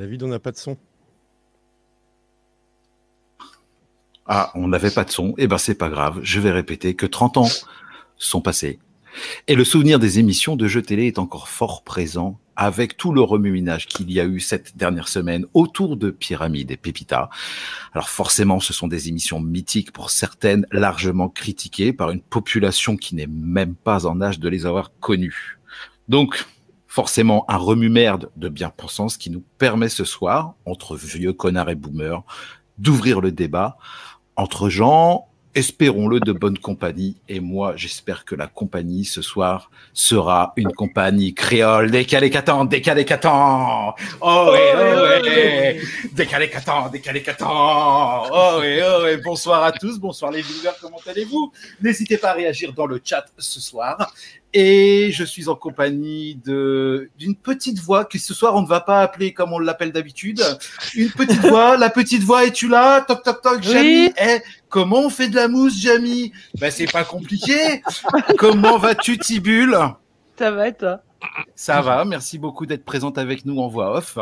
David, on n'a pas de son. Ah, on n'avait pas de son. Eh ben, c'est pas grave. Je vais répéter que 30 ans sont passés. Et le souvenir des émissions de jeux télé est encore fort présent avec tout le remue-ménage qu'il y a eu cette dernière semaine autour de Pyramide et Pépita. Alors forcément, ce sont des émissions mythiques pour certaines, largement critiquées par une population qui n'est même pas en âge de les avoir connues. Donc, forcément un remue-merde de bien-pensance qui nous permet ce soir, entre vieux connards et boomers, d'ouvrir le débat entre gens, espérons-le, de bonne compagnie. Et moi, j'espère que la compagnie ce soir sera une compagnie créole décalé catant, décalé catant. Oh oui, oh oui, décalé catant, décalé catant. Oh oui, oh. Bonsoir à tous, bonsoir les viewers, comment allez-vous? N'hésitez pas à réagir dans le chat ce soir. Et je suis en compagnie de d'une petite voix que ce soir on ne va pas appeler comme on l'appelle d'habitude. Une petite voix, la petite voix, es-tu là? Toc toc toc, Jamie. Eh, comment on fait de la mousse, Jamie Ben c'est pas compliqué. comment vas-tu, Tibule Ça va et toi? Ça va. Merci beaucoup d'être présente avec nous en voix off.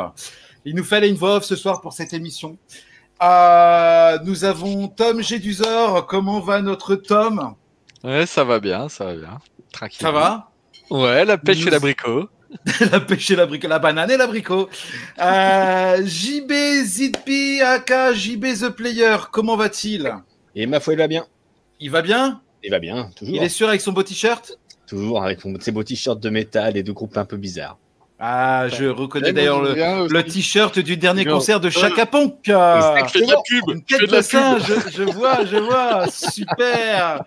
Il nous fallait une voix off ce soir pour cette émission. Euh, nous avons Tom Gédusor. Comment va notre Tom? Ouais, ça va bien, ça va bien. Tranquille. Ça va Ouais, la pêche et l'abricot. la pêche et l'abricot, la banane et l'abricot. Euh, JB Zidpi aka JB The Player, comment va-t-il? Et ma foi, il va bien. Il va bien? Il va bien, toujours. Il est sûr avec son beau t-shirt? Toujours avec son- ses beaux t-shirts de métal et de groupes un peu bizarres. Ah, je reconnais Ouais, d'ailleurs le, t-shirt du dernier concert de Chaka Ponk. Je fais de la pub. Une je de de je, je vois, je vois, super.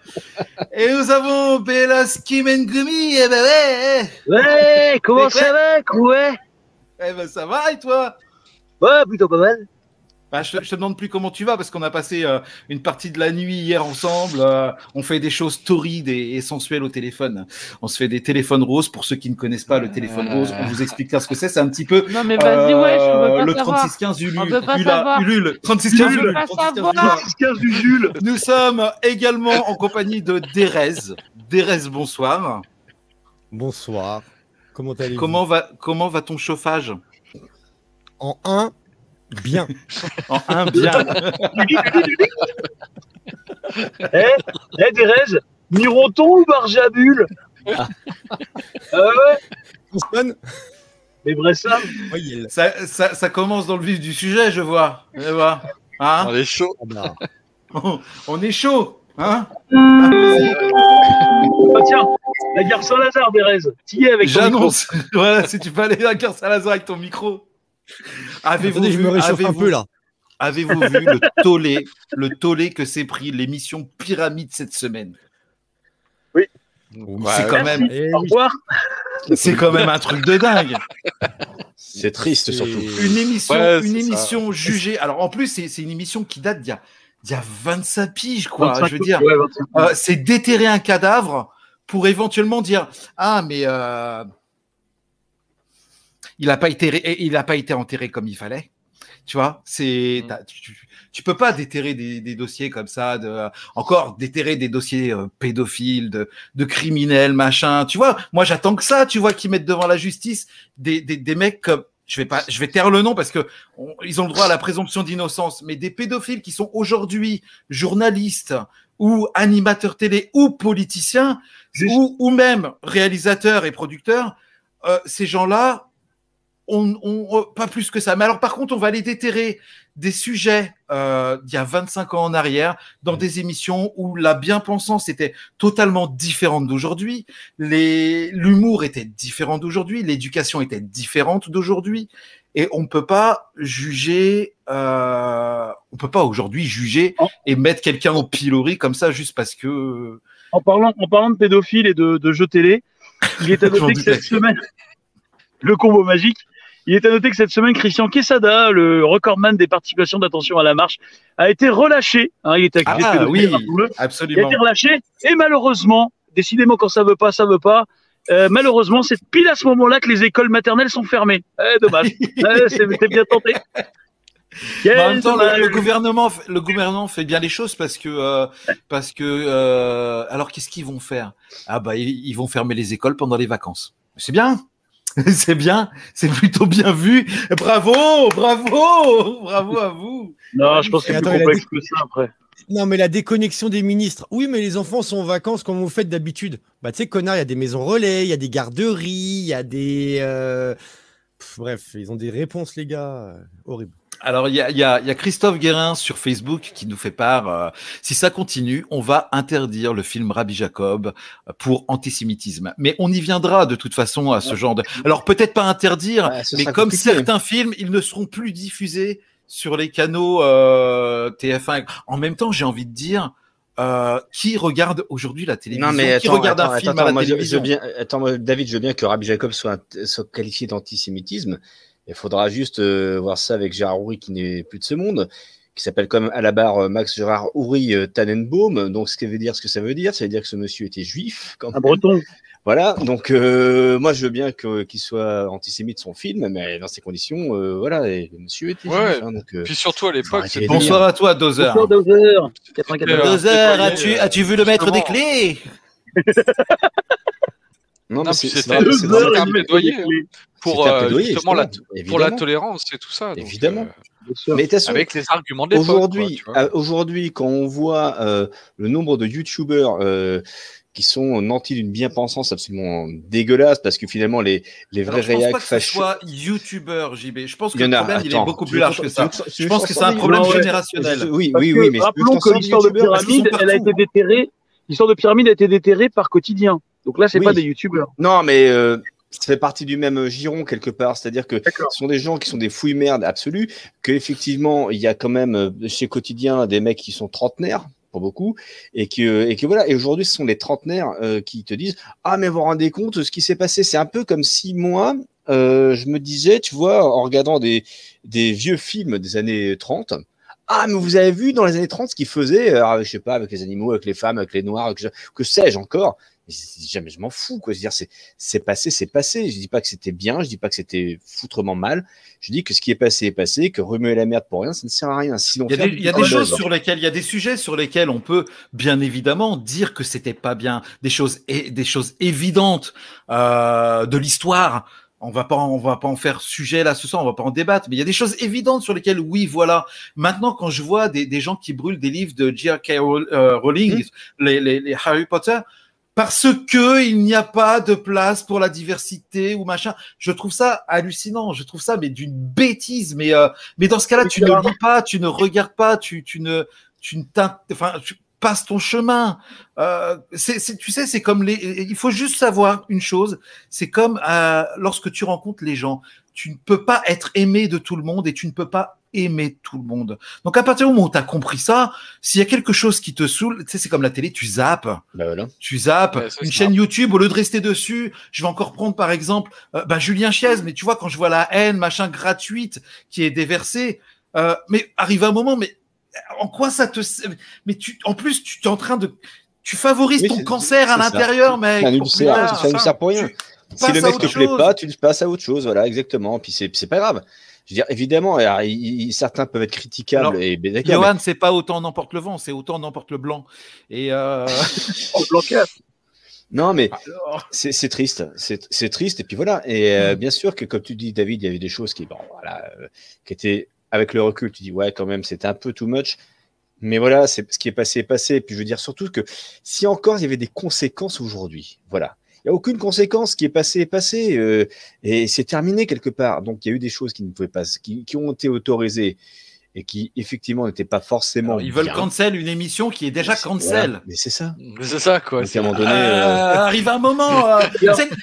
Et nous avons Bella Skimengumi, eh ben ouais, Ouais, comment ça va, ouais eh ben ça va et toi? Ouais, plutôt pas mal. Bah, je, te- je te demande plus comment tu vas parce qu'on a passé euh, une partie de la nuit hier ensemble. euh, on fait des choses torrides et, et sensuelles au téléphone. On se fait des téléphones roses. Pour ceux qui ne connaissent pas le téléphone rose, on vous explique là ce que c'est. C'est un petit peu Non mais vas-y, ouais, je euh, veux pas le savoir. 3615 Ulule. On veut pas Ula- savoir. Ulule. 3615 On veut Ulule. pas 3615 savoir. Ulule. 15 du Jules. Nous sommes également en compagnie de Derez. Derez, bonsoir. Bonsoir. Comment allez-vous? Comment va, comment va ton chauffage? En 1, bien. En un bien. Eh, eh, Thérèse, Mironton ou Barjabul? Ah ouais, Osman mais. Voyelle. ça, ça, ça commence dans le vif du sujet, je vois. Je vois. Hein? On est chaud. Ah bah, On est chaud. Hein? Ah, tiens, la gare Saint-Lazare, Thérèse. T'y es avec. J'annonce. voilà, si tu peux aller à Gare Saint-Lazare avec ton micro. Avez-vous je vu, me réchauffe un avez-vous- peu là. avez-vous vu le tollé, le tollé que s'est pris l'émission Pyramide cette semaine? Ouais, C'est quand même, Au oui, revoir. c'est quand même un truc de dingue. C'est triste surtout. Une émission, Ouais, une c'est émission jugée. Alors en plus, c'est, une émission qui date d'il y a, d'il y a 25 piges, quoi. 25 je veux dire, ouais, 25. Euh, c'est déterrer un cadavre pour éventuellement dire ah mais euh, il n'a pas été il a pas été enterré comme il fallait tu vois c'est Mm. tu, tu- peux pas déterrer des, des dossiers comme ça de encore déterrer des dossiers euh, pédophiles de, de criminels machin tu vois moi j'attends que ça tu vois qu'ils mettent devant la justice des, des, des mecs comme je vais pas je vais taire le nom parce que on- ils ont le droit à la présomption d'innocence mais des pédophiles qui sont aujourd'hui journalistes ou animateurs télé ou politiciens ou, ou même réalisateurs et producteurs, euh, ces gens-là, on, on, pas plus que ça. Mais alors, par contre, on va les déterrer des sujets euh, d'il y a 25 ans en arrière dans des émissions où la bien-pensance était totalement différente d'aujourd'hui, l'humour était différent d'aujourd'hui, l'éducation était différente d'aujourd'hui, et on peut pas juger, euh, on peut pas aujourd'hui juger et mettre quelqu'un au pilori comme ça juste parce que En parlant, en parlant de pédophiles et de, de jeux télé, il est à noter que cette semaine, le combo magique, il est à noter que cette semaine, Christian Quesada, le recordman des participations d'attention à la marche, a été relâché. Hein, il était accusé de Ah oui, rappelons-le. Il a absolument. été relâché et malheureusement, décidément quand ça veut pas, ça veut pas. euh, malheureusement, c'est pile à ce moment-là que les écoles maternelles sont fermées. Eh, dommage. Eh, c'est c'est bien tenté. Mais en même temps, le, gouvernement, fait- le gouvernement fait bien les choses parce que, euh, parce que, euh, alors qu'est-ce qu'ils vont faire? Ah bah, ils, ils vont fermer les écoles pendant les vacances. C'est bien, c'est bien, c'est plutôt bien vu. Bravo, bravo, bravo à vous. Non, je pense que c'est plus complexe que ça après. Non, mais la déconnexion des ministres. Oui, mais les enfants sont en vacances comme vous faites d'habitude. Bah, tu sais, connard, il y a des maisons relais, il y a des garderies, il y a des. euh, pff, bref, ils ont des réponses, les gars. Horrible. Alors, il y y y a Christophe Guérin sur Facebook qui nous fait part. euh, si ça continue, on va interdire le film Rabbi Jacob euh, pour antisémitisme. Mais on y viendra de toute façon à ce genre de. Alors, peut-être pas interdire, Ouais, mais comme compliqué. certains films, ils ne seront plus diffusés sur les canaux euh, TF1. En même temps, j'ai envie de dire. euh, qui regarde aujourd'hui la télévision Non, mais Qui attends, regarde attends, un film attends, à la moi, je- je télévision? bien, attends, David, je veux bien que Rabbi Jacob soit, soit qualifié d'antisémitisme. Il faudra juste euh, voir ça avec Gérard Houry qui n'est plus de ce monde, qui s'appelle comme à la barre euh, Max Gérard Houry euh, Tannenbaum. Donc, ce qui veut dire ce que ça veut dire, ça veut dire que ce monsieur était juif. Quand Un même. breton. Voilà, donc euh, moi je veux bien qu'il soit antisémite son film, mais dans ces conditions, euh, voilà, et le monsieur était Ouais. juif. hein, donc, euh, Puis surtout à l'époque, Bonsoir à toi, Dozer. Bonsoir, Dozer. 94. Dozer, euh, as-tu as-tu vu le maître des clés? Non, Non, mais c'était- un plaidoyer, pour euh, plaidoyer, justement la, pour la tolérance et tout ça. donc, Évidemment. euh. Mais de toute façon, avec les arguments de. Aujourd'hui, euh, aujourd'hui, quand on voit euh, le nombre de youtubeurs euh, qui sont nantis d'une bien-pensance absolument dégueulasse, parce que finalement, les, les vrais Alors, je pense réacs pas que ce fâcheux. soit youtubeur, JB. Je pense que Il y en le a. problème, il est attends, beaucoup plus large que ça. Je pense que c'est un problème ouais. générationnel. Oui, oui, oui, mais rappelons que l'histoire de pyramide, elle a été déterrée. L'histoire de pyramide a été déterrée par quotidien. Donc là, c'est Oui. pas des youtubeurs. Non, mais euh, ça fait partie du même giron quelque part. C'est-à-dire que ce sont des gens qui sont des fouilles merdes absolues, qu'effectivement, il y a quand même euh, chez Quotidien des mecs qui sont trentenaires, pour beaucoup, et que, et que voilà. Et aujourd'hui, ce sont les trentenaires euh, qui te disent Ah, mais vous vous rendez compte ce qui s'est passé? C'est un peu comme si moi, euh, je me disais, tu vois, en regardant des, des vieux films des années 30, ah, mais vous avez vu dans les années 30 ce qu'ils faisaient, euh, je sais pas, avec les animaux, avec les femmes, avec les noirs, que, que sais-je encore? Jamais je m'en fous, quoi. Je veux dire, c'est c'est passé, c'est passé. Je dis pas que c'était bien, je dis pas que c'était foutrement mal. Je dis que ce qui est passé est passé, que remuer la merde pour rien, ça ne sert à rien. Si l'on Il y a des, y a choses sur lesquelles, il y a des sujets sur lesquels on peut bien évidemment dire que c'était pas bien, des choses, et des choses évidentes euh, de l'histoire. On va pas, on va pas en faire sujet là ce soir, on va pas en débattre, mais il y a des choses évidentes sur lesquelles, oui, voilà. Maintenant, quand je vois des, des gens qui brûlent des livres de J.K. Row- Rowling, les, les, les Harry Potter, parce que il n'y a pas de place pour la diversité ou machin, je trouve ça hallucinant. Je trouve ça mais d'une bêtise. Mais euh, mais dans ce cas-là, tu ne lis pas, tu ne regardes pas, tu, tu ne, tu ne enfin, tu passes ton chemin. Euh, c'est- tu sais, c'est comme les. Il faut juste savoir une chose. C'est comme euh, lorsque tu rencontres les gens, tu ne peux pas être aimé de tout le monde et tu ne peux pas aimer tout le monde. Donc à partir du moment où tu as compris ça, s'il y a quelque chose qui te saoule, tu sais, c'est comme la télé, tu zappes Bah voilà. tu zappes une c'est chaîne YouTube au lieu de rester dessus. Je vais encore prendre par exemple euh, bah, Julien Chiez, mais tu vois quand je vois la haine machin gratuite qui est déversée, euh, mais arrive un moment, mais en quoi ça te, mais tu, en plus tu es en train de, tu favorises Oui, ton c'est- cancer à c'est l'intérieur, mec. Ça nous sert pour rien. Tu Si le à mec te plaît pas, tu le passes à autre chose, voilà, exactement. Puis c'est c'est pas grave. Je veux dire, évidemment, alors, il- il- certains peuvent être critiquables Alors, et ben, d'accord. mais- Johan, c'est pas autant n'emporte le vent, c'est autant n'emporte le blanc. Et euh... Non, mais alors, c'est triste, c'est c'est triste. Et puis voilà. Et euh, bien sûr que, comme tu dis, David, il y avait des choses qui, bon, voilà, euh, qui étaient avec le recul, tu dis ouais, quand même, c'était un peu too much. Mais voilà, c'est ce qui est passé est passé. Et puis je veux dire surtout que si encore il y avait des conséquences aujourd'hui, voilà. Il n'y a aucune conséquence qui est passé est passé euh, et c'est terminé quelque part. Donc il y a eu des choses qui ne pouvaient pas, qui, qui ont été autorisées et qui effectivement n'étaient pas forcément. alors, ils veulent bien. cancel une émission qui est déjà cancel. voilà. Mais c'est ça. C'est ça, quoi. Donc, à un moment donné, Euh, euh, arrive un moment, euh,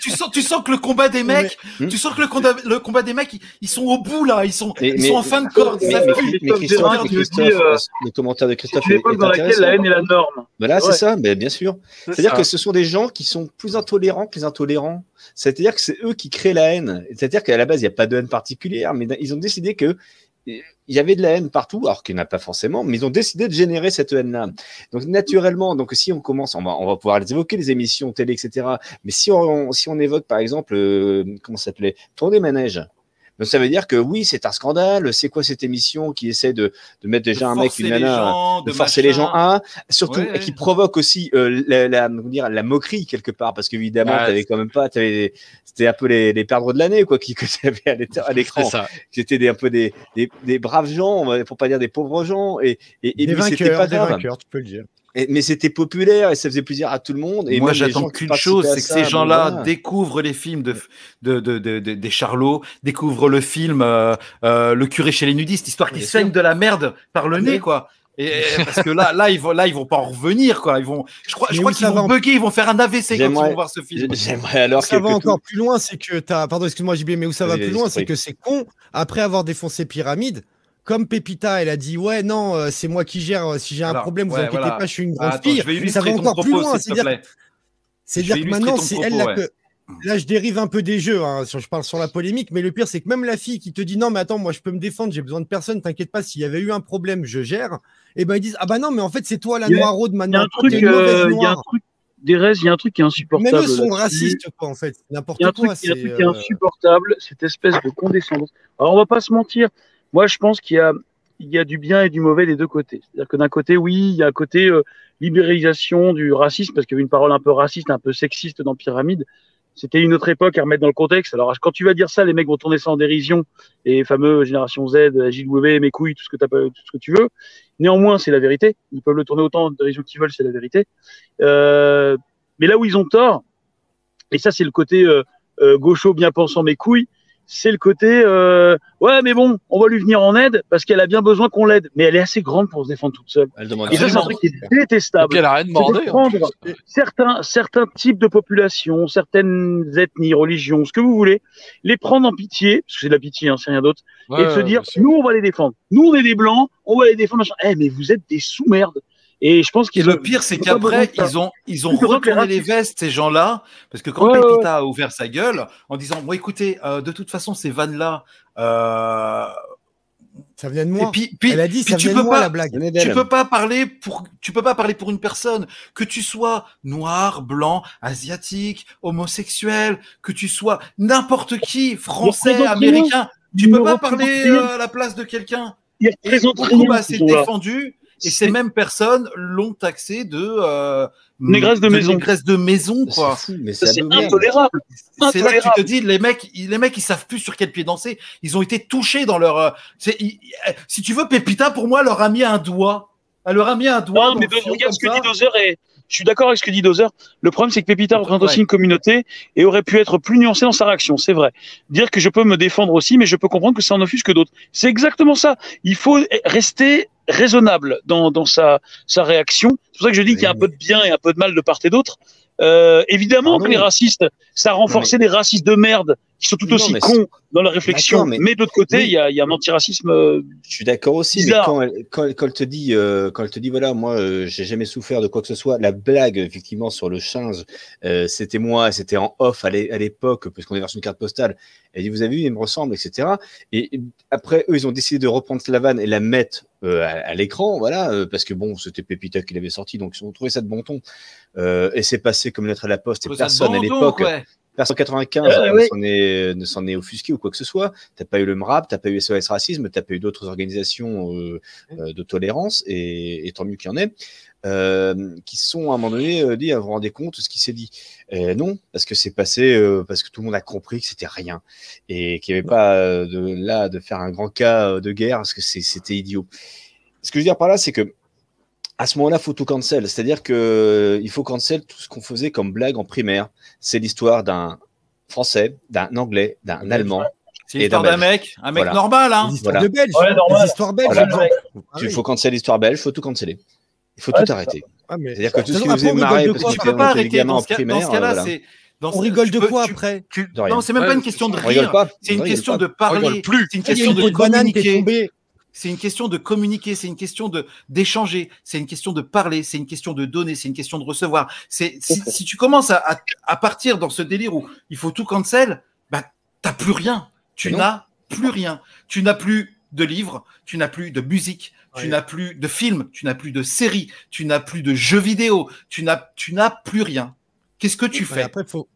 tu, sens, tu sens que le combat des mecs, Mais- tu sens que le combat, le combat des mecs, ils, ils sont au bout là, ils sont, Mais- ils mais- sont en fin de corde, ils Mais, savent mais- plus. mais Christophe Christophe, Guérin, mais tu veux Christophe, dire, euh, le commentaire de Christophe C'est une est, époque est dans laquelle la haine est la norme. Voilà, c'est ça, mais bien sûr. c'est C'est-à-dire que ce sont des gens qui sont plus intolérants que les intolérants. C'est-à-dire que c'est eux qui créent la haine. C'est-à-dire qu'à la base, il n'y a pas de haine particulière, mais ils ont décidé que il y avait de la haine partout, alors qu'il n'y en a pas forcément, mais ils ont décidé de générer cette haine-là. Donc naturellement, donc si on commence, on va, on va pouvoir les évoquer, les émissions télé, etc. Mais si on, si on évoque par exemple, euh, comment s'appelait, Tourner manège. Donc ça veut dire que oui, c'est un scandale. C'est quoi cette émission qui essaie de, de mettre déjà un mec, une nana, de, forcer les gens à, surtout Ouais. et qui provoque aussi euh, la, la, dire, la moquerie quelque part, parce qu'évidemment, Ah, t'avais quand même pas, t'avais, c'était un peu les, les de l'année quoi, qui que t'avais à l'écran. ça. C'était des, un peu des, des, des braves gens, pour pas dire des pauvres gens, et, et, et Des vainqueurs, pas des grave. vainqueurs, tu peux le dire. Et- mais c'était populaire et ça faisait plaisir à tout le monde. Et Moi, j'attends qu'une chose, c'est que ça, ces gens-là voilà. découvrent les films de, de, de, de- de- des Charlots, découvrent le film euh, euh, Le curé chez les nudistes, histoire qu'ils saignent de la merde par le Oui. nez, quoi. Et parce que là, là, ils vont, là, ils vont pas en revenir, quoi. Ils vont, je crois, je qu'ils vont en- bugger, ils vont faire un AVC quand ils vont voir ce film. J'aimerais alors ça va encore plus loin, c'est que t'as. Pardon, excuse-moi, JB, mais où ça va plus loin, c'est que c'est con. Après avoir défoncé Pyramide, comme Pépita, elle a dit Ouais, non, euh, c'est moi qui gère. euh, Si j'ai un Alors, problème, vous ouais, inquiétez voilà. pas, je suis une grande attends, fille. Mais ça va encore plus propos, loin. C'est-à-dire que maintenant, c'est elle propos, là que. Là, je dérive un peu des jeux. hein, sur- Je parle sur la polémique, mais le pire, c'est que même la fille qui te dit non, mais attends, moi, je peux me défendre, j'ai besoin de personne, t'inquiète pas, s'il y avait eu un problème, je gère. Et ben, ils disent ah bah non, mais en fait, c'est toi la noiraude Il y a maintenant. euh, il y a un noire. truc, Derez, il y a un truc qui est Même insupportable. eux sont racistes, quoi, en fait. N'importe Il y a un quoi. truc, il y a un c'est, truc qui est insupportable, cette espèce de condescendance. Alors, on va pas se mentir. Moi, je pense qu'il y a, il y a du bien et du mauvais des deux côtés. C'est-à-dire que d'un côté, oui, il y a un côté euh, libéralisation du racisme, parce qu'il y avait une parole un peu raciste, un peu sexiste dans Pyramide. C'était une autre époque à remettre dans le contexte. Alors, quand tu vas dire ça, les mecs vont tourner ça en dérision. Les fameux Génération Z, JW, mes couilles, tout ce que, tout ce que tu veux. Néanmoins, c'est la vérité. Ils peuvent le tourner autant en dérision qu'ils veulent, c'est la vérité. Euh, mais là où ils ont tort, et ça, c'est le côté euh, euh, gaucho bien pensant mes couilles, c'est le côté euh, ouais, mais bon, on va lui venir en aide parce qu'elle a bien besoin qu'on l'aide. Mais elle est assez grande pour se défendre toute seule. Elle demande Et ça, c'est un truc qui est Et détestable. puis elle a rien de plus. certains, certains types de populations, certaines ethnies, religions, ce que vous voulez, les prendre en pitié, parce que c'est de la pitié, hein, c'est rien d'autre, et de se dire, nous, on va les défendre. Nous, on est des blancs, on va les défendre. machin. Eh, mais vous êtes des sous-merdes. Et je pense Et qu'ils le pire, c'est qu'après, ils ont, ils ont retourné les vestes, ces gens-là, parce que quand Ouais, ouais, Pépita a ouvert sa gueule, en disant, bon, écoutez, euh, de toute façon, ces vannes-là, euh, Ça vient de et moi. puis, puis, Elle a dit puis ça tu vient de peux moi, pas, la blague. Tu peux pas parler pour, tu peux pas parler pour une personne, que tu sois noir, blanc, asiatique, homosexuel, que tu sois n'importe qui, français, représente américain, tu peux pas parler euh, à la place de quelqu'un. Et représentent beaucoup, rien, bah, gens-là. défendu. Et ces mêmes personnes l'ont taxé de euh, Négresse de maison. négresse de maison, quoi. C'est fou, mais Ça, c'est c'est abominable. intolérable. C'est là que tu te dis, les mecs, ils- les mecs, ils savent plus sur quel pied danser. Ils ont été touchés dans leur. euh, ils- euh, si tu veux, Pépita, pour moi, leur a mis un doigt. Elle leur a mis un doigt. Non, mais regarde ce que dit Dozer et je suis d'accord avec ce que dit Dozer. Le problème, c'est que Pépita représente Ouais. aussi une communauté et aurait pu être plus nuancé dans sa réaction. C'est vrai. Dire que je peux me défendre aussi, mais je peux comprendre que ça en offusque d'autres. C'est exactement ça. Il faut rester raisonnable dans, dans sa, sa réaction. C'est pour ça que je dis qu'il y a un peu de bien et un peu de mal de part et d'autre. Euh, évidemment Pardon. que les racistes, ça a renforcé des racistes de merde qui sont tout Non, aussi cons dans leur réflexion. Mais, l'autre côté, il Oui. y, a, y a un antiracisme. euh, Je suis d'accord aussi, Bizarre. mais quand elle, quand, elle- quand elle te dit, euh, quand elle te dit, voilà, moi, euh, j'ai jamais souffert de quoi que ce soit, la blague, effectivement, sur le change, euh, c'était moi, c'était en off à l'é- à l'époque, parce qu'on est version carte postale. Elle dit, vous avez vu, il me ressemble, etc. Et et après, eux, ils ont décidé de reprendre la vanne et la mettre euh, à, à l'écran, voilà, euh, parce que bon, c'était Pépita qui l'avait sorti, donc ils ont trouvé ça de bon ton. Euh, et c'est passé comme lettre à la poste, et personne à bon l'époque, ouais. Personne 95 Euh, ne s'en est, ne s'en est offusqué ou quoi que ce soit. T'as pas eu le MRAP, t'as pas eu SOS Racisme, t'as pas eu d'autres organisations euh, euh, de tolérance, et, et tant mieux qu'il y en ait, euh, qui sont à un moment donné euh, dit, ah, vous vous rendez compte de ce qui s'est dit Non, parce que c'est passé, euh, parce que tout le monde a compris que c'était rien, et qu'il n'y avait pas euh, de, là de faire un grand cas euh, de guerre, parce que c'était idiot. Ce que je veux dire par là, c'est que à ce moment-là, faut tout cancel. C'est-à-dire que il faut cancel tout ce qu'on faisait comme blague en primaire. C'est l'histoire d'un Français, d'un Anglais, d'un Allemand. C'est l'histoire d'un mec, un mec Voilà. normal, hein. Les histoires Voilà. de Belges. Ouais, normal. Les histoires belges. Voilà. Il faut cancel l'histoire belge, faut tout canceller. Il faut Ouais, tout arrêter. Ah, mais- C'est-à-dire que tout ce qui vous faisait on rigole marrer de parce peux pas arrêter gamin dans en primaire. On ce- rigole de quoi tu- après? tu- De rien. Non, c'est même Ouais, pas une question de rire. C'est une question pas. de parler. plus. C'est une question une de est communiquer. C'est une question de communiquer, c'est une question de d'échanger, c'est une question de parler, c'est une question de donner, c'est une question de recevoir. C'est si, si tu commences à, à, à partir dans ce délire où il faut tout cancel, bah t'as plus rien. Tu n'as plus rien. Tu n'as plus de livres, tu n'as plus de musique, tu n'as plus de films, tu n'as plus de séries, tu n'as plus de jeux vidéo, tu n'as tu n'as plus rien. Qu'est-ce que tu fais? Après, faut,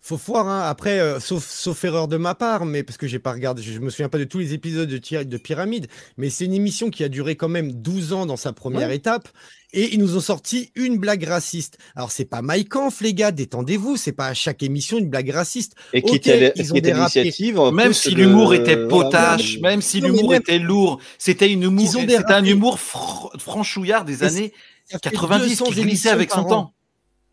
faut voir. hein. Après, euh, sauf, sauf erreur de ma part, mais parce que j'ai pas regardé, je, je me souviens pas de tous les épisodes de, de Pyramide, mais c'est une émission qui a duré quand même 12 ans dans sa première étape. Et ils nous ont sorti une blague raciste. Alors, c'est pas Mike Kampf, les gars, détendez-vous. C'est pas à chaque émission une blague raciste. Et qui Ok, était, ils qui ont l'initiative. en Même si l'humour était potache, même si l'humour même- était lourd, c'était une humour, c'était un humour fr- franchouillard des années Ça fait 90 200 qui glissait avec son temps.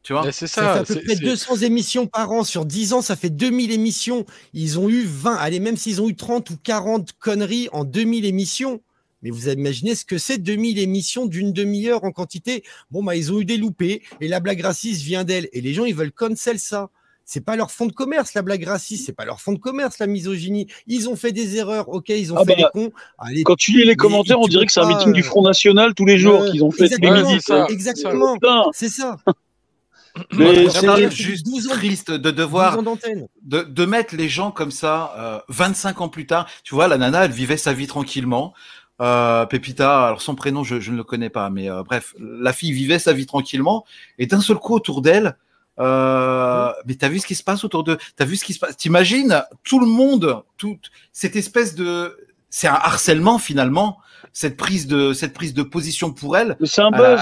Tu vois? C'est Ça, ça. fait à peu près c'est- 200 émissions par an. Sur 10 ans, ça fait 2000 émissions. Ils ont eu 20, allez, même s'ils ont eu 30 ou 40 conneries en 2000 émissions. Mais vous imaginez ce que c'est 2000 émissions d'une demi-heure en quantité? Bon, bah, ils ont eu des loupés et la blague raciste vient d'elle. Et les gens, ils veulent cancel ça. C'est pas leur fond de commerce, la blague raciste. C'est pas leur fond de commerce, la misogynie. Ils ont fait des erreurs. Ok, ils ont Ah fait bah, les cons. Allez, Quand tu lis les commentaires, on dirait que c'est un meeting du euh, Front National tous les jours euh, qu'ils ont fait tous les exactement, midis. c'est ça. exactement. C'est ça. Mais c'est- juste 12 ans- triste de 12 devoir de, de mettre les gens comme ça, euh, 25 ans plus tard. Tu vois, la nana, elle vivait sa vie tranquillement. Euh, Pépita, alors son prénom, je, je ne le connais pas, mais euh, bref, la fille vivait sa vie tranquillement. Et d'un seul coup, autour d'elle, euh, mais t'as vu ce qui se passe autour de, t'as vu ce qui se passe? T'imagines tout le monde, toute cette espèce de, c'est un harcèlement finalement, cette prise de, cette prise de position pour elle. c'est un buzz.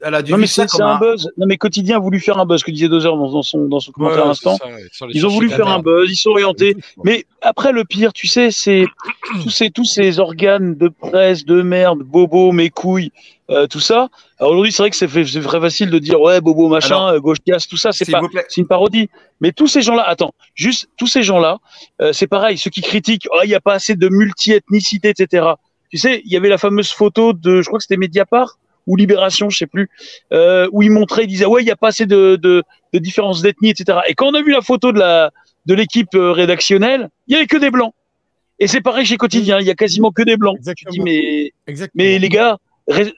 Elle a dû Non mais ça comme un un, buzz. Non mais quotidien a voulu faire un buzz, que disait Dozer dans, dans son dans son commentaire à l'instant. ouais, Ils ont voulu faire un buzz, ils sont orientés. Mais après le pire, tu sais, c'est tous ces tous ces organes de presse, de merde, bobo, mes couilles, euh, tout ça. Alors aujourd'hui, c'est vrai que c'est très facile de dire ouais, bobo machin, Alors, euh, gauche casse, tout ça. C'est pas c'est une parodie. Mais tous ces gens-là, attends, juste tous ces gens-là, euh, c'est pareil. Ceux qui critiquent, oh, il n'y a pas assez de multi-ethnicité, etc. Tu sais, il y avait la fameuse photo de, je crois que c'était Mediapart ou Libération, je sais plus, euh, où ils montraient, ils disaient ouais, il n'y a pas assez de, de, de différences d'ethnie, etc. Et quand on a vu la photo de la de l'équipe euh, rédactionnelle, il y avait que des blancs. Et c'est pareil chez Quotidien, il y a quasiment que des blancs. Tu Exactement. dis mais Exactement. mais les gars,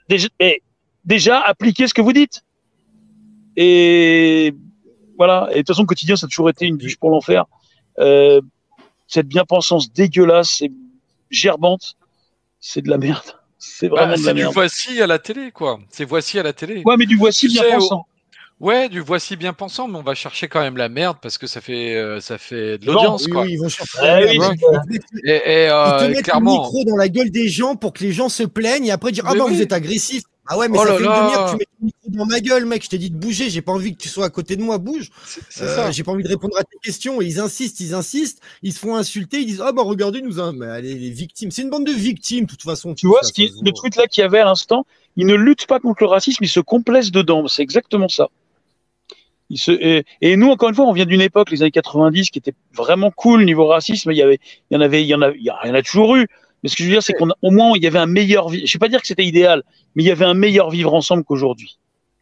déjà, mais déjà appliquez ce que vous dites. Et voilà. Et de toute façon, quotidien, ça a toujours été une bûche pour l'enfer. Euh, cette bien-pensance dégueulasse et gerbante, c'est de la merde. C'est Bah, vraiment de la c'est du voici à la télé, quoi. C'est voici à la télé. Ouais, mais du voici Tu bien pensant. Ouais, du voici bien pensant, mais on va chercher quand même la merde parce que ça fait, euh, ça fait de l'audience, Oui, quoi. oui, ils vont chercher. Merde. Ils te mettent- Et, et, ils te euh, mettent le micro dans la gueule des gens pour que les gens se plaignent et après dire Ah bah oui. vous êtes agressif. Ah ouais, mais Oh ça là fait une demi-heure que tu mets ton micro dans ma gueule, mec. Je t'ai dit de bouger. J'ai pas envie que tu sois à côté de moi. Bouge. c'est c'est Euh, ça. J'ai pas envie de répondre à tes questions. Et ils insistent, ils insistent. Ils se font insulter. Ils disent Ah bah regardez, nous. hein. Mais allez, les victimes. C'est une bande de victimes, de toute façon. Tu vois, ce qui, le truc là qu'il y avait à l'instant, ils ne luttent pas contre le racisme, ils se complaisent dedans. C'est exactement ça. Ils se, et, et nous, encore une fois, on vient d'une époque, les années 90, qui était vraiment cool niveau racisme. Il y avait, il y en avait, il y en a, il y en a toujours eu. Mais ce que je veux dire, c'est qu'on a- au moins, il y avait un meilleur, vi- je vais pas dire que c'était idéal, mais il y avait un meilleur vivre ensemble qu'aujourd'hui.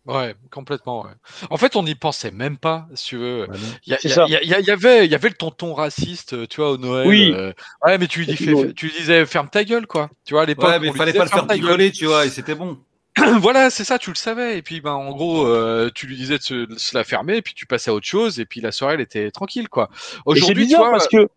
Ouais, complètement. Ouais. En fait, on n'y pensait même pas, si tu veux. Il y, avait, il y avait le tonton raciste, euh, tu vois, au Noël. Oui. euh, ouais, mais tu lui, dis, tu lui disais ferme ta gueule, quoi. Tu vois, à l'époque. Ouais, mais fallait disait, pas le faire ferme ta gueule. picoler, tu vois, et c'était bon. voilà, c'est ça, tu le savais. Et puis, ben, en gros, euh, tu lui disais de se, de se la fermer, et puis tu passais à autre chose, et puis la soirée, elle était tranquille, quoi. Aujourd'hui, tu vois, parce que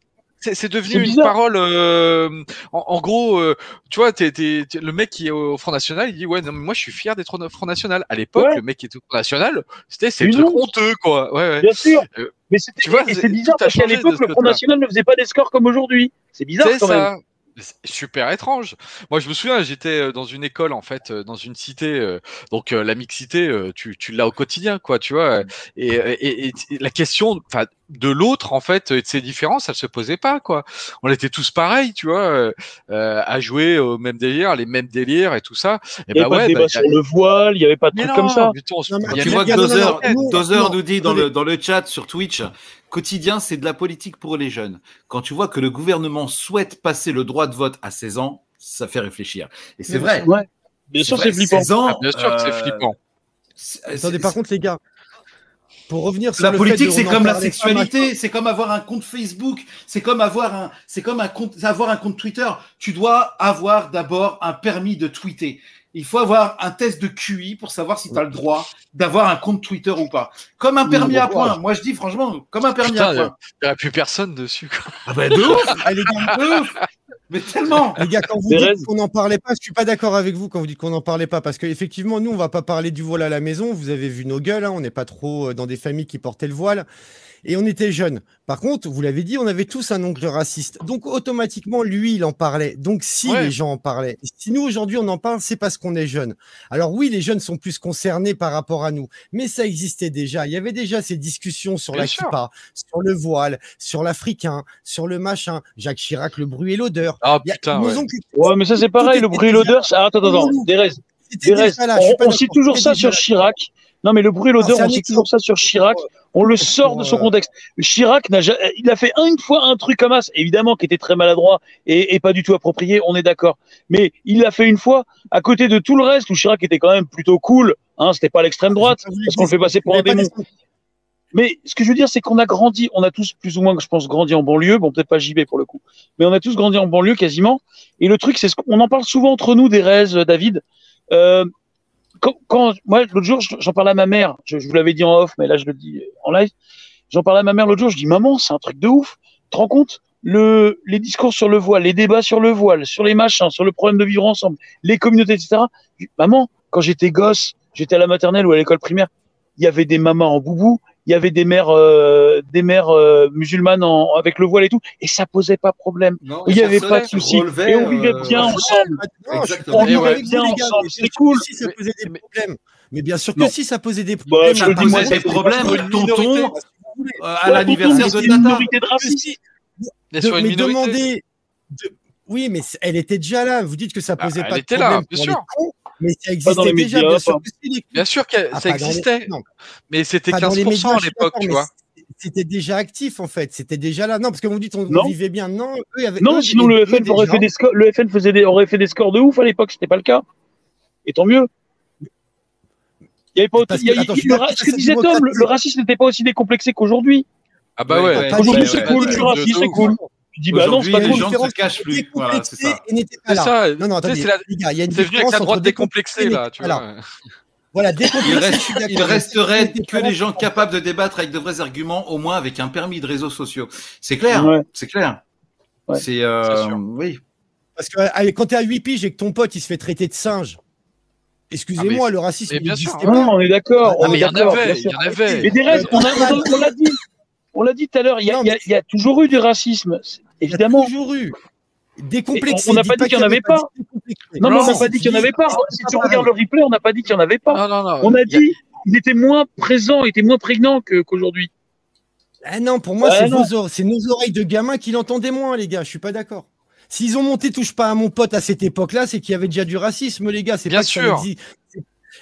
c'est devenu une parole. euh, en, en gros, euh, tu vois, le mec qui est au Front National, il dit ouais, non, mais moi, je suis fier d'être au Front National. À l'époque, Ouais. le mec qui était au Front National, c'était c'est honteux, quoi. Ouais, ouais. Bien sûr. Euh, Mais c'était, tu vois, et c'est- bizarre parce qu'à l'époque, le Front. National ne faisait pas des scores comme aujourd'hui. C'est bizarre C'est quand même. ça. C'est super étrange. Moi, je me souviens, j'étais euh, dans une école, en fait, dans une cité. donc, la mixité, tu, tu l'as au quotidien, quoi, tu vois. Et- et la question enfin, de l'autre, en fait, et de ses différences, elle se posait pas, quoi. On était tous pareils, tu vois, euh, euh, à jouer au même délire, les mêmes délires et tout ça. Et Il n'y bah avait pas ouais, de débat bah, y a- sur le voile, il n'y avait pas de mais trucs non, comme ça. Non, mais y Tu vois que Dozer, nous dit dans le, dans le chat sur Twitch, quotidien, c'est de la politique pour les jeunes. Quand tu vois que le gouvernement souhaite passer le droit de vote à 16 ans, ça fait réfléchir. Et c'est vrai. Ouais. Bien sûr, vrai, c'est flippant. 16 ans, Ah, bien sûr que c'est euh, flippant. c'est- Attendez, c'est- par contre, les gars, pour revenir sur La le politique, c'est comme la sexualité, c'est comme avoir un compte Facebook, c'est comme avoir un, c'est comme un compte, avoir un compte Twitter. Tu dois avoir d'abord un permis de tweeter. Il faut avoir un test de QI pour savoir si tu as le droit d'avoir un compte Twitter ou pas. Comme un permis à points. Moi, je dis franchement, comme un permis Putain, à points. Il n'y a plus personne dessus, quoi. Ah ben de ouf, Ah, de ouf. Mais tellement Les gars, quand vous dites qu'on n'en parlait pas, je suis pas d'accord avec vous quand vous dites qu'on n'en parlait pas, parce qu'effectivement, nous, on va pas parler du voile à la maison. Vous avez vu nos gueules, hein, on n'est pas trop euh, dans des familles qui portaient le voile. Et on était jeunes. Par contre, vous l'avez dit, on avait tous un oncle raciste. Donc, automatiquement, lui, il en parlait. Donc, si Ouais. les gens en parlaient, si nous, aujourd'hui, on en parle, c'est parce qu'on est jeunes. Alors, oui, les jeunes sont plus concernés par rapport à nous. Mais ça existait déjà. Il y avait déjà ces discussions sur Bien la sûr. kippa, sur le voile, sur l'africain, sur le machin. Jacques Chirac, le bruit et l'odeur. Ah putain, nos ouais. oncles- Ouais, mais ça c'est pareil, le bruit et l'odeur. ah, Attends, attends, attends. Là, suis on, pas on cite d'accord. toujours ça sur. Chirac. Non, mais le bruit et l'odeur, on exemple. toujours ça sur Chirac. On le sort de son Euh, contexte. Chirac n'a il a fait une fois un truc comme ça, évidemment, qui était très maladroit et, et pas du tout approprié, on est d'accord. Mais il l'a fait une fois, à côté de tout le reste, où Chirac était quand même plutôt cool, hein, c'était pas l'extrême droite, parce qu'on le fait passer pour un démon. Mais ce que je veux dire, c'est qu'on a grandi, on a tous plus ou moins, je pense, grandi en banlieue. Bon, peut-être pas JB pour le coup, mais on a tous grandi en banlieue quasiment. Et le truc, c'est ce qu'on en parle souvent entre nous, des euh, David. Euh, quand, moi, l'autre jour, j'en parlais à ma mère. Je, vous l'avais dit en off, mais là, je le dis en live. J'en parlais à ma mère l'autre jour. Je dis, maman, c'est un truc de ouf. Tu te rends compte? Le, les discours sur le voile, les débats sur le voile, sur les machins, sur le problème de vivre ensemble, les communautés, etc. Maman, quand j'étais gosse, j'étais à la maternelle ou à l'école primaire, il y avait des mamans en boubou, il y avait des mères, euh, des mères euh, musulmanes en, avec le voile et tout, et ça posait pas problème. Non, Il n'y ça avait pas de souci. Et on vivait euh, bien ensemble. Non, On vivait vous, bien gars, ensemble, c'est cool. Si ça posait des Mais- problèmes. Mais bien sûr que Non. si ça posait des Bah, problèmes. dis, posait moi, des problèmes une tonton euh, à l'anniversaire de Tata. Mais demandez. de- Oui, mais elle était déjà là. Vous dites que ça Ah, posait elle pas de était là, problème bien sûr. Mais ça dans existait les déjà. médias, bien sûr que si, les- Bien sûr que Ah, ça les- existait, mais c'était pas dans les 15% médias, à l'époque, tu vois. C'était déjà actif en fait. C'était déjà là. Non, parce que vous dites on, vivait bien. Non, eux, avait- Non, eux, sinon le FN aurait fait des scores, le FN faisait des, aurait fait des scores de ouf à l'époque, c'était pas le cas. Et tant mieux. Il y avait pas autant- que- attends, il- le ce que disait Tom, le, racisme n'était pas aussi décomplexé qu'aujourd'hui. Ah bah Ouais, Aujourd'hui, cool, c'est cool. Tu dis, bah non, c'est pas les gens différence se cachent plus. Voilà, c'est ça. pas C'est ça. Non, non, Tu attendez, c'est la- les gars, il y a une C'est venu avec différence la droite entre décomplexée, là, tu vois. Voilà, décomplexé. Il, reste, il resterait que pas des gens capables de débattre avec de vrais arguments, au moins avec un permis de réseaux sociaux. C'est clair, Ouais. c'est clair. Ouais. C'est euh, oui. Parce que allez, quand t'es à 8 piges et que ton pote il se fait traiter de singe, excusez-moi, le racisme mais bien sûr, n'existait Non, pas. on est d'accord, Ah, Ah, il y en avait, il y en avait. Mais des rêves, on, a- on, on l'a dit. On l'a dit tout à l'heure, il y a, Non, toujours eu du racisme, c'est- Il y a évidemment. toujours eu. Décomplexé. On- n'a pas dit qu'il y en avait pas. Non, mais on n'a Non, pas dit qu'il n'y en avait pas. Si tu regardes le replay, on n'a pas dit qu'il n'y en avait pas. Non, non, non. On a dit qu'il était moins présent, il était moins prégnant qu'aujourd'hui. Ah non, pour moi, Ouais, c'est non. nos oreilles de gamins qui l'entendaient moins, les gars. Je suis pas d'accord. S'ils ont monté touche pas à mon pote à cette époque-là, c'est qu'il y avait déjà du racisme, les gars. C'est Bien pas sûr.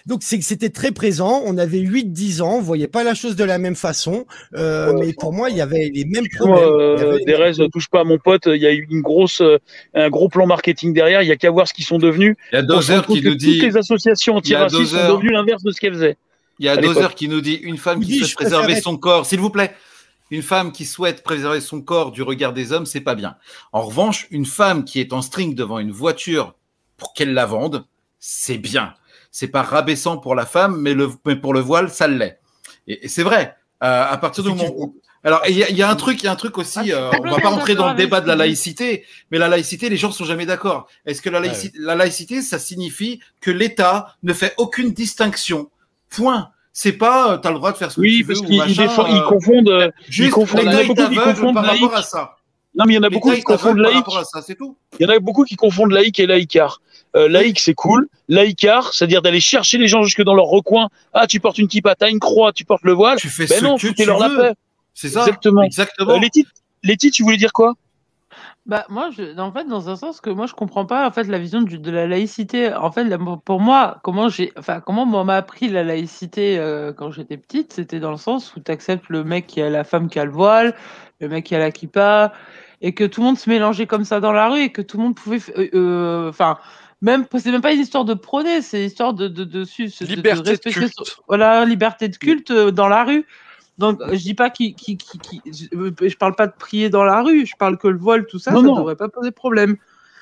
Donc c'est que c'était très présent. On avait 8-10 ans, on voyait pas la chose de la même façon. Euh, mais pour moi, il y avait les mêmes problèmes. Euh, Derez, touche pas à mon pote. Il y a eu une grosse, euh, un gros plan marketing derrière. Il y a qu'à voir ce qu'ils sont devenus. Il y a Dozer qui nous dit, Toutes les associations anti-racistes sont devenues l'inverse de ce qu'elles faisaient. il y a. Dozer qui nous dit une femme qui souhaite préserver son corps, s'il vous plaît. Une femme qui souhaite préserver son corps du regard des hommes, c'est pas bien. En revanche, une femme qui est en string devant une voiture pour qu'elle la vende, c'est bien. C'est pas rabaissant pour la femme, mais, le, mais pour le voile, ça l'est. Et, et c'est vrai. Euh, à partir du moment où alors il y, a- il y a un truc, il y a un truc aussi. Ah, euh, on va pas rentrer dans le débat de la laïcité, mais la laïcité, les gens sont jamais d'accord. Est-ce que la laïcité, la laïcité, ça signifie que l'État ne fait aucune distinction? Point. C'est pas, tu as le droit de faire ce que Oui, tu veux parce ou qu'ils ils ils euh, confondent. euh, Juste, confondent- il y en a beaucoup qui confondent par laïc. rapport à ça. Non, mais il y en a beaucoup qui confondent laïc. Il y en a beaucoup qui confondent laïc et laïcard. Euh, laïc, c'est cool. Laïcard, c'est-à-dire d'aller chercher les gens jusque dans leur recoin. Ah, tu portes une kippa, t'as une croix, tu portes le voile. Tu fais Ben ce non, que tu la veux. paix. C'est ça. Exactement. Exactement. Euh, Letty, Letty, tu voulais dire quoi? Bah, moi, je, en fait, dans un sens que moi, je comprends pas en fait la vision du- de la laïcité. En fait, la- pour moi, comment j'ai, enfin, comment on m'a appris la laïcité euh, quand j'étais petite, c'était dans le sens où tu acceptes le mec qui a la femme qui a le voile, le mec qui a la kippa, et que tout le monde se mélangeait comme ça dans la rue et que tout le monde pouvait, euh, euh, enfin. Même, c'est même pas une histoire de prôner, c'est une histoire de, de, de, de- de Liberté de respecter culte. voilà, liberté de culte euh, dans la rue. Donc, je dis pas qu'il- qu'il- qu'il- je, euh, je parle pas de prier dans la rue, je parle que le voile, tout ça, Non, ça non. devrait pas poser problème.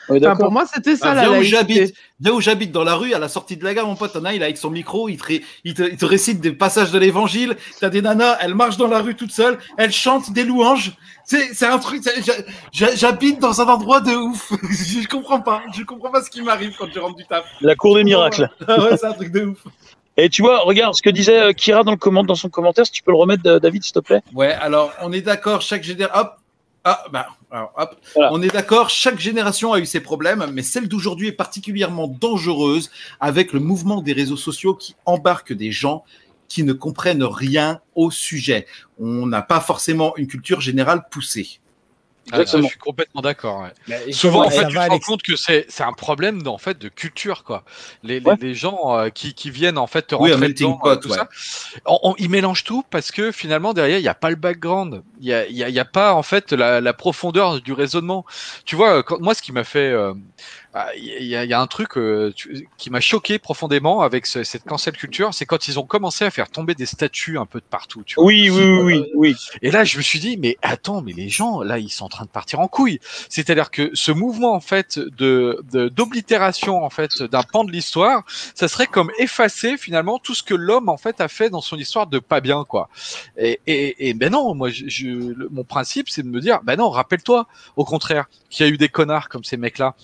Enfin, pour moi, c'était ça Ah, la viens où j'habite, viens où j'habite dans la rue, à la sortie de la gare, mon pote, t'en as, il est avec son micro, il te, ré- il te, il te récite des passages de l'évangile. T'as des nanas, elles marchent dans la rue toutes seules, elles chantent des louanges. C'est, c'est un truc, j'habite dans un endroit de ouf. je comprends pas, je comprends pas ce qui m'arrive quand je rentre du taf. La cour des miracles. Ah ouais, c'est un truc de ouf. Et tu vois, regarde ce que disait euh, Kira dans, le comment, dans son commentaire, si tu peux le remettre, euh, David, s'il te plaît. Ouais, alors on est d'accord, chaque génération. Hop, ah, bah, alors, hop. Voilà. On est d'accord, chaque génération a eu ses problèmes, mais celle d'aujourd'hui est particulièrement dangereuse avec le mouvement des réseaux sociaux qui embarquent des gens qui ne comprennent rien au sujet. On n'a pas forcément une culture générale poussée. Ah, je suis complètement d'accord. ouais. Souvent, en fait, tu te rends compte que c'est c'est un problème en fait de culture, quoi. Les, les, Ouais. les gens euh, qui, qui viennent en fait te Oui, rentrer dedans, euh, pot, tout ouais. ça, on- on- ils mélangent tout parce que finalement derrière il n'y a pas le background, il y a, y a, il y a pas en fait la, la profondeur du raisonnement. Tu vois, quand, moi ce qui m'a fait, euh, il y, y a un truc euh, tu- qui m'a choqué profondément avec ce- cette cancel culture, c'est quand ils ont commencé à faire tomber des statues un peu de partout. Tu vois. Oui, oui, oui, oui. oui. Et là, je me suis dit, mais attends, mais les gens, là, ils sont en train de partir en couille. C'est-à-dire que ce mouvement, en fait, de de- d'oblitération, en fait, d'un pan de l'histoire, ça serait comme effacer finalement tout ce que l'homme, en fait, a fait dans son histoire de pas bien, quoi. Et, et, et ben non, moi, je, je- le- mon principe, c'est de me dire, ben non, rappelle-toi, au contraire, qu'il y a eu des connards comme ces mecs-là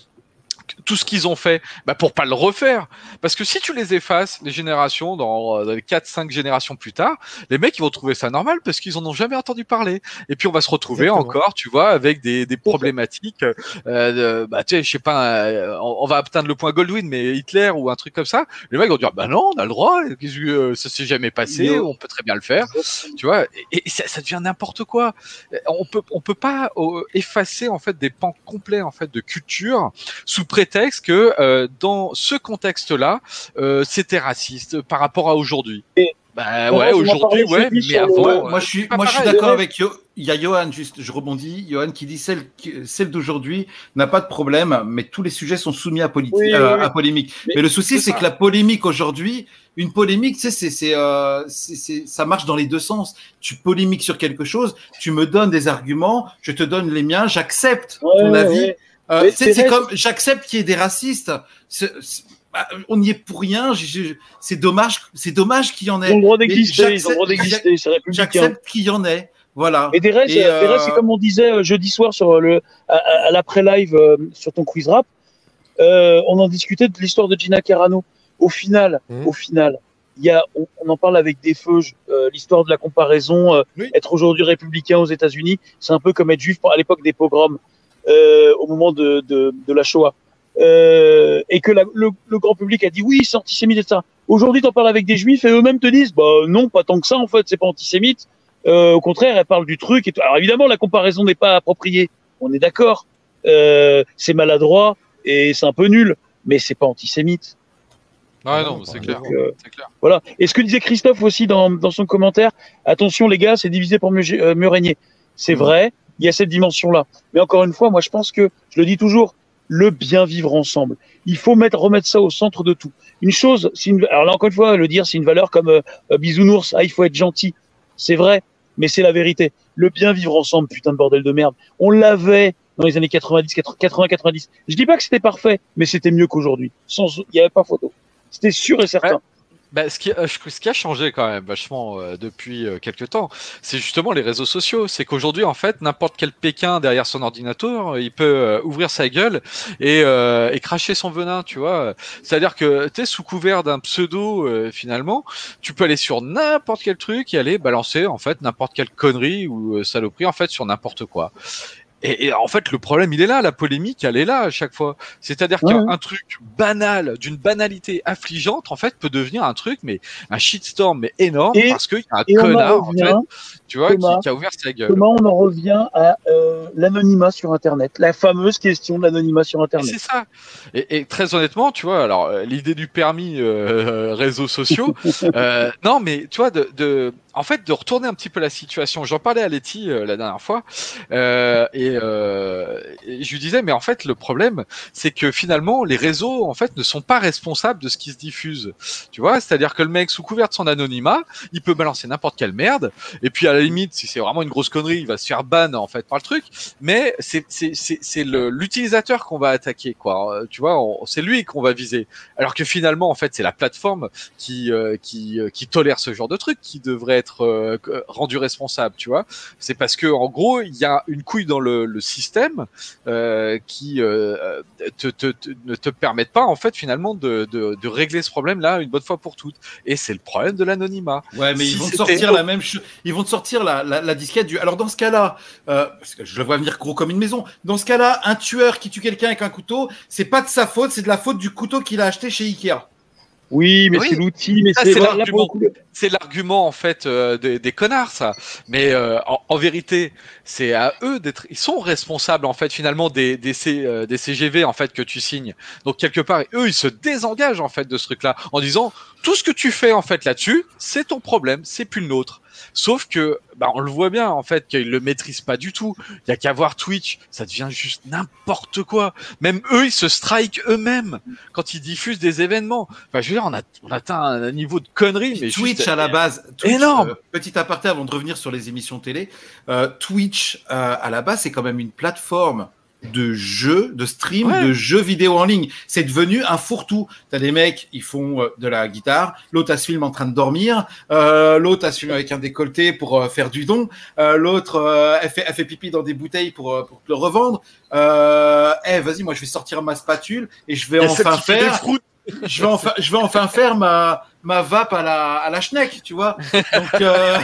tout ce qu'ils ont fait bah pour pas le refaire. Parce que si tu les effaces les générations dans euh, 4 5 générations plus tard les mecs ils vont trouver ça normal parce qu'ils en ont jamais entendu parler. Et puis on va se retrouver Exactement. encore tu vois avec des, des problématiques euh, bah tu sais je sais pas euh, on, on va atteindre le point Goldwyn mais Hitler ou un truc comme ça. Les mecs vont dire bah non on a le droit. Euh, ça s'est jamais passé on peut très bien le faire tu vois. Et, et ça, ça devient n'importe quoi. On peut on peut pas euh, effacer en fait des pans complets en fait de culture sous prétexte que euh, dans ce contexte-là, euh, c'était raciste par rapport à aujourd'hui. Bah ouais, aujourd'hui, ouais, mais le- avant, Ouais, euh, moi, je suis, je d'accord avec Yo. Il y a Johan, juste, je rebondis. Johan qui dit celle, celle d'aujourd'hui n'a pas de problème, mais tous les sujets sont soumis à, politi- Oui, oui, euh, oui. à polémique. Mais Mais, le souci, c'est que la polémique aujourd'hui, une polémique, c'est, c'est, euh, c'est, ça marche dans les deux sens. Tu polémiques sur quelque chose, tu me donnes des arguments, je te donne les miens, j'accepte Ouais, ton ouais, avis. Euh, c'est comme j'accepte qu'il y ait des racistes. Bah, on n'y est pour rien. C'est dommage, c'est dommage qu'il y en Ils ont ait. le droit Mais d'exister, ils ont le droit j'accepte- d'exister. J'accepte qu'il y en ait. Voilà. Et des restes, euh, restes, c'est comme on disait euh, jeudi soir sur le, à, à- à l'après-live euh, sur ton quiz rap. Euh, on en discutait de l'histoire de Gina Carano. Au final, Mhm. au final, il y a, on, on en parle avec des feux, euh, l'histoire de la comparaison, euh, Oui. être aujourd'hui républicain aux États-Unis, c'est un peu comme être juif à l'époque des pogroms, euh, au moment de, de, de la Shoah. Euh, et que la- le, le grand public a dit oui, c'est antisémite et ça. Aujourd'hui, t'en parles avec des juifs et eux-mêmes te disent bah non, pas tant que ça en fait, c'est pas antisémite. Euh, au contraire, elle parle du truc. Et. Alors évidemment, la comparaison n'est pas appropriée. On est d'accord. Euh, c'est maladroit et c'est un peu nul, mais c'est pas antisémite. Ouais, non, c'est clair. Euh, C'est clair. voilà. Et ce que disait Christophe aussi dans, dans son commentaire, attention les gars, c'est divisé pour mieux, euh, régner. C'est Mhm. vrai, il y a cette dimension-là. Mais encore une fois, moi je pense que, je le dis toujours, le bien vivre ensemble. Il faut mettre, remettre ça au centre de tout. Une chose, alors là encore une fois, le dire, c'est une valeur comme euh, euh, bisounours, ah il faut être gentil. C'est vrai, mais c'est la vérité. Le bien vivre ensemble, putain de bordel de merde. On l'avait dans les années 90, 80, 90. Je dis pas que c'était parfait, mais c'était mieux qu'aujourd'hui. Sans, il y avait pas photo. C'était sûr et certain. Bah, ce, qui, euh, ce qui a changé quand même vachement euh, depuis euh, quelques temps, c'est justement les réseaux sociaux. C'est qu'aujourd'hui, en fait, n'importe quel Pékin derrière son ordinateur, euh, il peut ouvrir sa gueule et, et cracher son venin, tu vois. C'est-à-dire que tu es sous couvert d'un pseudo, finalement, tu peux aller sur n'importe quel truc et aller balancer, en fait, n'importe quelle connerie ou saloperie, en fait, sur n'importe quoi. Et, et en fait, le problème, il est là, la polémique, elle est là à chaque fois. C'est-à-dire Ouais, qu'un truc banal, d'une banalité affligeante, en fait, peut devenir un truc, mais un shitstorm, mais énorme, Et- parce qu'il y a un en connard, en revient, fait, tu vois, qui, Thomas, qui a ouvert sa gueule. comment on en revient à euh, l'anonymat sur Internet, la fameuse question de l'anonymat sur Et Internet. C'est ça. Et, et très honnêtement, tu vois, alors euh, l'idée du permis euh, réseaux sociaux, euh, non, mais tu vois, de, de, en fait, de retourner un petit peu la situation. J'en parlais à Letty euh, la dernière fois, euh, et euh, je lui disais, mais en fait, le problème, c'est que finalement, les réseaux, en fait, ne sont pas responsables de ce qui se diffuse. Tu vois, c'est-à-dire que le mec, sous couvert de son anonymat, il peut balancer n'importe quelle merde. Et puis, à la limite, si c'est vraiment une grosse connerie, il va se faire ban, en fait, par le truc. Mais c'est, c'est, l'utilisateur qu'on va attaquer, quoi. Euh, Tu vois, c'est lui qu'on va viser. Alors que finalement, en fait, c'est la plateforme qui, euh, qui, euh, qui tolère ce genre de truc qui devrait être euh, rendu responsable, tu vois. C'est parce que, en gros, il y a une couille dans le, le système euh, qui euh, te, te, te- ne te permettent pas, en fait, finalement, de, de, de régler ce problème-là une bonne fois pour toutes. Et c'est le problème de l'anonymat. Ouais, mais Si ils vont sortir la même chose. Ils vont te sortir la, la, la disquette du. Alors dans ce cas-là, euh, parce que je le vois venir gros comme une maison. Dans ce cas-là, un tueur qui tue quelqu'un avec un couteau, c'est pas de sa faute, c'est de la faute du couteau qu'il a acheté chez Ikea. Oui, mais Oui. c'est l'outil, mais c'est l'argument. c'est l'argument en fait euh, des, des connards ça mais euh, en, en vérité c'est à eux d'être ils sont responsables en fait finalement des des, C- euh, des CGV en fait que tu signes donc quelque part eux ils se désengagent en fait de ce truc là en disant tout ce que tu fais en fait là-dessus c'est ton problème c'est plus le nôtre sauf que bah, on le voit bien en fait qu'ils le maîtrisent pas du tout il y a qu'à voir Twitch ça devient juste n'importe quoi même eux ils se strike eux-mêmes quand ils diffusent des événements enfin je veux dire on a on atteint un niveau de connerie mais Twitch juste- à la base. Twitch, énorme. euh, petit aparté avant de revenir sur les émissions télé. euh, Twitch euh, à la base c'est quand même une plateforme de jeux, de stream, Ouais. de jeux vidéo en ligne. C'est devenu un fourre-tout. T'as des mecs, ils font euh, de la guitare. L'autre a se filme en train de dormir. Euh, L'autre a se filme avec un décolleté pour euh, faire du don. Euh, L'autre, euh, elle, fait, elle fait pipi dans des bouteilles pour, pour le revendre. Euh, eh, vas-y, moi je vais sortir ma spatule et je vais Il enfin des faire je vais enfin, je vais enfin faire ma, ma vape à la, à la schneck, tu vois. Donc, euh,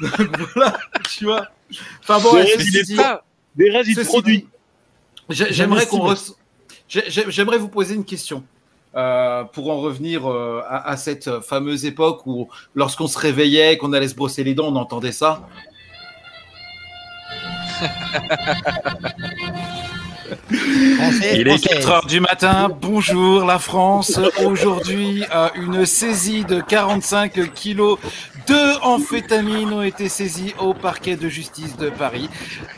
donc voilà, tu vois. Enfin bon, il est pas- des résidus ceci produits. dit, j'ai- j'aimerais qu'on re- j'aimerais vous poser une question. euh, pour en revenir euh, à, à cette fameuse époque où, lorsqu'on se réveillait, qu'on allait se brosser les dents, on entendait ça. Il est française. 4 heures du matin. Bonjour la France. Aujourd'hui, euh, une saisie de 45 kilos de amphétamines ont été saisies au parquet de justice de Paris.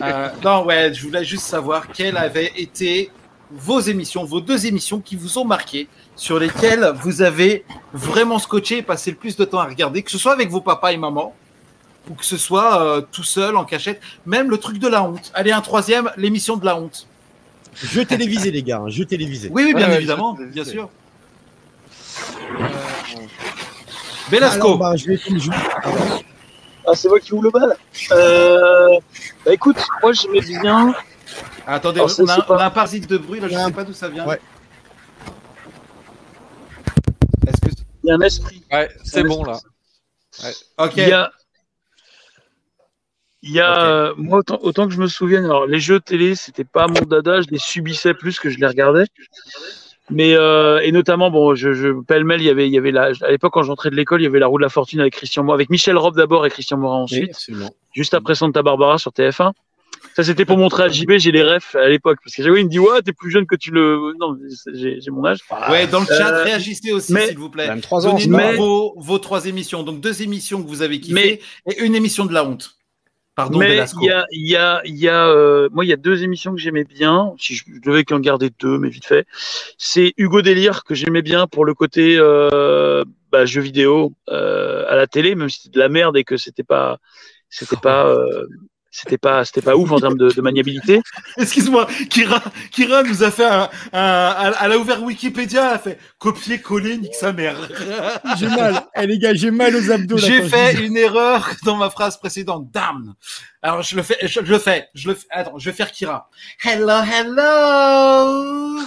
Euh, non, ouais, je voulais juste savoir quelles avaient été vos émissions, vos deux émissions qui vous ont marqué, sur lesquelles vous avez vraiment scotché et passé le plus de temps à regarder, que ce soit avec vos papas et mamans, ou que ce soit euh, tout seul en cachette, même le truc de la honte. Allez, un troisième, l'émission de la honte. Jeu télévisé, les gars, jeu télévisé. Oui, oui, bien Ouais, évidemment, je- bien je- sûr. Alors, Belasco. bah, je vais je- Ah, c'est moi qui ouvre le bal. Euh, bah écoute, moi j'aimais bien. Attendez, Alors, on, a, pas- on a un parasite de bruit, là, je Ouais. sais pas d'où ça vient. Ouais. Est-ce que... Il y a un esprit. Ouais, c'est bon là. Ok. Il y a, il y a euh, moi autant, autant que je me souvienne, alors les jeux télé, c'était pas mon dada, je les subissais plus que je les regardais. Mais euh, et notamment bon, je, je pêle-mêle, il y avait il y avait la, à l'époque quand j'entrais de l'école, il y avait la roue de la fortune avec Christian Morin, avec Michel Robe d'abord et Christian Morin ensuite, absolument. juste après Santa Barbara sur TF1. Ça c'était pour montrer à JB, j'ai les refs à l'époque parce que j'avais il me dit ouais t'es plus jeune que tu le non j'ai j'ai mon âge. Ouais, dans le chat, Euh, réagissez aussi, s'il vous plaît. 23 ans. Donnez-nous mais- vos, vos trois émissions. Donc, deux émissions que vous avez kiffées Mais- et une émission de la honte. Pardon, Mais il y a, il y a, y a, euh, moi, il y a deux émissions que j'aimais bien. Si je, je devais qu'en garder deux, mais vite fait. C'est Hugo Délire que j'aimais bien pour le côté euh, bah, jeu vidéo euh, à la télé, même si c'était de la merde et que c'était pas, c'était pas, euh, c'était pas, c'était pas ouf en termes de, de maniabilité. Excuse-moi, Kira, Kira nous a fait un, un- Elle a ouvert Wikipédia, elle a fait copier-coller, nique sa mère. J'ai mal. Eh, les gars, j'ai mal aux abdos. J'ai fait une erreur dans ma phrase précédente. Damn. Alors je le fais, je, je le fais, je le fais. Attends, je vais faire Kira. Hello, hello.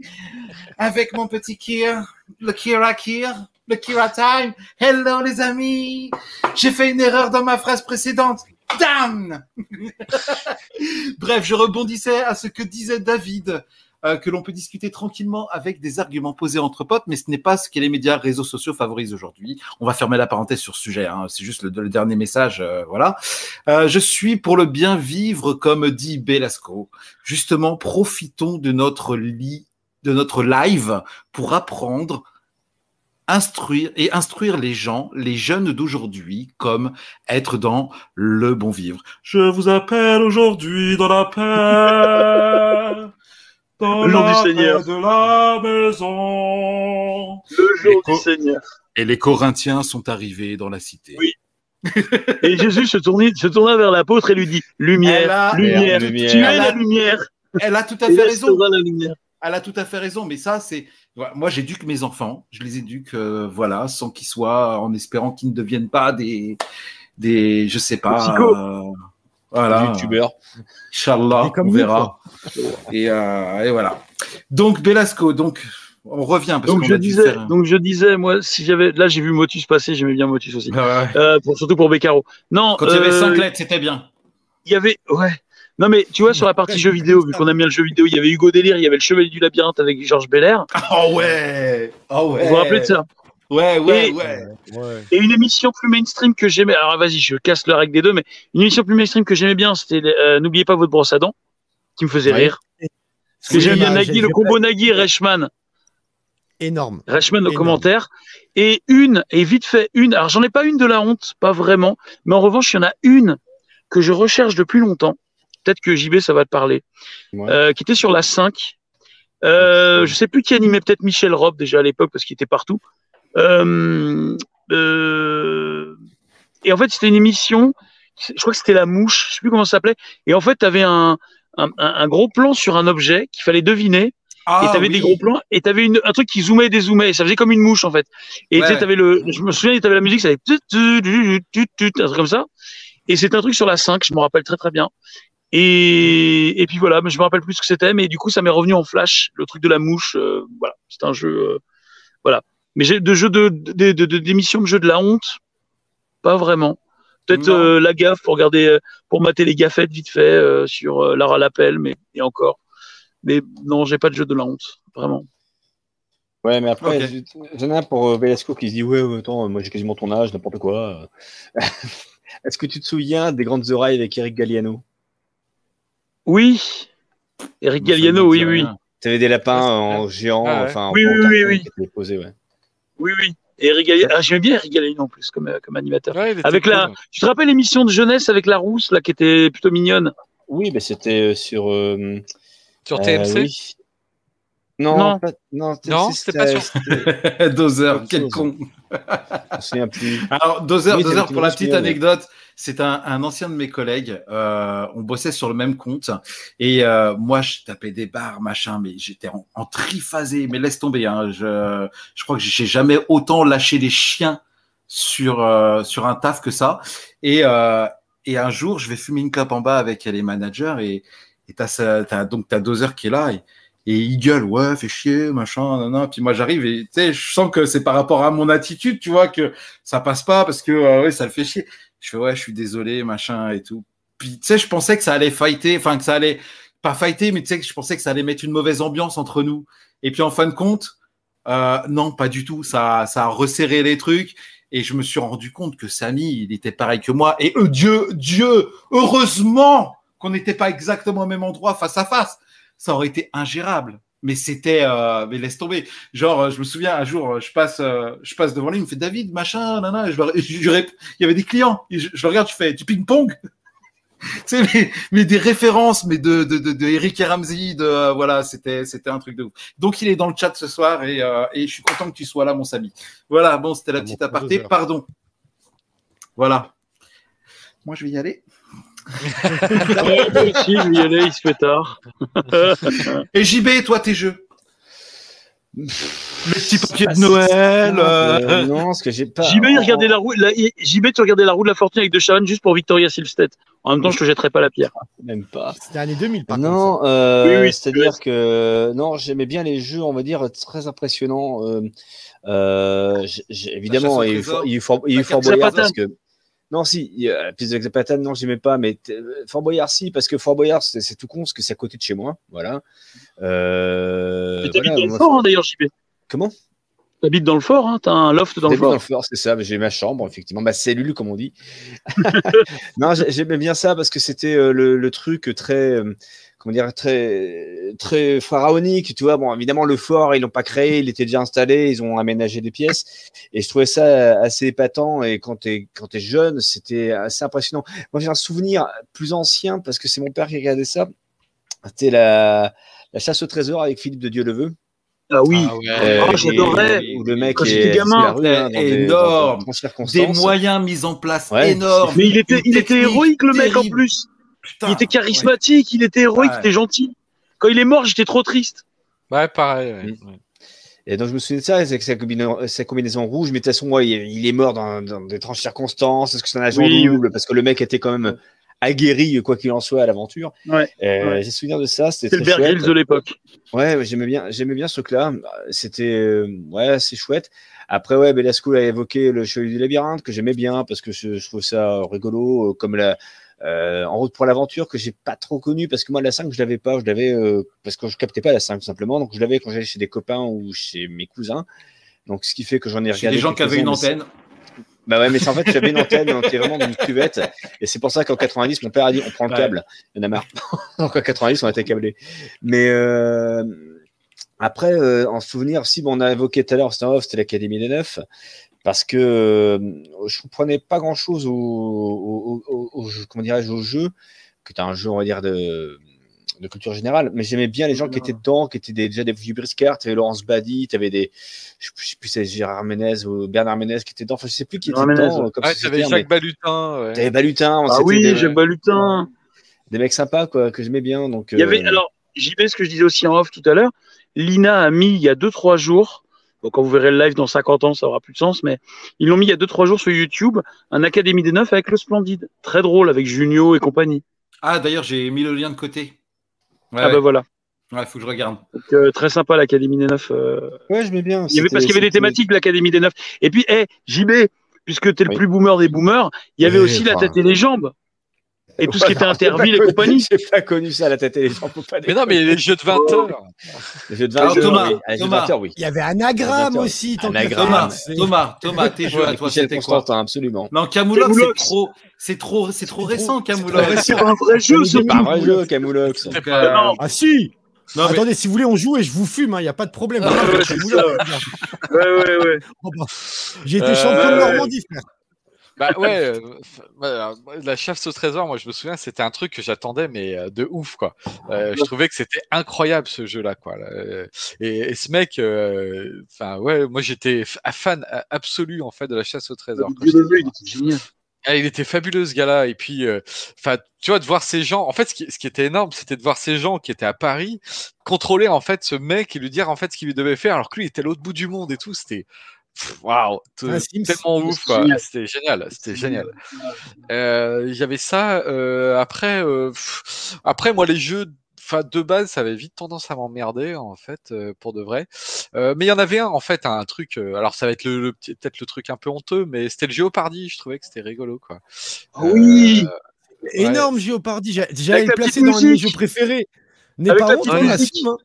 Avec mon petit Kira, le Kira Kira, le Kira Time. Hello les amis. J'ai fait une erreur dans ma phrase précédente. Damn. Bref, je rebondissais à ce que disait David. euh, que l'on peut discuter tranquillement avec des arguments posés entre potes, mais ce n'est pas ce que les médias réseaux sociaux favorisent aujourd'hui. On va fermer la parenthèse sur ce sujet. Hein. C'est juste le, dernier message. euh, voilà. Euh, je suis pour le bien vivre, comme dit Belasco. Justement, profitons de notre lit, de notre live pour apprendre instruire et instruire les gens, les jeunes d'aujourd'hui, comme être dans le bon vivre. Je vous appelle aujourd'hui dans la paix. Dans Le jour la du Seigneur. paix de la maison. Le jour du Seigneur. Et les Corinthiens sont arrivés dans la cité. Oui. Et Jésus se tourna, se tourna vers l'apôtre et lui dit Lumière, a- lumière, Lumière. tu es la lumière. Elle a tout à fait raison. la lumière. Elle a tout à fait raison, mais ça, c'est. Moi, j'éduque mes enfants. Je les éduque, euh, voilà, sans qu'ils soient, en espérant qu'ils ne deviennent pas des, des, je sais pas. euh, voilà. youtubeur. Inch'Allah, on verra. Et, euh, et voilà. Donc, Belasco, donc, on revient parce Donc je a disais, faire donc je disais, moi, si j'avais, là j'ai vu Motus passer, j'aimais bien Motus aussi. Ouais. Euh, pour, surtout pour Beccaro. Non, Quand il y avait cinq lettres, c'était bien. il y avait, ouais. Non mais tu vois sur la partie jeux vidéo, vu qu'on aime bien le jeu vidéo, il y avait Hugo Délire, il y avait le Chevalier du Labyrinthe avec Georges Belair. Oh ouais. Oh ouais. Vous vous rappelez de ça? Ouais, ouais, Et- ouais. Ouais. Et une émission plus mainstream que j'aimais. Alors vas-y, je casse le règle des deux, mais une émission plus mainstream que j'aimais bien, c'était euh, N'oubliez pas votre brosse à dents, qui me faisait Ouais. rire. Parce que j'aimais bien Nagui, le combo Nagui et Reichmann. Énorme. Reichmann au Énorme. commentaire. Et une, et vite fait une. Alors j'en ai pas une de la honte, pas vraiment. Mais en revanche, il y en a une que je recherche depuis longtemps. Peut-être que JB, ça va te parler. Ouais. Euh, qui était sur la 5. Euh, je sais plus qui animait, peut-être Michel Rob déjà à l'époque parce qu'il était partout. Euh, euh, et en fait, c'était une émission. Je crois que c'était la mouche. Je sais plus comment ça s'appelait. Et en fait, tu avais un, un, gros plan sur un objet qu'il fallait deviner Ah, et t'avais oui. des gros plans et t'avais une un truc qui zoomait et dézoomait et ça faisait comme une mouche en fait et tu sais t'avais le je me souviens t'avais la musique ça faisait un truc comme ça et c'était un truc sur la 5 je me rappelle très très bien et et puis voilà mais je me rappelle plus ce que c'était mais du coup ça m'est revenu en flash le truc de la mouche euh, voilà c'est un jeu euh, voilà mais j'ai de jeux de de- de- de- d'émissions de jeux de la honte pas vraiment peut-être euh, la gaffe pour regarder pour mater les gaffettes vite fait euh, sur euh, Lara l'appel mais et encore mais non, j'ai pas de jeu de la honte, vraiment. Ouais, mais après, Ok. je- j'en ai un pour Velasco qui se dit ouais, attends, moi j'ai quasiment ton âge, n'importe quoi. Est-ce que tu te souviens des grandes oreilles avec Eric Galliano? Oui, Eric Galliano, dit oui, oui. Tu avais des lapins en géant, Ah ouais. enfin en Oui, oui, en oui, oui. ouais. oui, oui. Et Eric Galliano, ah, j'aimais bien Eric Galliano en plus comme, euh, comme animateur. Ouais, Avec la, tu te rappelles l'émission de jeunesse avec la rousse là qui était plutôt mignonne? Oui, mais c'était euh, sur. euh, Sur euh, TMC. oui. Non, Non. pas- non, Non, c'était pas sur- Dozer, quel con. Je me souviens plus. Alors, Dozer, Oui, Dozer pour la petite anecdote, c'est un, un ancien de mes collègues. Euh, on bossait sur le même compte. Et euh, moi, je tapais des barres, machin, mais j'étais en, en triphasé. Mais laisse tomber. Hein, je, je crois que j'ai jamais autant lâché des chiens sur, euh, sur un taf que ça. Et, euh, et un jour, je vais fumer une clope en bas avec les managers. Et t'as ça- t'as- donc t'as Dozer qui est là. Et, et il gueule, ouais, fais chier, machin, nan, nan. Puis moi, j'arrive et tu sais, je sens que c'est par rapport à mon attitude, tu vois, que ça passe pas parce que euh, ouais, ça le fait chier. Je fais ouais, je suis désolé, machin et tout. Puis tu sais, je pensais que ça allait fighter, enfin que ça allait pas fighter, mais tu sais que je pensais que ça allait mettre une mauvaise ambiance entre nous. Et puis en fin de compte, euh, non, pas du tout. Ça, ça a resserré les trucs. Et je me suis rendu compte que Samy, il était pareil que moi. Et eux, Dieu, Dieu, heureusement qu'on n'était pas exactement au même endroit face à face. Ça aurait été ingérable. Mais c'était, euh, mais laisse tomber. Genre, euh, je me souviens un jour, euh, je passe, euh, je passe devant lui, il me fait David, machin, nana. Je, je- je il y avait des clients. Je, je le regarde, je fais du ping-pong? tu sais, mais, mais des références, mais de, de, de, de Eric et Ramsey, de, euh, voilà, c'était, c'était un truc de ouf. Donc, il est dans le chat ce soir et, euh, et je suis content que tu sois là, mon Samy. Voilà, bon, c'était la Ah, petite aparté. Pardon. Voilà. Moi, je vais y aller. Aussi, je vais y aller, il se fait tard. Et JB, toi, tes jeux Les petits papiers de Noël. Euh, euh, non, parce que j'ai pas. JB, il en- regardait la roue, la- JB, tu regardais la roue de la fortune avec De Chavannes juste pour Victoria Silvstedt. En même temps, je te jetterai pas la pierre. Même pas. C'était l'année 2000, par contre. Non, euh, Oui, oui, c'est-à-dire que non, j'aimais bien les jeux, on va dire très impressionnants. Euh, euh, évidemment, il y a eu trésor. Fort- il Fort il Zapata. parce que non, si, la piste de Zapata, non, j'aimais pas, mais Fort Boyard, si, parce que Fort Boyard, c'est tout con, parce que c'est à côté de chez moi, voilà. Euh, voilà, dans le moi- fort, hein, d'ailleurs, JB. Comment? T'habites dans le fort, hein T'as un loft dans le J'habite dans fort. le fort, c'est ça. J'ai ma chambre, effectivement, ma cellule, comme on dit. non, j'ai- j'aimais bien ça parce que c'était euh, le, le truc très, euh, comment dire, très, très pharaonique. Tu vois, bon, évidemment, le fort, ils l'ont pas créé, il était déjà installé, ils ont aménagé des pièces. Et je trouvais ça assez épatant. Et quand t'es, quand t'es jeune, c'était assez impressionnant. Moi, j'ai un souvenir plus ancien parce que c'est mon père qui regardait ça. C'était la, la chasse au trésor avec Philippe de Dieu le veut. Ah oui. Ah ouais. Oh, j'adorais. le mec Quand est j'étais gamin. rue, hein, dans des- Énorme. Des circonstances. moyens mis en place Ouais. énormes. Mais il était, il était héroïque, le mec, en plus. Putain, Il était charismatique, il était héroïque, Ouais. il était gentil. Quand il est mort, j'étais trop triste. Ouais, pareil. ouais. Mm. Et donc je me souviens de ça, avec sa combinaison, sa combinaison rouge, mais de toute façon, ouais, il, il est mort dans, dans d'étranges circonstances. Est-ce que c'est un agent Oui, double Parce que le mec était quand même aguerri, quoi qu'il en soit, à l'aventure. Ouais, Euh, ouais. J'ai souvenir de ça, c'était C'est le Bear de l'époque. Ouais, j'aimais bien, j'aimais bien ce truc-là. C'était, euh, ouais, c'est chouette. Après, ouais, Belasco a évoqué le Chevalier du Labyrinthe que j'aimais bien parce que je, je trouve ça rigolo, euh, comme la, euh, En route pour l'aventure que j'ai pas trop connu parce que moi la 5 je l'avais pas, je l'avais euh, parce que je captais pas la 5 tout simplement, donc je l'avais quand j'allais chez des copains ou chez mes cousins. Donc ce qui fait que j'en ai Chez regardé. des gens qui avaient une antenne. Bah ouais, mais c'est en fait, j'avais une antenne, on était vraiment dans une cuvette. Et c'est pour ça qu'en 90, mon père a dit on prend le Ouais. câble. Il y en a marre. Donc en 90, on a été câblé. Mais euh, après, euh, en souvenir, si bon, on a évoqué tout à l'heure, c'était l'Académie des Neufs. Parce que euh, je comprenais pas grand chose au, au, au, au jeu, comment dirais-je, au jeu, qui était un jeu, on va dire, de, de culture générale. Mais j'aimais bien les gens qui étaient dedans, qui étaient des- déjà des vieux briscards. Tu avais Laurence Badi, tu avais des, je sais plus, c'est Gérard Ménez ou Bernard Ménez qui était dedans. Enfin, je sais plus qui était dedans. Ouais, t'avais mais Jacques Balutin. ouais. T'avais Balutin. Ah oui, des, j'aime Balutin. des mecs sympas, quoi, que j'aimais bien. Donc, Il y avait, euh, alors, JB, ce que je disais aussi en off tout à l'heure, Lina a mis il y a 2-3 jours, donc quand vous verrez le live dans 50 ans, ça aura plus de sens, mais ils l'ont mis il y a 2-3 jours sur YouTube, un Académie des Neufs avec le Splendide. Très drôle, avec Junio et compagnie. Ah, d'ailleurs, j'ai mis le lien de côté. Ouais, ah bah voilà. ouais, faut que je regarde. Donc, euh, très sympa l'Académie des Neufs. euh. Ouais, j'aimais bien. Il y avait, parce qu'il y avait des thématiques de l'Académie des Neufs. Et puis, hé, JB, puisque tu es le plus boomer des boomers, il y avait Oui, aussi la tête et les jambes. Et tout ce qui était Interville et compagnie. J'ai pas connu ça, la tête et les jambes. faut pas Mais non, mais les jeux de 20 heures. Les jeux de 20 Alors, heures, Thomas, oui. Ah, les jeux de Thomas. 20 heures, oui. Il y avait anagramme aussi. tant Anagramme. Thomas, Thomas, Thomas, tes jeux à toi, c'était quoi absolument. Non, Camoulox, c'est trop, c'est trop, c'est trop récent, Camoulox. c'est un vrai jeu, C'est pas un vrai jeu, Camoulox. Euh. Ah si non, mais- Attendez, si vous voulez, on joue et je vous fume, il n'y a pas de problème. Ah, ouais. Ouais, ouais, ouais. J'ai été Euh, champion de ouais. Normandie, frère. Bah ouais, euh, la chasse au trésor, moi je me souviens, c'était un truc que j'attendais, mais euh, de ouf quoi. Euh, je trouvais que c'était incroyable ce jeu-là quoi. là. Et, et ce mec, euh, enfin ouais, moi j'étais fan absolu en fait de la chasse au trésor. quoi. Dieu le veut, il était génial. Ah, il était fabuleux ce gars-là. Et puis, euh, tu vois, de voir ces gens. En fait, ce qui, ce qui était énorme, c'était de voir ces gens qui étaient à Paris contrôler en fait ce mec et lui dire en fait ce qu'il devait faire, alors que lui il était à l'autre bout du monde et tout. C'était waouh, Un Sims. tellement ouf quoi. C'était génial, c'était génial. Euh, J'avais ça. euh, après, euh, pff, après moi les jeux. Enfin, de base, ça avait vite tendance à m'emmerder, en fait, euh, pour de vrai. Euh, mais il y en avait un, en fait, un truc. euh, alors, ça va être le, peut-être le truc un peu honteux, mais c'était le Géopardy. Je trouvais que c'était rigolo, quoi. Ah oui Énorme Géopardy. J'a- J'allais le placer dans musique. jeux préférés. Pas honte, musique. assume, hein.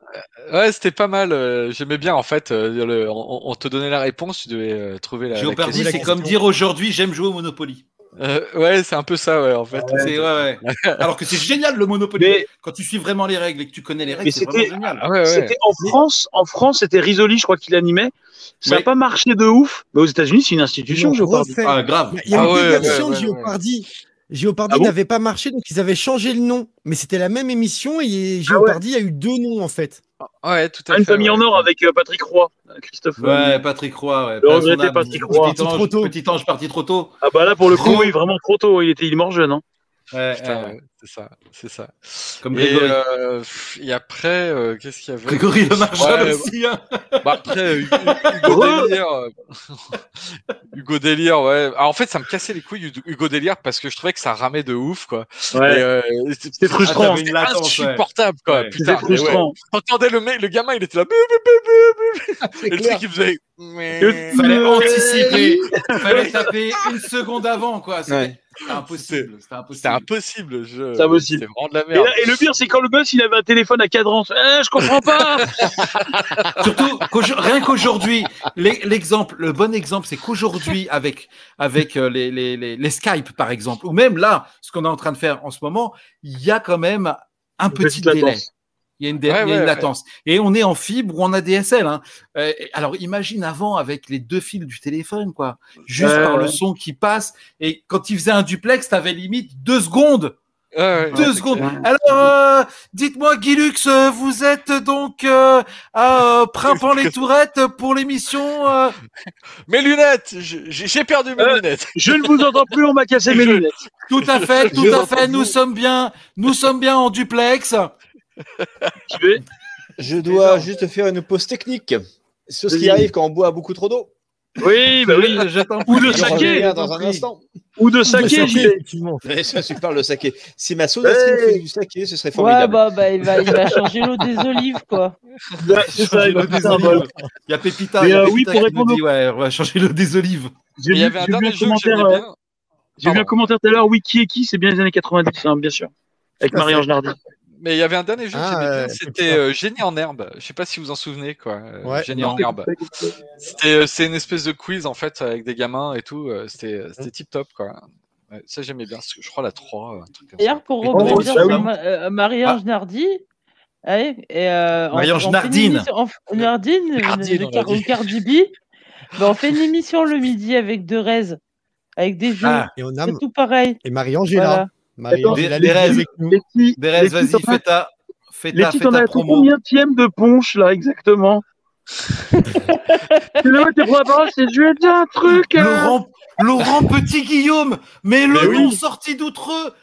Ouais, c'était pas mal. euh, J'aimais bien en fait. euh, le- on, on te donnait la réponse, tu devais euh, trouver la. Géopardy, c'est comme dire aujourd'hui, j'aime jouer au Monopoly. Euh, ouais, c'est un peu ça, ouais, en fait. Ouais, ouais. Alors que c'est génial le Monopoly. Mais- Quand tu suis vraiment les règles et que tu connais les règles, c'est vraiment c'était- génial. Ah ouais, ouais. C'était en France, en France, c'était Risoli, je crois qu'il animait. Ça n'a pas marché de ouf, mais aux États-Unis, c'est une institution, refait. Ah, grave. Il y a Ah une ouais, ouais, ouais, de ouais. Géopardy. Géopardy Ah bon n'avait pas marché, donc ils avaient changé le nom. Mais c'était la même émission et Géopardy a eu deux noms en fait. Ouais, tout à Ah, Une fait. famille en or avec euh, Patrick Roy, euh, Christophe. Ouais, Patrick Roy. Ouais. Le regretté. Patrick Petit Roy. ange, Trop tôt. Petit ange parti trop tôt. Ah bah là, pour le coup, oui, vraiment trop tôt. Il était, il est mort jeune. Hein. Ouais, Putain, ouais. ouais, c'est ça, c'est ça. Comme Et, Grégory. euh, et après, euh, qu'est-ce qu'il y avait Grégory le Ouais, aussi. Hein. Bah après, Hugo Hugo Délire. euh, Hugo Délire, ouais. Alors, en fait, ça me cassait les couilles, Hugo Délire, parce que je trouvais que ça ramait de ouf, quoi. Ouais. Euh, C'était frustrant. Ah, ouais. insupportable, quoi. Ouais. Putain, C'était ouais. frustrant. T'entendais le mec, le gamin, il était là. Et le truc, il faisait. Fallait anticiper. Fallait taper une seconde avant, quoi. C'était impossible. C'était impossible. impossible. Je... C'est impossible. c'est vraiment de la Et, merde. là- et le pire, c'est quand le boss il avait un téléphone à cadran. Eh, je comprends pas. Surtout, rien qu'aujourd'hui, l'e- l'exemple, le bon exemple, c'est qu'aujourd'hui, avec, avec euh, les, les, les, les Skype, par exemple, ou même là, ce qu'on est en train de faire en ce moment, il y a quand même un petit délai. latence. Il y a une, dé- Ouais, il y a une ouais, latence. Et on est en fibre ou en ADSL. Hein. Euh, alors imagine avant avec les deux fils du téléphone, quoi. Juste par le son qui passe. Et quand il faisait un duplex, tu avais limite deux secondes. Deux secondes. clair. Alors, euh, dites-moi, Guilux, vous êtes donc euh, à euh, Primpant-les-Tourettes pour l'émission euh, Mes lunettes, j'ai perdu mes Euh, lunettes. Je ne vous entends plus, on m'a cassé mes Je- lunettes. Tout à fait, tout à fait. Nous sommes bien, nous sommes bien en duplex. Je vais. Je dois juste faire une pause technique sur ce qui arrive quand on boit beaucoup trop d'eau. Oui, bah oui. J'attends. Ou de Je saké. dans un instant. Ou de saké, effectivement. Tu parles de saké. Si ma Hey. faisait du saké, ce serait Ouais, formidable. bah, bah, il va, il va changer l'eau des olives, quoi. Ouais, C'est ça, il y a Pépita, il euh, oui, pour qui répondre nous dit, ouais, on va changer l'eau des olives. Il y vu, avait un j'ai vu un dernier jeu que commentaire, j'aimais euh, bien. j'ai vu un Pardon. commentaire tout à l'heure, Wiki et qui, c'est bien les années 90, hein, bien sûr. Avec Marie-Ange Nardi. Mais il y avait un dernier jeu que Ah, euh, c'était euh, Génie en herbe. Je sais pas si vous en souvenez, quoi. euh, Ouais, Génie non. en herbe. C'était euh, c'est une espèce de quiz, en fait, avec des gamins et tout. C'était c'était tip top, quoi. Ouais, ça, j'aimais bien. Je crois la 3, un truc comme ça. D'ailleurs, pour Oh, rebondir ça, sur oui. Ma- euh, Marie-Ange Nardi, allez, et, euh, on- Marie-Ange on fait une Nardine. Nardine, Cardi B. Ben, on fait une émission le midi avec Derez, avec des jeux. Ah, Et on a C'est tout pareil. et Marie-Ange est là. Voilà. Des- des Derez, vas-y, fais ta, fais Les ta, fais ta as promo. combien tième de punch, là, exactement? Tu vois, t'es pour la parole, c'est je dire un truc. hein. Laurent, Laurent Petit Guillaume, mais le Mais oui. nom sorti d'outre,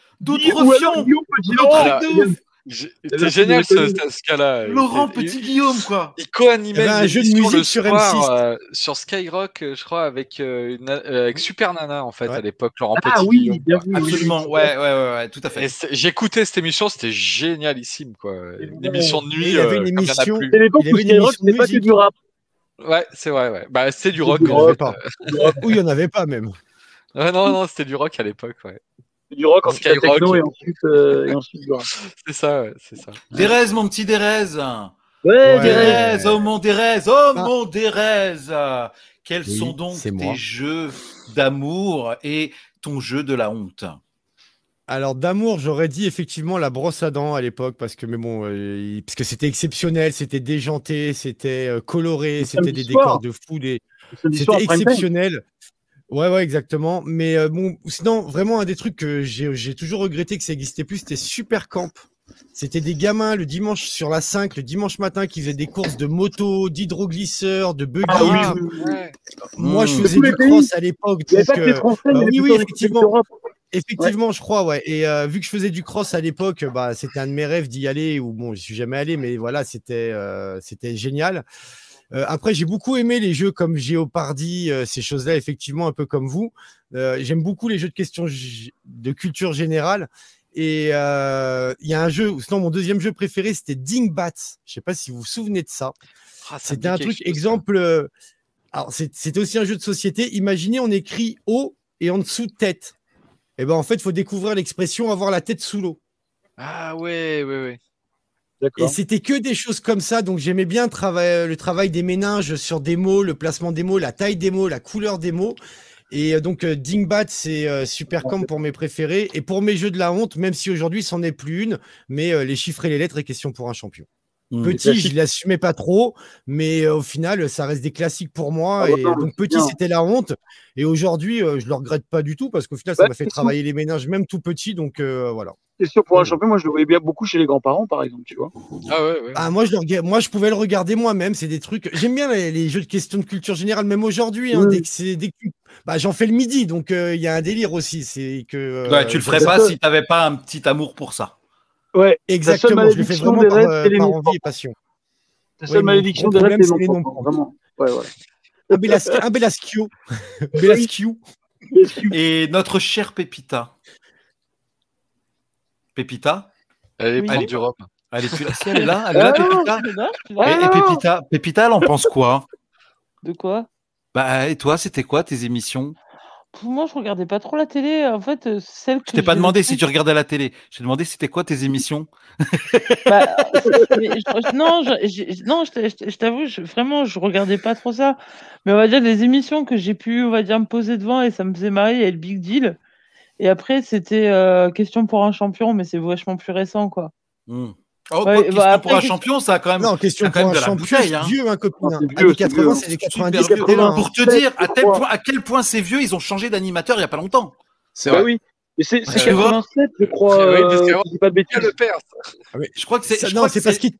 Ou Eh C'était ben, génial, ce, ce, ce cas-là. Laurent Il- Petit Guillaume, quoi. Il co-animait y avait un une jeu de musique sur soir, M6. euh, sur Skyrock, euh, je crois, avec, euh, une- euh, avec Super Nana, en fait, Ouais. à l'époque, Laurent Ah Petit. oui, Guillaume, bien quoi. vu. oui, oui. Absolument, ouais, ouais, ouais, ouais, tout à fait. J'écoutais cette émission, c'était génialissime, quoi. Une émission de nuit. il y avait une émission-. C'est l'époque où Skyrock, c'était pas que du rap. Ouais, c'est vrai, ouais. Bah, c'était du rock, Il y en pas. Ou il y en avait pas même. Ouais, non, non, c'était du rock à l'époque, ouais. Du rock, ensuite la techno et ensuite, euh, et ensuite du rap. C'est ça, ouais, c'est ça. Derez, mon petit Derez. Ouais, oh mon Derez, oh Ah. mon Derez. Quels Oui, sont donc tes moi. jeux d'amour et ton jeu de la honte? Alors d'amour, j'aurais dit effectivement la brosse à dents à l'époque parce que mais bon, euh, parce que c'était exceptionnel, c'était déjanté, c'était euh, coloré, c'était des soir. décors de fou, des C'était exceptionnel. Ouais, ouais, exactement. Mais euh, bon, sinon, vraiment, un des trucs que j'ai toujours regretté que ça n'existait plus, c'était Super Camp. C'était des gamins le dimanche sur la 5, le dimanche matin, qui faisaient des courses de moto, d'hydroglisseurs, de buggy. Ah oui, oui, oui. Moi, je Mmh. faisais du cross à l'époque. Euh, bah oui, oui, effectivement. Effectivement, je crois, ouais. Et euh, vu que je faisais du cross à l'époque, bah, c'était un de mes rêves d'y aller. Ou bon, je suis jamais allé, mais voilà, c'était euh, c'était génial. Euh, après, j'ai beaucoup aimé les jeux comme Géopardy, euh, ces choses-là, effectivement, un peu comme vous. Euh, J'aime beaucoup les jeux de questions de culture générale. Et il y a un jeu, sinon mon deuxième jeu préféré, c'était Dingbats. Je sais pas si vous vous souvenez de ça. Ah, ça C'était un truc, chose, exemple. alors, c'est- c'était aussi un jeu de société. Imaginez, on écrit haut et en dessous tête. Et ben, en fait, il faut découvrir l'expression avoir la tête sous l'eau. Ah ouais, ouais, ouais. Et c'était que des choses comme ça. Donc, j'aimais bien trava- le travail des méninges sur des mots, le placement des mots, la taille des mots, la couleur des mots. Et euh, donc, euh, Dingbat, c'est euh, super com pour mes préférés. Et pour mes jeux de la honte, même si aujourd'hui, c'en est plus une, mais euh, les chiffres et les lettres est question pour un champion. Mmh. Petit, je l'assumais pas trop, mais euh, au final, ça reste des classiques pour moi. Ah et non, donc petit, c'était la honte. Et aujourd'hui, euh, je le regrette pas du tout parce qu'au final, ça Ouais, m'a fait travailler les ménages, même tout petit. Donc euh, voilà. C'est sûr, pour un Mmh. champion, moi, je le voyais bien beaucoup chez les grands-parents, par exemple, tu vois. Ah ouais, ouais. Ah, moi, je le rega- moi, je pouvais le regarder moi-même. C'est des trucs. J'aime bien les, les jeux de questions de culture générale, même aujourd'hui. hein, Oui. dès que c'est- dès que- bah, j'en fais le midi, donc euh, il y a un délire aussi. C'est que. euh, Ouais, tu le ferais ça- pas si t'avais pas un petit amour pour ça. Ouais, Exactement. Je le fais vraiment par, rêves, euh, par envie et passion. la seule malédiction des rêves, c'est les noms Vraiment. Ouais, voilà. Un, Belasquio. Belasquio. Et notre chère Pépita. Pépita Elle est Oui. du rhum. Elle est, là, elle est là, elle est là, Ah, Pépita et, et Pépita, Pépita, elle en pense quoi De quoi? Bah, et toi, c'était quoi tes émissions? Pour moi, je regardais pas trop la télé. En fait, euh, celle que Je t'ai pas demandé si tu regardais la télé. Je t'ai demandé c'était quoi tes émissions? Bah, mais je- non, je, je- non, je t'a- je t'a- je t'avoue, je- vraiment, je regardais pas trop ça. Mais on va dire les émissions que j'ai pu, on va dire, me poser devant et ça me faisait marrer, il y a le Big Deal. Et après, c'était euh, question pour un champion, mais c'est vachement plus récent, quoi. Hmm. Oh, Ouais, quoi, question bah, pour après, un champion, ça a quand même. Non, question quand pour même un de la champion, bouteille, c'est hein. vieux, hein, copine. Ah, hein. c'est vieux, Années c'est 80, vieux. c'est les Super 90, vieux. c'était là, hein. Pour te dire à, tel point, à quel point c'est vieux, ils ont changé d'animateur il y a pas longtemps. C'est Bah vrai. oui. Et c'est c'est Tu vois 87, je crois. Oui, mais c'est euh, je dis pas de bêtises. le père. Je crois que c'est. Non, crois que c'est parce qu'il.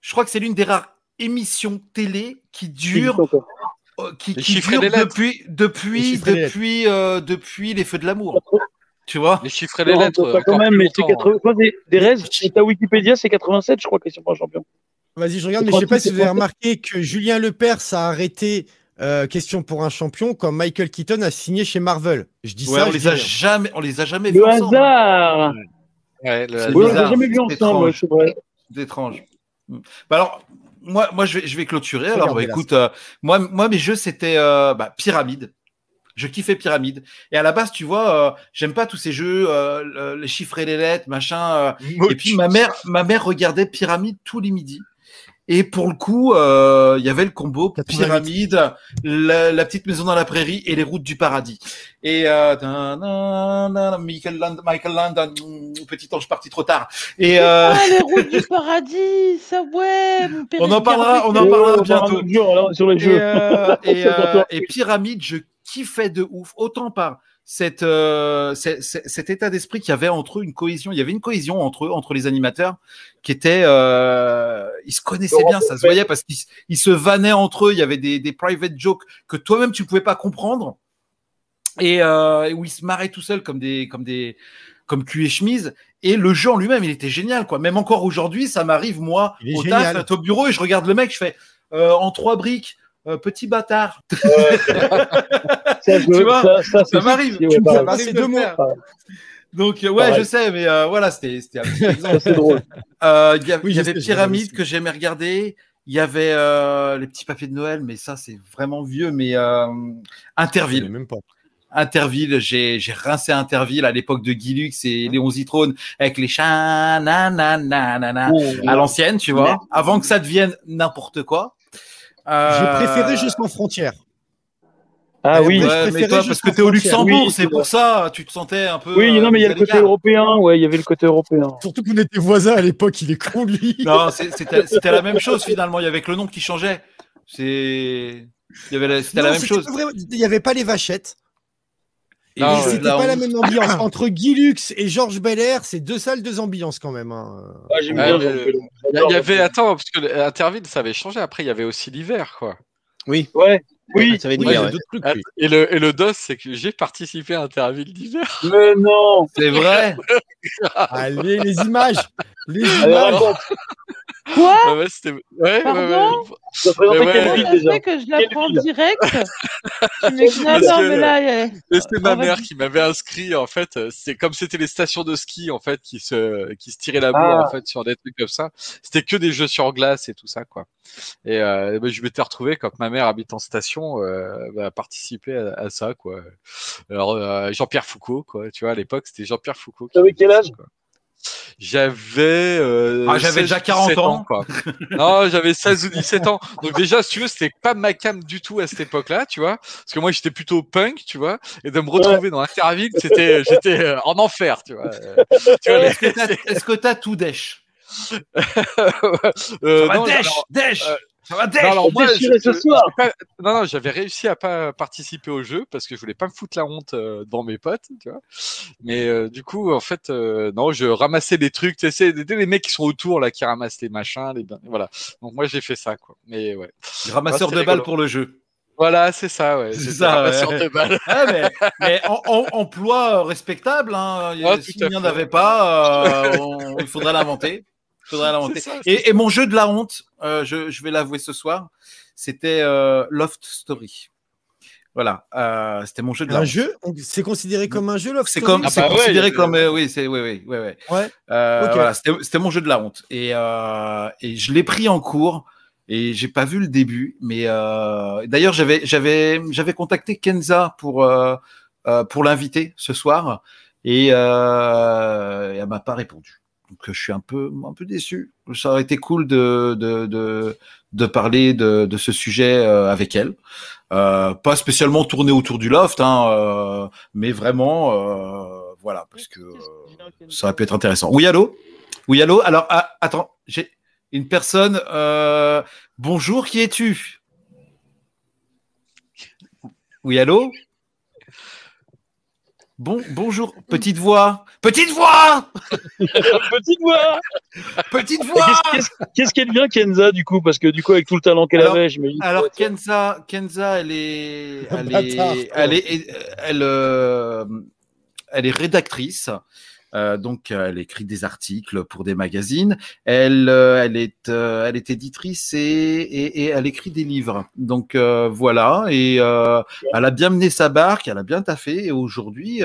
Je crois que c'est l'une des rares émissions télé qui dure, euh, qui, qui dure lettres. depuis, depuis, depuis, euh, depuis les feux de l'amour. Tu vois Les chiffres et les Non, lettres. pas quand même, mais c'est longtemps. 80. Toi, des, c'est ta Wikipédia, c'est 87, je crois, question pour un champion. Vas-y, je regarde, mais je sais pas si vous avez remarqué que Julien Lepers a arrêté euh, question pour un champion quand Michael Keaton a signé chez Marvel. Je dis Ouais, ça. on je les dis a rien. jamais, on les a jamais vus Le ensemble. hasard Ouais, le C'est hasard. Oui, on bizarre, l'a jamais vu c'est ensemble, étrange. c'est vrai. C'est étrange. Hmm. Bah alors, moi, moi, je vais, je vais clôturer. Alors, bah, écoute, euh, moi, moi, mes jeux, c'était euh, bah, Pyramide. Je kiffais Pyramide. Et à la base, tu vois, euh, j'aime pas tous ces jeux, euh, le- les chiffres et les lettres, machin. euh, et puis ma mère, ma mère regardait Pyramide tous les midis. Et pour le coup, euh, il y avait le combo 88. Pyramide, la, la petite maison dans la prairie et les routes du paradis. Et euh, dan, dan, dan, Michael Land, Michael Landon, mm, petit ange parti trop tard. Et euh, Ah, les routes du paradis, ça ouais. mon père On en parlera, on en parlera on bientôt. jour, alors, sur les et, jeux. et Pyramide, je kiffais de ouf, autant par cette, euh, cet état d'esprit qu'il y avait entre eux, une cohésion. Il y avait une cohésion entre eux, entre les animateurs, qui était, euh, ils se connaissaient bien, ça se voyait parce qu'ils se vannaient entre eux. Il y avait des, des private jokes que toi-même tu pouvais pas comprendre et, euh, et où ils se marraient tout seuls comme des, comme des, comme cul et chemise. Et le jeu en lui-même, il était génial, quoi. Même encore aujourd'hui, ça m'arrive moi au taf, au bureau et je regarde le mec, je fais en trois briques. Euh, petit bâtard, Ça, je- tu vois, ça, ça, c'est- m'arrive. ouais, C'est deux mots. mots. Donc, euh, ouais, Pareil. je sais, mais euh, voilà, c'était c'était un petit exemple. Ça, c'est drôle. Euh, Il y, a- Oui, il y je avait Pyramide que j'aimais regarder. Il y avait euh, les petits papiers de Noël, mais ça, c'est vraiment vieux. Mais euh, Interville. même pas. Interville, j'ai rincé Interville à l'époque de Guy Lux et Léon Zitrone avec les chats, nanana, à l'ancienne, tu vois, avant que ça devienne n'importe quoi. Euh, J'ai préféré Jusqu'en frontière. Ah oui. ouais. mais préférais toi, parce que t'es au. Luxembourg, Oui, c'est pour ça, tu te sentais un peu. Oui, euh, non, mais il y a le côté européen. Ouais, il y avait le côté européen. Surtout qu'on était voisins à l'époque, il est con lui. Non, c'était la même chose finalement. Il y avait que le nom qui changeait. C'est, il y avait la- c'était la même chose. Il n'y avait pas les vachettes. Et Non, Et ouais. C'était pas on- la même ambiance. Entre Guy Lux et Georges Belair, c'est deux salles, deux ambiances quand même. hein. Ah, Ouais, bien. le-. Il y, avait, attends, parce que le- Interville, ça avait changé. Après, il y avait aussi l'hiver, quoi. Oui. Ouais. Oui. ça va être Oui, il y l'hiver, a ouais. d'autres trucs. Oui. Et le, et le DOS, c'est que j'ai participé à Interville d'hiver. Mais non. C'est vrai. Allez, les images. Les images. Quoi Ouais, ouais, c'était. Ouais, Pardon ouais. Ouais. fait que je l'apprends direct mais c'était ma En fait, mère qui m'avait inscrit en fait. euh, C'est comme c'était les stations de ski en fait qui se qui se tiraient la bourre Ah. en fait sur des trucs comme ça. C'était que des jeux sur glace et tout ça quoi. Et euh, bah, je m'étais retrouvé quand ma mère habite en station euh, bah, participer à, à ça quoi. Alors euh, Jean-Pierre Foucault quoi. Tu vois à l'époque c'était Jean-Pierre Foucault. qui T'avais quel ça, âge? quoi. J'avais euh, Ah, j'avais 16 déjà ou 40 17 ans. quoi. non, j'avais 16 ou 17 ans. Donc déjà, si tu veux, c'était pas ma cam du tout à cette époque-là, tu vois. Parce que moi, j'étais plutôt punk, tu vois. Et de me retrouver dans Interville, c'était, j'étais euh, en enfer, tu vois. Euh, Est-ce que t'as- Est-ce que t'as tout dèche Euh, non, dèche, alors- dèche. euh, Ça va non, alors moi, je- ce soir. pas- non, non, j'avais réussi à pas participer au jeu parce que je voulais pas me foutre la honte euh, devant mes potes, tu vois. Mais euh, du coup, en fait, euh, non, je ramassais des trucs, tu sais, des- des- les mecs qui sont autour là, qui ramassent les machins, les voilà. Donc moi, j'ai fait ça, quoi. Mais ouais. Ramasseur de balles pour le jeu. Voilà, c'est ça, ouais. C'est ça, ouais. de balles. Ouais, mais, mais en, en- emploi respectable. Hein. Ah, S'il à n'y en avait pas, euh, on- il faudrait l'inventer. Ça, c'est Et, et mon jeu de la honte, euh, je, je vais l'avouer ce soir, c'était euh, Loft Story. Voilà, euh, c'était mon jeu de la Un honte. jeu? C'est considéré comme un jeu, Love C'est Story? comme, Ah c'est bah ouais, considéré avait- comme, euh, oui, c'est, oui, oui, oui, oui. Ouais. Euh, Ok. Voilà, c'était, c'était mon jeu de la honte. Et, euh, et je l'ai pris en cours et j'ai pas vu le début. Mais euh, d'ailleurs, j'avais, j'avais, j'avais contacté Kenza pour, euh, euh, pour l'inviter ce soir et, euh, et elle m'a pas répondu. Donc je suis un peu, un peu déçu. Ça aurait été cool de, de, de, parler de, de ce sujet euh, avec elle. Euh, pas spécialement tourner autour du loft, hein, euh, mais vraiment, voilà, parce que ça aurait pu être intéressant. Oui, allô? Oui, allô? Alors, ah, attends, j'ai une personne. bonjour, qui es-tu? Oui, allô? Bon, bonjour, petite voix. Petite voix Petite voix Petite Et voix Qu'est-ce qu'elle devient, Kenza, du coup? Parce que du coup, avec tout le talent qu'elle avait, j'imagine. Alors Kenza, Kenza, elle est, elle Bâtard, est, quoi. elle est, elle, euh, elle est rédactrice. Euh, donc, euh, elle écrit des articles pour des magazines. Elle, euh, elle est, euh, elle est éditrice et, et, et elle écrit des livres. Donc voilà. Et elle a bien mené sa barque, elle a bien taffé. Et aujourd'hui,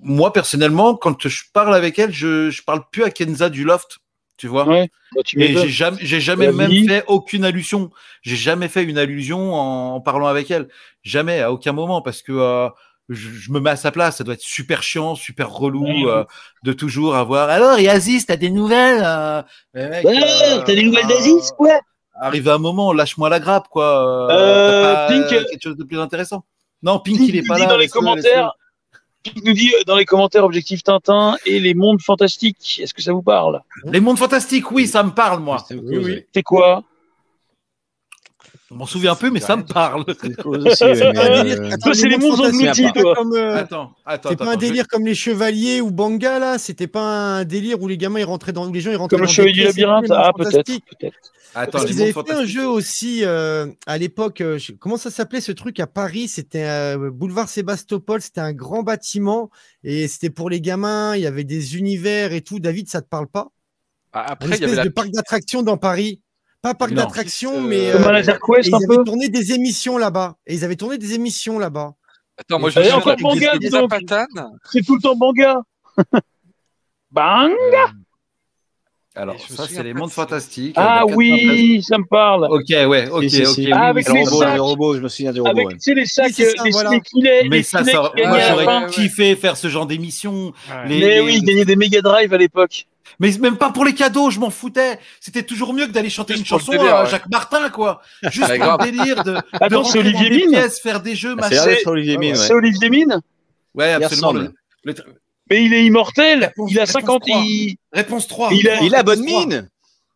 moi personnellement, quand je parle avec elle, je, je parle plus à Kenza du loft. Tu vois. Ouais, bah, tu Et m'étonnes. j'ai jamais, j'ai jamais même vie. fait aucune allusion. J'ai jamais fait une allusion en, en parlant avec elle. Jamais, à aucun moment, parce que je, je me mets à sa place. Ça doit être super chiant, super relou Ouais. euh, de toujours avoir. Alors, Yazis, t'as des nouvelles euh, mec, Ouais, euh, t'as des nouvelles d'Aziz, ouais Arrive un moment, lâche-moi la grappe, quoi. Euh, t'as pas, Pink, euh, quelque chose de plus intéressant. Non, Pink, Pink il est pas dit là. dans les laisse-le, commentaires, Pink nous dit dans les commentaires Objectif Tintin et les mondes fantastiques. Est-ce que ça vous parle? Les mondes fantastiques, oui, ça me parle, moi. Oui, oui. C'est quoi? Je m'en souviens un peu, mais ça me parle. c'est les engloutis, pas toi. comme, Attends, attends, C'est attends. pas un délire comme les chevaliers ou Banga là, c'était pas un délire où les gamins ils rentraient dans où les gens ils rentraient Comme le chevalier du labyrinthe Ah, peut-être. Attends, Parce les qu'ils mondes avaient fait un jeu aussi euh, à l'époque. euh, comment ça s'appelait ce truc à Paris? C'était euh, boulevard Sébastopol. C'était un grand bâtiment et c'était pour les gamins. Il y avait des univers et tout. David, ça te parle pas? Ah, Un Après, il y espèce avait la de parc d'attractions dans Paris. Pas parc d'attractions, Euh, mais euh, Quest, ils un avaient tourné des émissions là-bas. Et ils avaient tourné des émissions là-bas. Attends, moi je me encore Banga. Zapatanes. C'est tout le temps Banga Bang Euh, Alors, je ça, c'est les mondes fantastiques. Ah euh, oui, ça me parle 93. Ok, ouais, ok, si, si, ok. si. oui, Ah, oui, avec c'est les robots, sacs. les robots, je me souviens des robots. Avec, ouais. tu sais, les sacs, c'est ça, les, voilà. les filets, Mais les ça, ça, moi, j'aurais ouais. kiffé faire ce genre d'émission. Les- Mais oui, ils gagnaient des méga drive à l'époque. Mais même pas pour les cadeaux, je m'en foutais. C'était toujours mieux que d'aller chanter Juste une chanson délire, à ouais. Jacques Martin, quoi. Juste pour grave. le délire de, de c'est rentrer Olivier dans des Mine pièces, faire des jeux, Ah, C'est machin. d'être Olivier Mine, C'est ouais. Olivier Mine Ouais, absolument. ressemble. Le- le- Mais il est immortel. Réponse- il a réponse 50 trois. il... Réponse 3. Il a- Il a bonne mine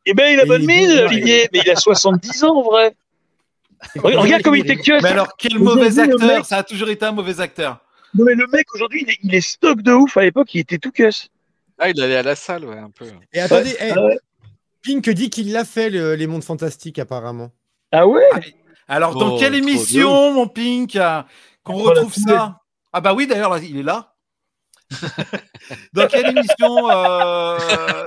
Eh ben, il a bonne mine. Olivier. Mais il a 70 ans, en vrai. Regarde, comme il était que. Mais alors, quel mauvais acteur? Ça a toujours été un mauvais acteur. Non, mais le mec, aujourd'hui, il est, il est stock de ouf. À l'époque, il était tout cuss. Ah, il allait à la salle, ouais, un peu. Et attendez, eh, Ah ouais. Pink dit qu'il l'a fait le- les mondes fantastiques apparemment. Ah ouais Alors, dans Oh, quelle émission, mon Pink, euh, qu'on retrouve ça Ah bah oui, d'ailleurs, il est là. dans quelle émission, euh,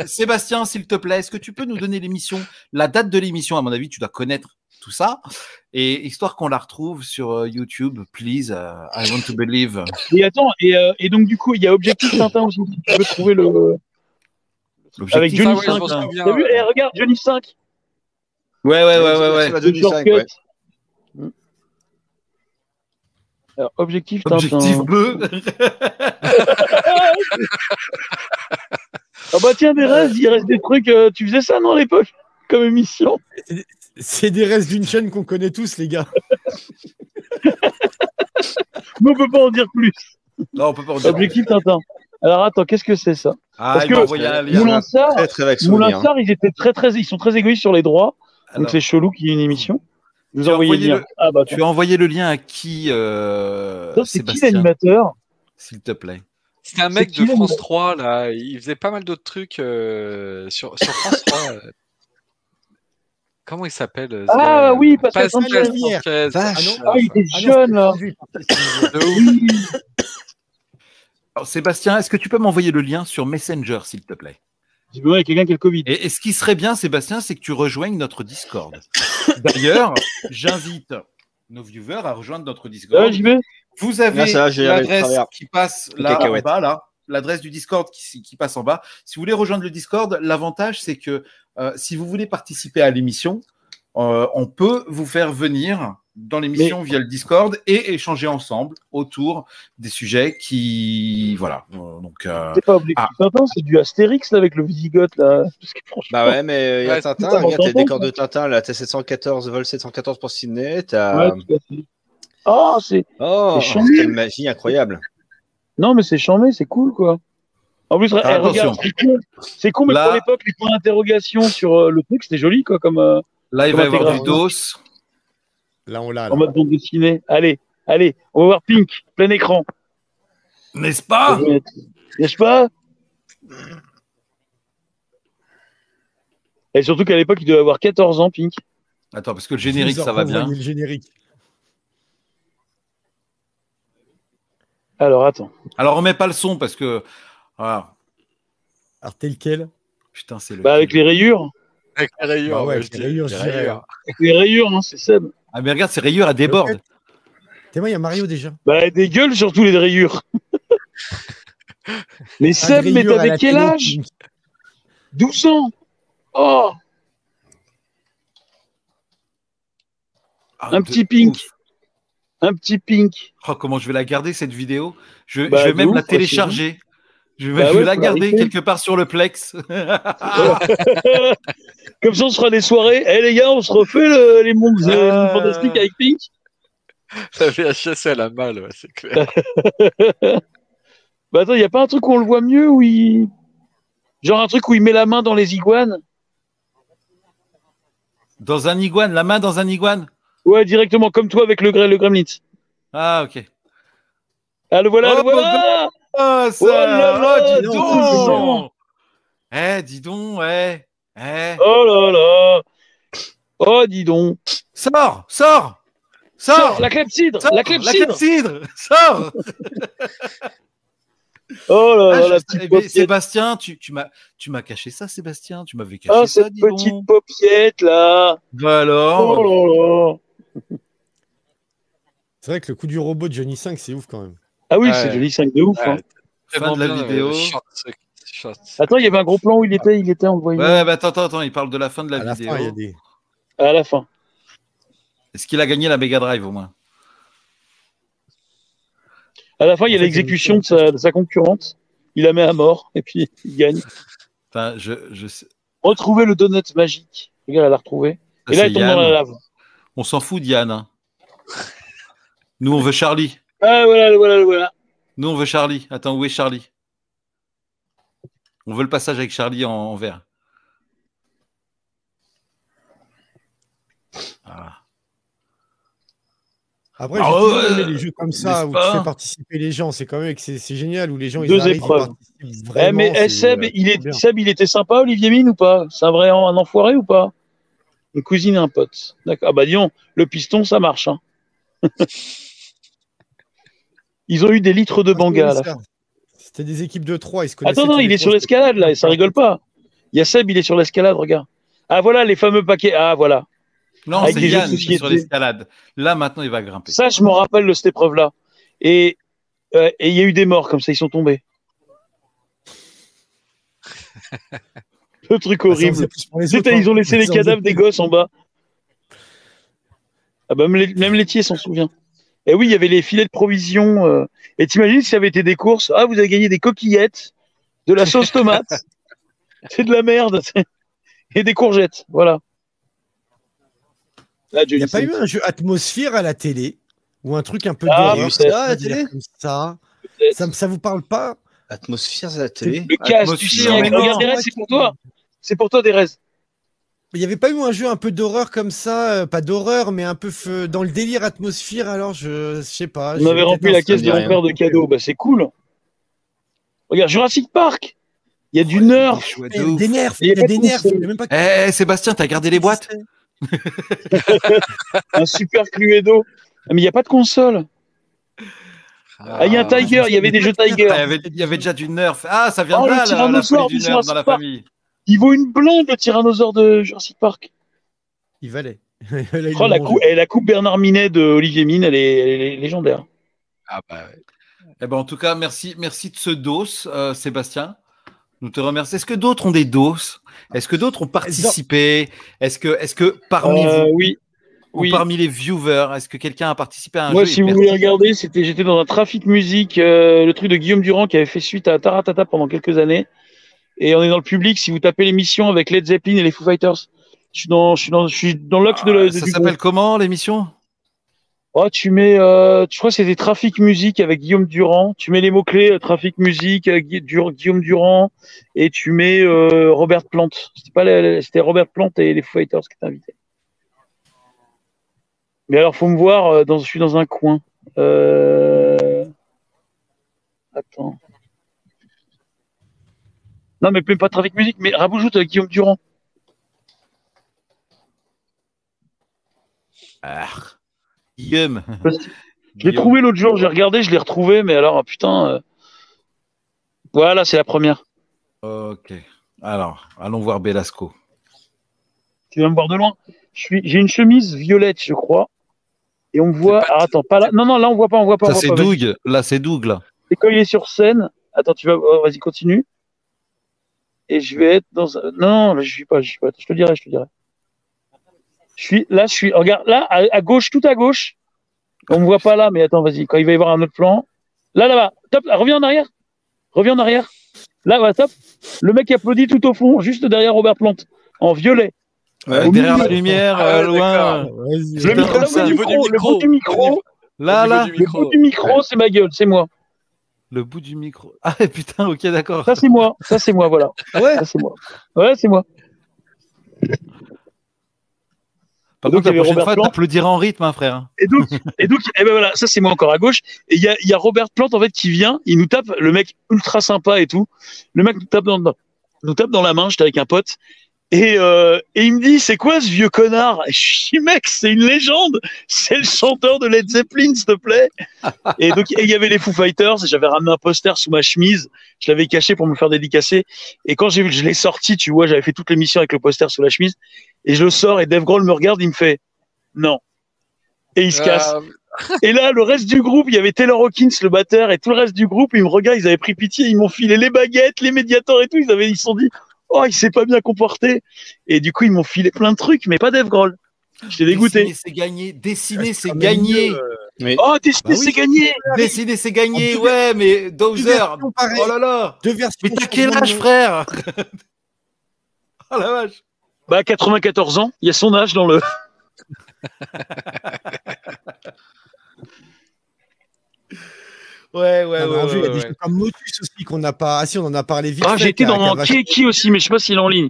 Sébastien, s'il te plaît, est-ce que tu peux nous donner l'émission, la date de l'émission? À mon avis, tu dois connaître tout ça. Et histoire qu'on la retrouve sur euh, YouTube, please, euh, I want to believe. Et attends, et, euh, et donc, du coup, il y a Objectif Tintin aussi. Si tu veux trouver le. Avec L'objectif, Johnny Ah ouais, je 5. m'en T'as vu? Eh, regarde, Johnny 5. Ouais, ouais, ouais, ouais, ouais. la Le Johnny 5, shortcut. ouais. Alors, Objectif Tintin. Objectif bleu. Ah bah tiens, des restes, il reste des trucs. euh, tu faisais ça, non, à l'époque Comme émission? C'est des restes d'une chaîne qu'on connaît tous, les gars. Mais on peut pas en dire plus. non, on peut pas en dire. Objectif Tintin. Alors attends, qu'est-ce que c'est ça Ah, Parce que envoyé un lien. Moulin Sart, Très très vague Moulin souvenir. hein. Ils étaient très très, ils sont très égoïstes sur les droits. Donc c'est chelou qu'il y ait une émission. Vous Tu ai as envoyé le lien. Ah bah tu as envoyé le lien à qui, euh, c'est qui l'animateur s'il te plaît C'était un mec de France numéro 3, là. Il faisait pas mal d'autres trucs euh, sur, sur France 3. Comment il s'appelle euh, Ah oui, Pascal Pascal Sanchez. Sanchez. Vache. Ah, il était Ah non, jeune là. Alors, Sébastien, est-ce que tu peux m'envoyer le lien sur Messenger, s'il te plaît? J'ai besoin avec quelqu'un qui a le Covid. et, et ce qui serait bien, Sébastien, c'est que tu rejoignes notre Discord. D'ailleurs, j'invite nos viewers à rejoindre notre Ah, Discord. j'y vais. Vous avez Ah, l'adresse qui passe Les là en cacahuètes. bas, là. L'adresse du Discord qui, qui passe en bas. Si vous voulez rejoindre le Discord, l'avantage, c'est que euh, si vous voulez participer à l'émission, euh, on peut vous faire venir dans l'émission via le Discord et échanger ensemble autour des sujets qui. Voilà. Euh, Donc, euh, C'est pas Ah. Tintin, c'est du Astérix là, avec le Visigoth là. Parce que franchement, Bah ouais, mais il y a Ouais, Tintin, regarde, t'as les décors de Tintin, là, t'as 714, vol 714 pour Sydney, t'as. ouais, tout à fait. C'est. Oh, C'est chambé. quelle magie incroyable. Non, mais c'est chambé, c'est cool quoi. En plus, regarde, c'est con. C'est con, mais Là- pour l'époque, les points d'interrogation sur euh, le truc, c'était joli quoi, comme euh, là, il va y avoir du dos. Là, on l'a. là. en mode bande dessinée. Allez, allez, on va voir Pink, plein écran. N'est-ce pas? N'est-ce pas? Et surtout qu'à l'époque, il devait avoir 14 ans, Pink. Attends, parce que le générique, ça va bien. le générique. Alors, attends. Alors, on met pas le son parce que. Voilà. Alors, tel quel? Putain, c'est le. Bah, avec les rayures. Avec les rayures, Bah ouais, avec les rayures, les rayures. Avec les rayures, hein, c'est Seb. Ah, mais regarde, ces rayures, elles débordent. T'es moi, il y a Mario déjà. Bah, des gueules surtout les rayures. mais Pas Seb, mais t'avais quel télé. âge? 12 ans Oh Ah, Un petit pink. Un petit Pink. Oh, comment je vais la garder cette vidéo? Je, Bah, je vais même ouf, la télécharger. Je vais, Bah je vais ouais, la garder quelque part sur le Plex. Comme ça, on se fera des soirées. Eh les gars, on se refait le- les mondes euh, fantastiques avec Pink La VHS, elle a mal, ouais, c'est clair. Bah attends, y a pas un truc où on le voit mieux où il... Genre un truc où il met la main dans les iguanes? Dans un iguane, la main dans un iguane? Ouais, directement, comme toi avec le, le Gremlins. Ah, ok. Ah, le voilà, Oh, le voilà Oh, ça. Oh là là, oh, dis dis donc. donc. Eh, dis donc, eh, eh. Oh là là. Oh, dis donc. Sors, sors, Sors, sors, la clepsydre La clepsydre. clepsydre, sors. Oh là Ah, là, je- la petite paupiette. Sébastien, tu, tu m'as tu m'as caché ça, Sébastien. Tu m'avais caché Ah, ça, cette dis petite donc paupiette, là. Bah alors. Oh là là C'est vrai que le coup du robot de Johnny 5, c'est ouf quand même. Ah oui, Ouais. c'est joli 5 de ouf. hein. Fin de la bien, vidéo. euh, short, short. Attends, il y avait un gros plan où il était, il était envoyé Ouais, bah attends, attends, attends, il parle de la fin de la à la vidéo. fin, il y a des. à la fin. Est-ce qu'il a gagné la Mega Drive au moins? À la fin, il y a l'exécution de sa, de sa concurrente. Il la met à mort et puis il gagne. Enfin, je, je sais. Retrouver le donut magique. Regarde, elle l'a retrouvé. Ça, Et là, il tombe dans la lave. On s'en fout d'Yann. hein. Nous, on veut Charlie. Ah, voilà, voilà, voilà. Nous, on veut Charlie. Attends, où est Charlie? On veut le passage avec Charlie en, en vert. Ah. Après, Ah toujours ouais, les jeux comme ça où tu fais participer les gens. C'est quand même que c'est c'est génial où les gens ils Deux arrivent, ils épreuves. participent Eh, vraiment. mais eh, Seb, euh, il est. Seb, il était sympa, Olivier Mine, ou pas? C'est un vrai un enfoiré ou pas? Une cousine et un pote. D'accord. Ah bah dis donc, le piston, ça marche. hein. Ils ont eu des litres de banga Ah, ça. fin. C'était des équipes de 3. Ils se connaissaient Attends, non, il est sur trois, l'escalade là, et ça rigole pas. Il y a Seb, il est sur l'escalade, regarde. Ah voilà les fameux paquets. Ah voilà. Non, Avec c'est Yann qui est sur l'escalade. Là, maintenant, il va grimper. Ça, je m'en rappelle de cette épreuve-là. Et euh, et il y a eu des morts comme ça, ils sont tombés. Le truc Ah, ça horrible. autres, ils ont hein. laissé les cadavres des gosses en bas. Ah bah, même, Laitier s'en souvient. Et oui, il y avait les filets de provisions. euh, Et t'imagines si ça avait été des courses? Ah, vous avez gagné des coquillettes, de la sauce tomate. c'est de la merde. Et des courgettes. Voilà. Là, Il n'y a pas eu un jeu atmosphère à la télé? Ou un truc un peu Ah, peut-être. ça, à la dire télé comme ça. ça. Ça vous parle pas? Atmosphère à la télé? Le casse du siècle. c'est pour toi. C'est pour toi, Derez. Il n'y avait pas eu un jeu un peu d'horreur comme ça, euh, pas d'horreur, mais un peu f- dans le délire atmosphère. Alors je, je sais pas. On avait rempli la caisse rien. l'enfer de cadeaux. Bah, c'est cool. Regarde, Jurassic Park. Il y a du nerf. Des nerfs, Il y a des de nerfs. console. il y a même pas Eh, Sébastien, t'as gardé les boîtes un super Cluedo. Ah, Mais il n'y a pas de console. Ah, il y a un Ah, Tiger, il y avait des jeux Ah, Tiger. Il y, avait, déjà du nerf. Ah, ça vient Oh, de là, la, du du nerf dans la famille. Il vaut une blinde le tyrannosaure de Jurassic Park. Il valait. Là, Oh, la, coupe, et la coupe Bernard Minet de Olivier Mine, elle est, elle est légendaire. Ah bah ouais. Eh ben, en tout cas, merci, merci de ce dos, euh, Sébastien. Nous te remercions. Est-ce que d'autres ont des dos? Est-ce que d'autres ont participé? Est-ce que, est-ce que parmi Euh, vous, oui. Oui. parmi les viewers, est-ce que quelqu'un a participé à un Moi, jeu si vous voulez regarder, c'était, j'étais dans un trafic musique, euh, le truc de Guillaume Durand qui avait fait suite à Taratata pendant quelques années. Et on est dans le public. Si vous tapez l'émission avec Led Zeppelin et les Foo Fighters, je suis dans, je suis dans, je suis dans l'axe de la. Ah, Ça du s'appelle comment l'émission? Oh, tu mets, euh, je crois que c'était trafic musique avec Guillaume Durand. Tu mets les mots clés trafic musique, euh, Guillaume Durand, et tu mets euh, Robert Plante. C'était pas, la- la- c'était Robert Plante et les Foo Fighters qui étaient invités. Mais alors, faut me voir. euh, Dans, je suis dans un coin. Euh... Attends. Non, mais même pas trafic musique, mais raboujoute avec Guillaume Durand. Ah, Guillaume. Je l'ai trouvé l'autre jour, j'ai regardé, je l'ai retrouvé, mais alors, putain. euh, Voilà, c'est la première. Ok. Alors, allons voir Belasco. Tu vas me voir de loin. Je suis, j'ai une chemise violette, je crois. Et on me voit. pas- Ah, attends, pas là. Non, non, là, on voit pas, on voit pas. Ça, c'est. Doug. Là, c'est Doug, là. Et quand il est sur scène, attends, tu vas, oh, vas-y, continue. Et je vais être dans un. Non, là, je suis pas, je suis pas. Je te dirai, je te dirai. Je suis là, je suis. Regarde, là, à, à gauche, tout à gauche. On me voit pas là, mais attends, vas-y. Quand il va y avoir un autre plan. Là, là-bas. Top. là, reviens en arrière. Reviens en arrière. Là, ouais, top. Le mec applaudit tout au fond, juste derrière Robert Plante, en violet. Derrière milieu. la lumière, Ah, euh, loin. Le, micro, ça. du niveau du micro, le micro. bout du micro, Là, là. le bout du micro, c'est ma gueule, c'est moi. Le bout du micro. Ah, putain, ok, d'accord. Ça, c'est moi. Ça, c'est moi, voilà. Ouais. C'est moi. Ouais, c'est moi. Par donc, la prochaine Robert fois, t'applaudiras en rythme, hein, frère. Et donc, et donc, eh ben voilà, ça c'est moi encore à gauche. Et il y a, y a Robert Plante en fait qui vient, il nous tape, le mec ultra sympa et tout. Le mec nous tape dans, dans- nous tape dans la main. J'étais avec un pote. Et, euh, et il me dit, c'est quoi ce vieux connard? Et Je dis, mec, c'est une légende. C'est le chanteur de Led Zeppelin, s'il te plaît. Et donc, il y avait les Foo Fighters. et J'avais ramené un poster sous ma chemise. Je l'avais caché pour me faire dédicacer. Et quand j'ai vu, je l'ai sorti, tu vois, j'avais fait toute l'émission avec le poster sous la chemise. Et je le sors et Dave Grohl me regarde, il me fait, non. Et il se casse. Euh, Et là, le reste du groupe, il y avait Taylor Hawkins, le batteur, et tout le reste du groupe, ils me regardent, ils avaient pris pitié, ils m'ont filé les baguettes, les médiators et tout. Ils avaient, ils se sont dit, oh, il s'est pas bien comporté. Et du coup, ils m'ont filé plein de trucs, mais pas Dave Grohl. J'étais dégoûté. Dessiner, c'est gagné. Dessiner, c'est gagné. mieux, euh, Mais Oh, Bah oui. c'est gagné. Dessiner, c'est gagné. Ouais, mais Deux Dozer. Oh là là. Deux versions. Mais t'as quel âge, frère Oh la vache. Bah, 94 ans, il y a son âge dans le. Ouais, ouais, Ah, en ouais. jeu, il y a ouais, des ouais. jeux comme Motus aussi qu'on n'a pas. Ah si, on en a parlé vite. Ah, j'étais dans qui aussi, mais je sais pas s'il est en ligne.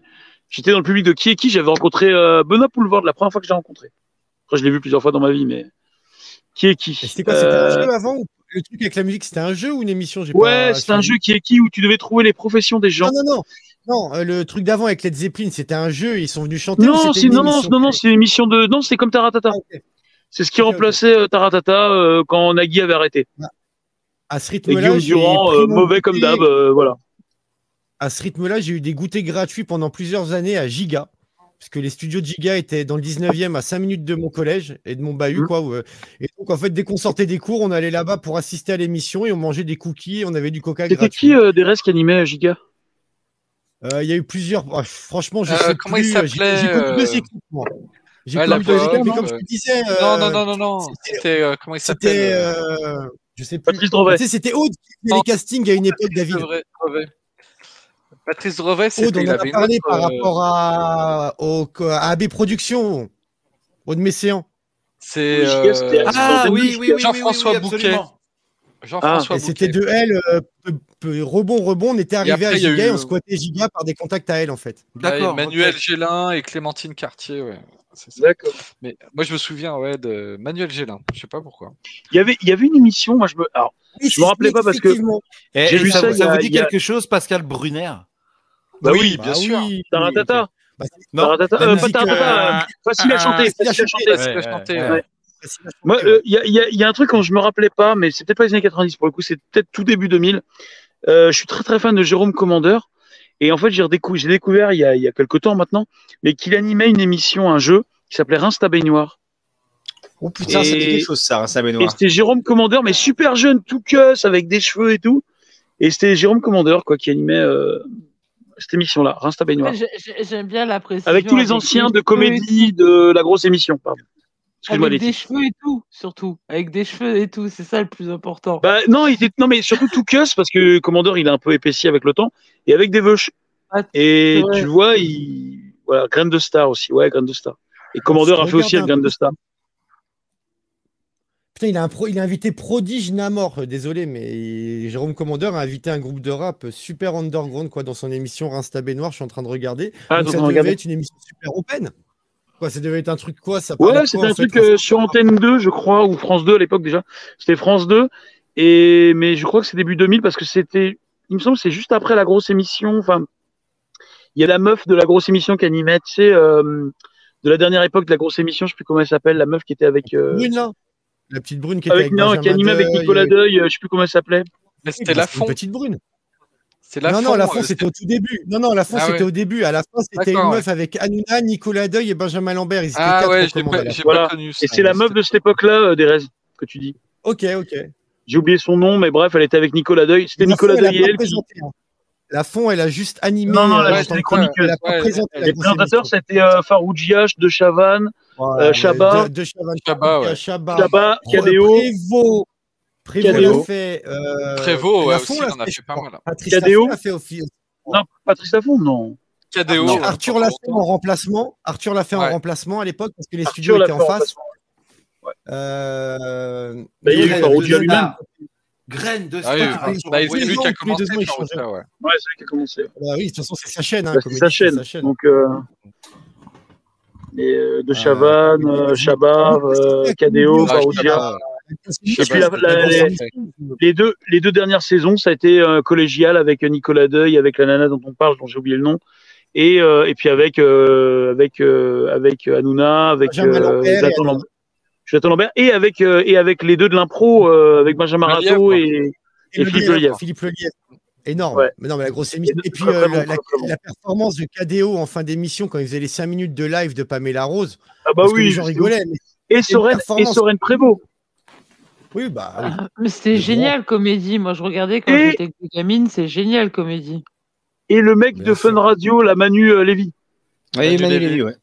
J'étais dans le public de Qui est qui, j'avais rencontré euh, Benoît Poulvord la première fois que je l'ai rencontré. Après, je l'ai vu plusieurs fois dans ma vie, mais. Qui est qui Et C'était quoi C'était un Euh, jeu avant ou- Le truc avec la musique, c'était un jeu ou une émission J'ai Ouais, c'est un jeu qui est qui où tu devais trouver les professions des gens. Non, non, non. Non, euh, le truc d'avant avec Led Zeppelin, c'était un jeu. Ils sont venus chanter. Non, c'était c'est non, non, non, non, c'est une émission de. Non, c'est comme Taratata. Ah. C'est ce qui remplaçait euh, Taratata euh, quand Nagui avait arrêté. À ce rythme-là, Guillaume Durand, euh, mauvais comme d'hab, euh, voilà. À ce rythme-là, j'ai eu des goûters gratuits pendant plusieurs années à Giga. Parce que les studios de Giga étaient dans le 19e à 5 minutes de mon collège et de mon bahut. Mhm. Quoi, où, euh, et donc, en fait, dès qu'on sortait des cours, on allait là-bas pour assister à l'émission et on mangeait des cookies et on avait du coca C'était gratuit. qui euh, des restes qui animait euh, Giga? Euh, Il y a eu plusieurs. oh, franchement, je Euh, sais comment plus. il J'ai- s'appelait, J'ai connu deux euh, équipes, moi. J'ai ouais, euh, comme je te disais. Non, euh, non, non, non, non. c'était- C'était euh, comment il C'était. euh, euh, je sais plus. Patrice Drevet. Tu sais, c'était Aude qui faisait les castings à une époque, David. Drevet. Patrice Drevet, Aude, c'était on il en a parlé autre, par euh, rapport à, au, à AB Productions. Aude Messéan. C'est euh, Assistant Ah oui, oui, oui, oui, Jean-François oui, oui, Bouquet. Jean-François Et c'était de elle, euh, peu- peu- rebond, rebond, on était arrivé à Giga eu, et on squattait Giga par des contacts à elle, en fait. D'accord. Ouais, Manuel. Gélin et Clémentine Cartier, ouais. C'est ça. D'accord. Mais moi, je me souviens, ouais, de Manuel Gélin. Je sais pas pourquoi. Il y avait, il y avait une émission, moi je me. Alors, Oui, Je me rappelais pas parce que-. Eh, J'ai et vu ça, ça, a- vous dit a- quelque chose, Pascal Brunner? Bah oui, oui, bien Bah sûr. oui. Taratata. Bah, Non. Taratata, euh, pas Taratata, euh, facile à ah, chanter, facile à chanter. Facile à Moi, il y, a, un truc dont je me rappelais pas, mais c'est peut-être pas les années 90 pour le coup, c'est peut-être tout début 2000. Euh, je suis très très fan de Jérôme Commandeur. Et en fait, j'ai redécou- j'ai découvert il y, a, il y a quelques temps maintenant, mais qu'il animait une émission, un jeu qui s'appelait Rince ta baignoire. Oh putain, ça dit Et- quelque chose, ça, ça Et baignoire. c'était Jérôme Commandeur, mais super jeune, tout cuss, avec des cheveux et tout. Et c'était Jérôme Commandeur, quoi, qui animait euh, cette émission-là, Rince ta baignoire. J'ai- j'ai- J'aime bien la précision. Avec tous les anciens de et comédie de la grosse émission, pardon. Excuse-moi, Avec des cheveux et tout, surtout. Avec des cheveux et tout, c'est ça le plus important. Bah, non, il était, non, mais surtout tout cuss parce que Commander, il a un peu épaissi avec le temps et avec des veuches. Ah, Et tu vois, il, voilà, graine de star aussi. Ouais, graine de star. Et Commander a fait aussi peu. de star. Putain, il a, un pro... il a invité Prodige Namor, euh, désolé, mais Jérôme Commandeur a invité un groupe de rap super underground quoi, dans son émission Rinsta Baignoire, je suis en train de regarder. Ah, Donc ça devait être une émission super open. Quoi, ça devait être un truc quoi ça Ouais, c'était un fait, truc euh, sur Antenne 2, je crois, ou France 2 à l'époque déjà. C'était France 2. Et, mais je crois que c'est début 2000 parce que c'était, il me semble, que c'est juste après la grosse émission. Enfin, il y a la meuf de la grosse émission qui animait, tu sais, euh, de la dernière époque de la grosse émission, je sais plus comment elle s'appelle, la meuf qui était avec, euh, Brune, là La petite brune qui était avec, avec, non, qui animait avec Nicolas Deuil, euh, je sais plus comment elle oui, c'était la fond. petite brune. C'est la non, fond. non, la euh, fond, c'était au tout début. Non, non, la fond, Ah c'était ouais. au début. À la fin, c'était une meuf avec Hanouna, Nicolas Deuil et Benjamin Lambert. Ils étaient Ah quatre ouais, j'ai pas, fin. Voilà. pas connu ça. Et c'est la meuf de cette époque-là, euh, Derez, que tu dis. Ok, ok. J'ai oublié son nom, mais bref, elle était avec Nicolas Deuil. C'était La Nicolas Deuil et pas elle hein. La fond, elle a juste animé. Non, non, euh, chroniques, Elle a pas ouais, présenté les Les présentateurs, c'était euh, Faroujiach, De Chavannes, Ouais, euh, Chabat. De, de Chabat, Chabat, ouais. Chabat, Chabat, Pro- Cadéo. Prévost. Prévost Cadéo. l'a fait. Euh, Prévost, ouais, aussi, en a fait pas mal. crois. Patrice Cadéo. Lafont l'a fait. Non, Patrice Lafont, non. KDO. Arthur, euh, l'a fait en remplacement. Arthur l'a fait Ouais. en remplacement à l'époque parce que les studios étaient en face. Euh, Bah, il y a eu ouais, à lui-même. Graine de Ah oui, star. oui, bah, c'est lui qui a deux commencé ans, ouais. Ouais, c'est vrai qu'il a commencé. Bah oui, de toute façon, c'est sa chaîne. Hein, Bah, c'est sa chaîne. sa chaîne. Donc, euh, et, euh, de Euh, Chavannes, euh, Chabat, euh, Cadéo, Ah, c'était la- la grosse les- deux, les deux dernières saisons, ça a été euh, collégial avec Nicolas Deuil, avec la nana dont on parle, dont j'ai oublié le nom, et, euh, et puis avec euh, avec euh, avec Hanouna, avec euh, Lambert Jonathan. Lambert, et avec euh, et avec les deux de l'impro, euh, avec Benjamin Rato et Philippe Lièvre, Lelièvre. Philippe Lelièvre. Énorme. Ouais. Mais non, mais la grosse émission. Et Et puis euh, bon, la, performance de KDO en fin d'émission quand il faisait les 5 minutes de live de Pamela Rose. ah bah parce que oui, les gens rigolaient. mais- et Soren et. Soren Prévost. Oui, bah oui. Ah, Mais c'était bon. génial, comédie. Moi, je regardais quand Et- j'étais gamine, c'est génial, comédie. Et le mec Bien de Fun. Radio, la Manu euh, Lévy. Oui, Manu. Lévy, ouais.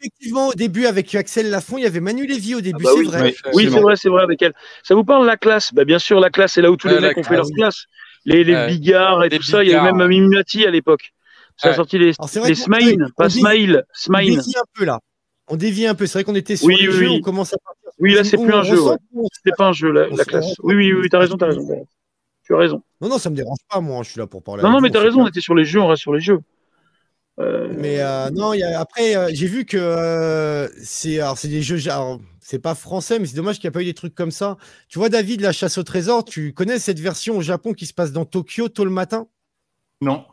Effectivement, au début, avec Axel Lafont, il y avait Manu Lévy au début, bah c'est oui, vrai. oui. C'est vrai, c'est vrai avec elle. Ça vous parle la classe? Bah bien sûr, la classe, c'est là où tous Ouais, les la mecs ont fait classe, leur classe. Les, bigards et tout ça. Il y avait même Mimimati à l'époque. Ça a sorti les, les Smile, pas dit- Smile, On Smile. dévie un peu là. On dévie un peu. C'est vrai qu'on était sur Oui, les oui, jeux, on commence à partir. Oui, là, c'est plus un jeu. C'était pas un jeu, la, classe. Oui, oui, oui, t'as raison, t'as raison. Tu as raison. Non, non, ça me dérange pas, moi. Je suis là pour parler. Non, non, mais t'as on raison, on était sur les jeux, on reste sur les jeux. Euh, Mais euh, non, il y a- après, euh, j'ai vu que euh, c'est alors c'est des jeux, alors, c'est pas français, mais c'est dommage qu'il n'y a pas eu des trucs comme ça. Tu vois, David, la chasse au trésor, tu connais cette version au Japon qui se passe dans Tokyo tôt le matin? Non.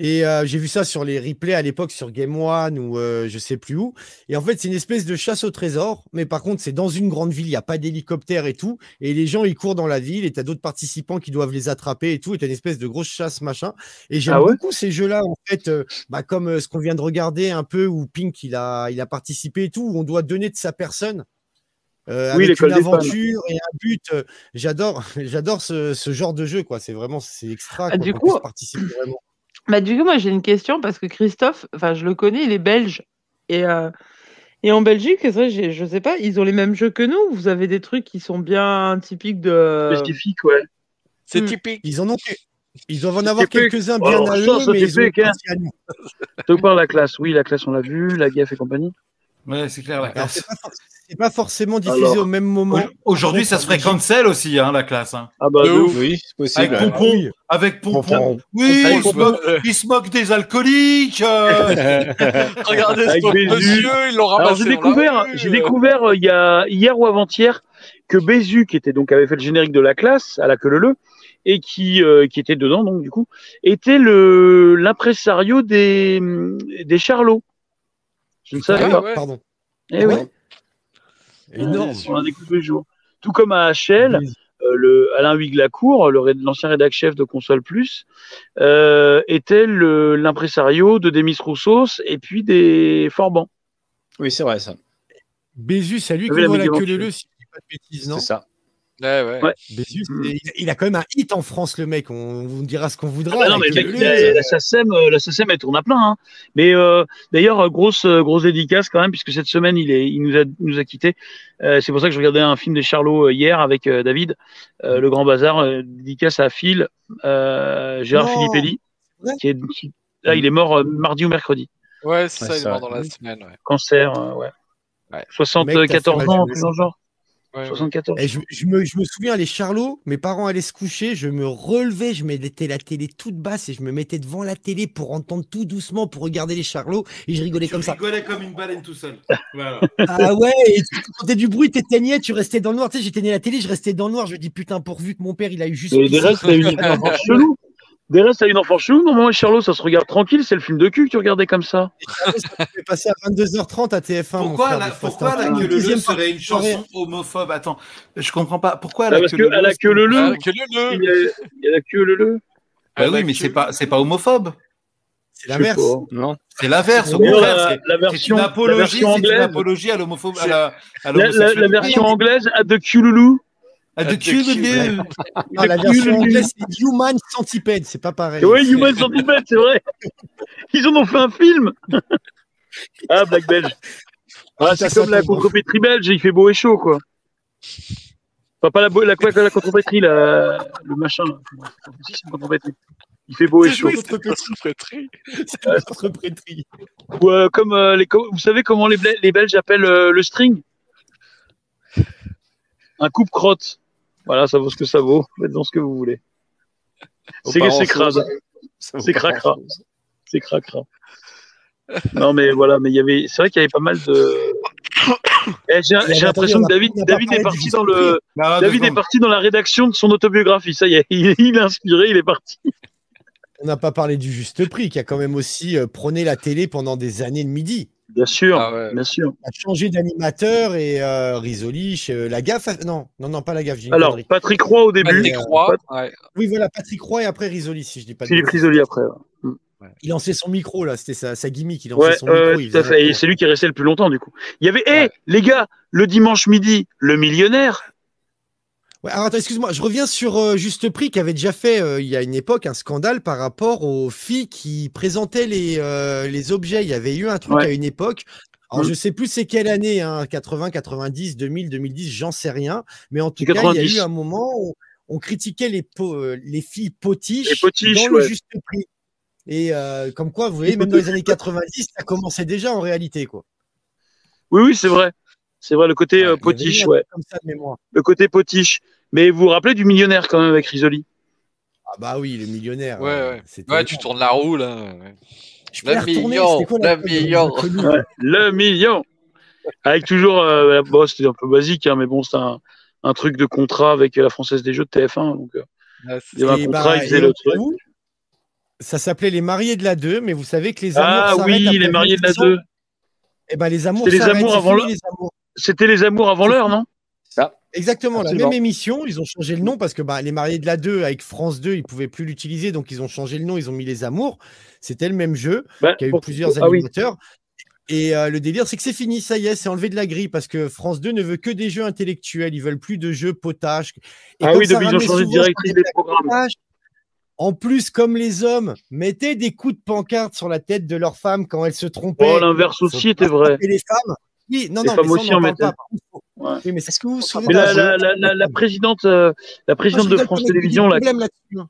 Et euh, j'ai vu ça sur les replays à l'époque sur Game One ou euh, je sais plus où. Et en fait, c'est une espèce de chasse au trésor, mais par contre, c'est dans une grande ville, il n'y a pas d'hélicoptère et tout. Et les gens, ils courent dans la ville et tu as d'autres participants qui doivent les attraper et tout. Et tu une espèce de grosse chasse, machin. Et j'aime Ah ouais? beaucoup ces jeux-là, en fait, euh, bah, comme euh, ce qu'on vient de regarder un peu, où Pink, il a, il a participé et tout, où on doit donner de sa personne. euh, Oui, avec une aventure et un but. J'adore, j'adore ce, ce genre de jeu, quoi. C'est vraiment, c'est extra. Ah, quoi, du coup- participer vraiment. Bah, du coup, moi, j'ai une question parce que Christophe, enfin, je le connais, il est belge. Et, euh, et en Belgique, c'est vrai, je sais pas, ils ont les mêmes jeux que nous. Vous avez des trucs qui sont bien typiques de. Spécifique, ouais. C'est Hmm. typique. Ils en ont. Ils doivent en avoir quelques-uns bien à eux, c'est mais ils ont typique, hein. la classe Oui, la classe, on l'a vu, la GAF et compagnie. Ouais, c'est clair. La Alors, classe. c'est pas, for- c'est pas forcément diffusé Alors, au même moment. Au- Aujourd'hui, ça se ferait cancel aussi, hein, la classe. hein. Ah bah, ouf. Oui, c'est Avec possible. Pompon. oui. Avec Pompon. Pompon. Oui, Avec il se, Pompon. moque, il se moque des alcooliques. euh. Regardez ce Avec monsieur, ils l'ont ramassé. j'ai découvert, j'ai euh. découvert euh, il y a hier ou avant-hier que Bézu, qui était donc avait fait le générique de la classe à la queue leu et qui euh, qui était dedans donc du coup était le l'impresario des des Charlots. Je ne savais Ah pas. ouais. Pardon. Eh oui, Énorme. on a découvert tous les jours. Tout comme à HL, euh, le Alain Huyglacourt, le ré- l'ancien rédac chef de Console Plus, euh, était le l'impresario de Demis Roussos et puis des Forban. Oui, c'est vrai, ça. Bézu, c'est à lui qu'on queue médiéventule. leu, si je dis pas de bêtises, non? C'est ça. Ouais, ouais. Ouais. Bézieux, Mm. il, il a quand même un hit en France, le mec. On vous dira ce qu'on voudra. Ah bah non, mais avec le mec, le- la, la SACEM, euh, la SACEM, elle tourne à plein. Hein. Mais euh, d'ailleurs, euh, grosse, grosse dédicace quand même, puisque cette semaine, il, est, il nous a, nous a quittés. Euh, c'est pour ça que je regardais un film des Charlots hier avec euh, David, euh, Le Grand Bazar. euh, dédicace à Phil, euh, Gérard vrai? Qui est, qui- là, il est mort euh, mardi ou mercredi. Ouais, c'est Ouais, ça, il est mort dans la semaine. Ouais. Cancer, euh, ouais. Ouais. 74 Mec, t'as ans, plus dans le genre. Ouais, ouais. 74. Et je, je me, je me souviens, les Charlots, mes parents allaient se coucher, je me relevais, je mettais la télé toute basse et je me mettais devant la télé pour entendre tout doucement, pour regarder les Charlots, et je rigolais Tu comme ça. rigolais comme une baleine tout seul. Voilà. Ah ouais, et tu entendais du bruit, t'éteignais, tu restais dans le noir. Tu sais, j'éteignais la télé, je restais dans le noir. Je me dis, putain, pourvu que mon père, il a eu juste. Et une chelou. Des restes, t'as une enfant chelou. Normalement, Charlot, ça se regarde tranquille. C'est le film de cul que tu regardais comme ça. Ça fait passer à 22h30 à TF1. mon Pourquoi, frère, la, pourquoi la queue leu deuxième serait une chanson homophobe? Attends, je comprends pas. Pourquoi la queue que à la queue le Ah, le, que le il le. y a, il y a la queue le le. Bah Ah, oui, mais c'est pas, c'est pas homophobe. C'est l'inverse. Non. C'est l'inverse. Au D'ailleurs, contraire, la, c'est- la c'est version, une apologie, c'est une anglaise, apologie à l'homophobe, à la, à version anglaise à The Cululu. Ah, de Ah, de cul, de- Non, la version anglaise, c'est Human Centipede, c'est pas pareil. Oui, Human Centipede, c'est vrai. Ils en ont fait un film. ah, Black Belge. Ah, c'est comme la contrepétrie belge, il fait beau et chaud, quoi. Enfin, pas la, la, la contrepétrie, la, le machin. là. Si, c'est une contrepétrie. Il fait beau et chaud. C'est prêterie. Ou, euh, comme euh, les, vous savez comment les, les Belges appellent euh, le string? Un coupe-crotte. Voilà, ça vaut ce que ça vaut. Faites dans ce que vous voulez. C'est crade. C'est cracra. C'est cracra. Non, mais voilà, mais il y avait, c'est vrai qu'il y avait pas mal de. Eh, j'ai l'impression que David, David est parti dans le, Non, David est parti dans la rédaction de son autobiographie. Ça y est, il, il est inspiré, il est parti. On n'a pas parlé du juste prix, qui a quand même aussi euh, prôné la télé pendant des années de midi. Bien sûr, Ah ouais. bien sûr. a changé d'animateur et euh, Risoli, chez- la gaffe. a- Non, non, non, pas la gaffe. Alors. Patrick Roy au début, Patrick Roy. Ouais. Oui, voilà, Patrick Roy et après Risoli, si je dis pas de Philippe. Risoli après. Il lançait son micro, là, c'était sa, sa gimmick. Il lançait Ouais, son euh, micro. tout à fait. Et c'est lui qui est resté le plus longtemps, du coup. Il y avait, hé, Ouais. les gars, le dimanche midi, le millionnaire. Ouais, alors attends, excuse-moi, je reviens sur euh, Juste Prix qui avait déjà fait euh, il y a une époque un scandale par rapport aux filles qui présentaient les, euh, les objets. Il y avait eu un truc Ouais. à une époque. Alors Mm. je sais plus c'est quelle année, hein, 80, 90, 2000, 2010, j'en sais rien. Mais en tout cas, il y a 90. eu un moment où on critiquait les, po- les filles potiches, Les potiches, dans le. Juste Prix. Et comme quoi, vous voyez, même dans les années 90, ça commençait déjà en réalité. Quoi. Oui, oui, c'est vrai. C'est vrai, le côté potiche, ouais. truc Comme ça de mémoire. Le côté potiche. Mais vous vous rappelez du millionnaire quand même avec Risoli Ah bah oui, les millionnaires. Ouais, euh, ouais. tu tournes la roue, là. Je Le million, quoi le million. Ouais, Le million Avec toujours, euh, bon, c'était un peu basique, hein, mais bon, c'est un, un truc de contrat avec la Française des Jeux de TF1. Donc, euh, c'est il y avait un contrat, bah, ils faisaient et le truc. Ça s'appelait les mariés de la 2, mais vous savez que les amours Ah oui, après les mariés de la 20 ans. 2. Eh ben les amours C'était les s'arrêtent, amours c'est avant le- amours. C'était les amours avant l'heure, non? Exactement, Absolument. la même émission, ils ont changé le nom parce que bah, les mariés de la 2 avec France 2, ils pouvaient plus l'utiliser, donc ils ont changé le nom, ils ont mis les amours. C'était le même jeu Bah, qui a eu plusieurs Ah oui. animateurs. Et euh, le délire, c'est que c'est fini, ça y est, c'est enlevé de la grille parce que France 2 ne veut que des jeux intellectuels, ils veulent plus de jeux potages. Et Ah oui, depuis ils ont changé de sur des programmes. potages, En plus, comme les hommes mettaient des coups de pancarte sur la tête de leurs femmes quand elles se trompaient. Oh, l'inverse aussi était vrai. les femmes. Oui, non, Les non, femmes mais aussi en Ouais. Oui, mais est-ce que vous vous souvenez la, la, la, la, la présidente, euh, la présidente de France pas, mais il y a eu des Télévisions, là-dessus, hein.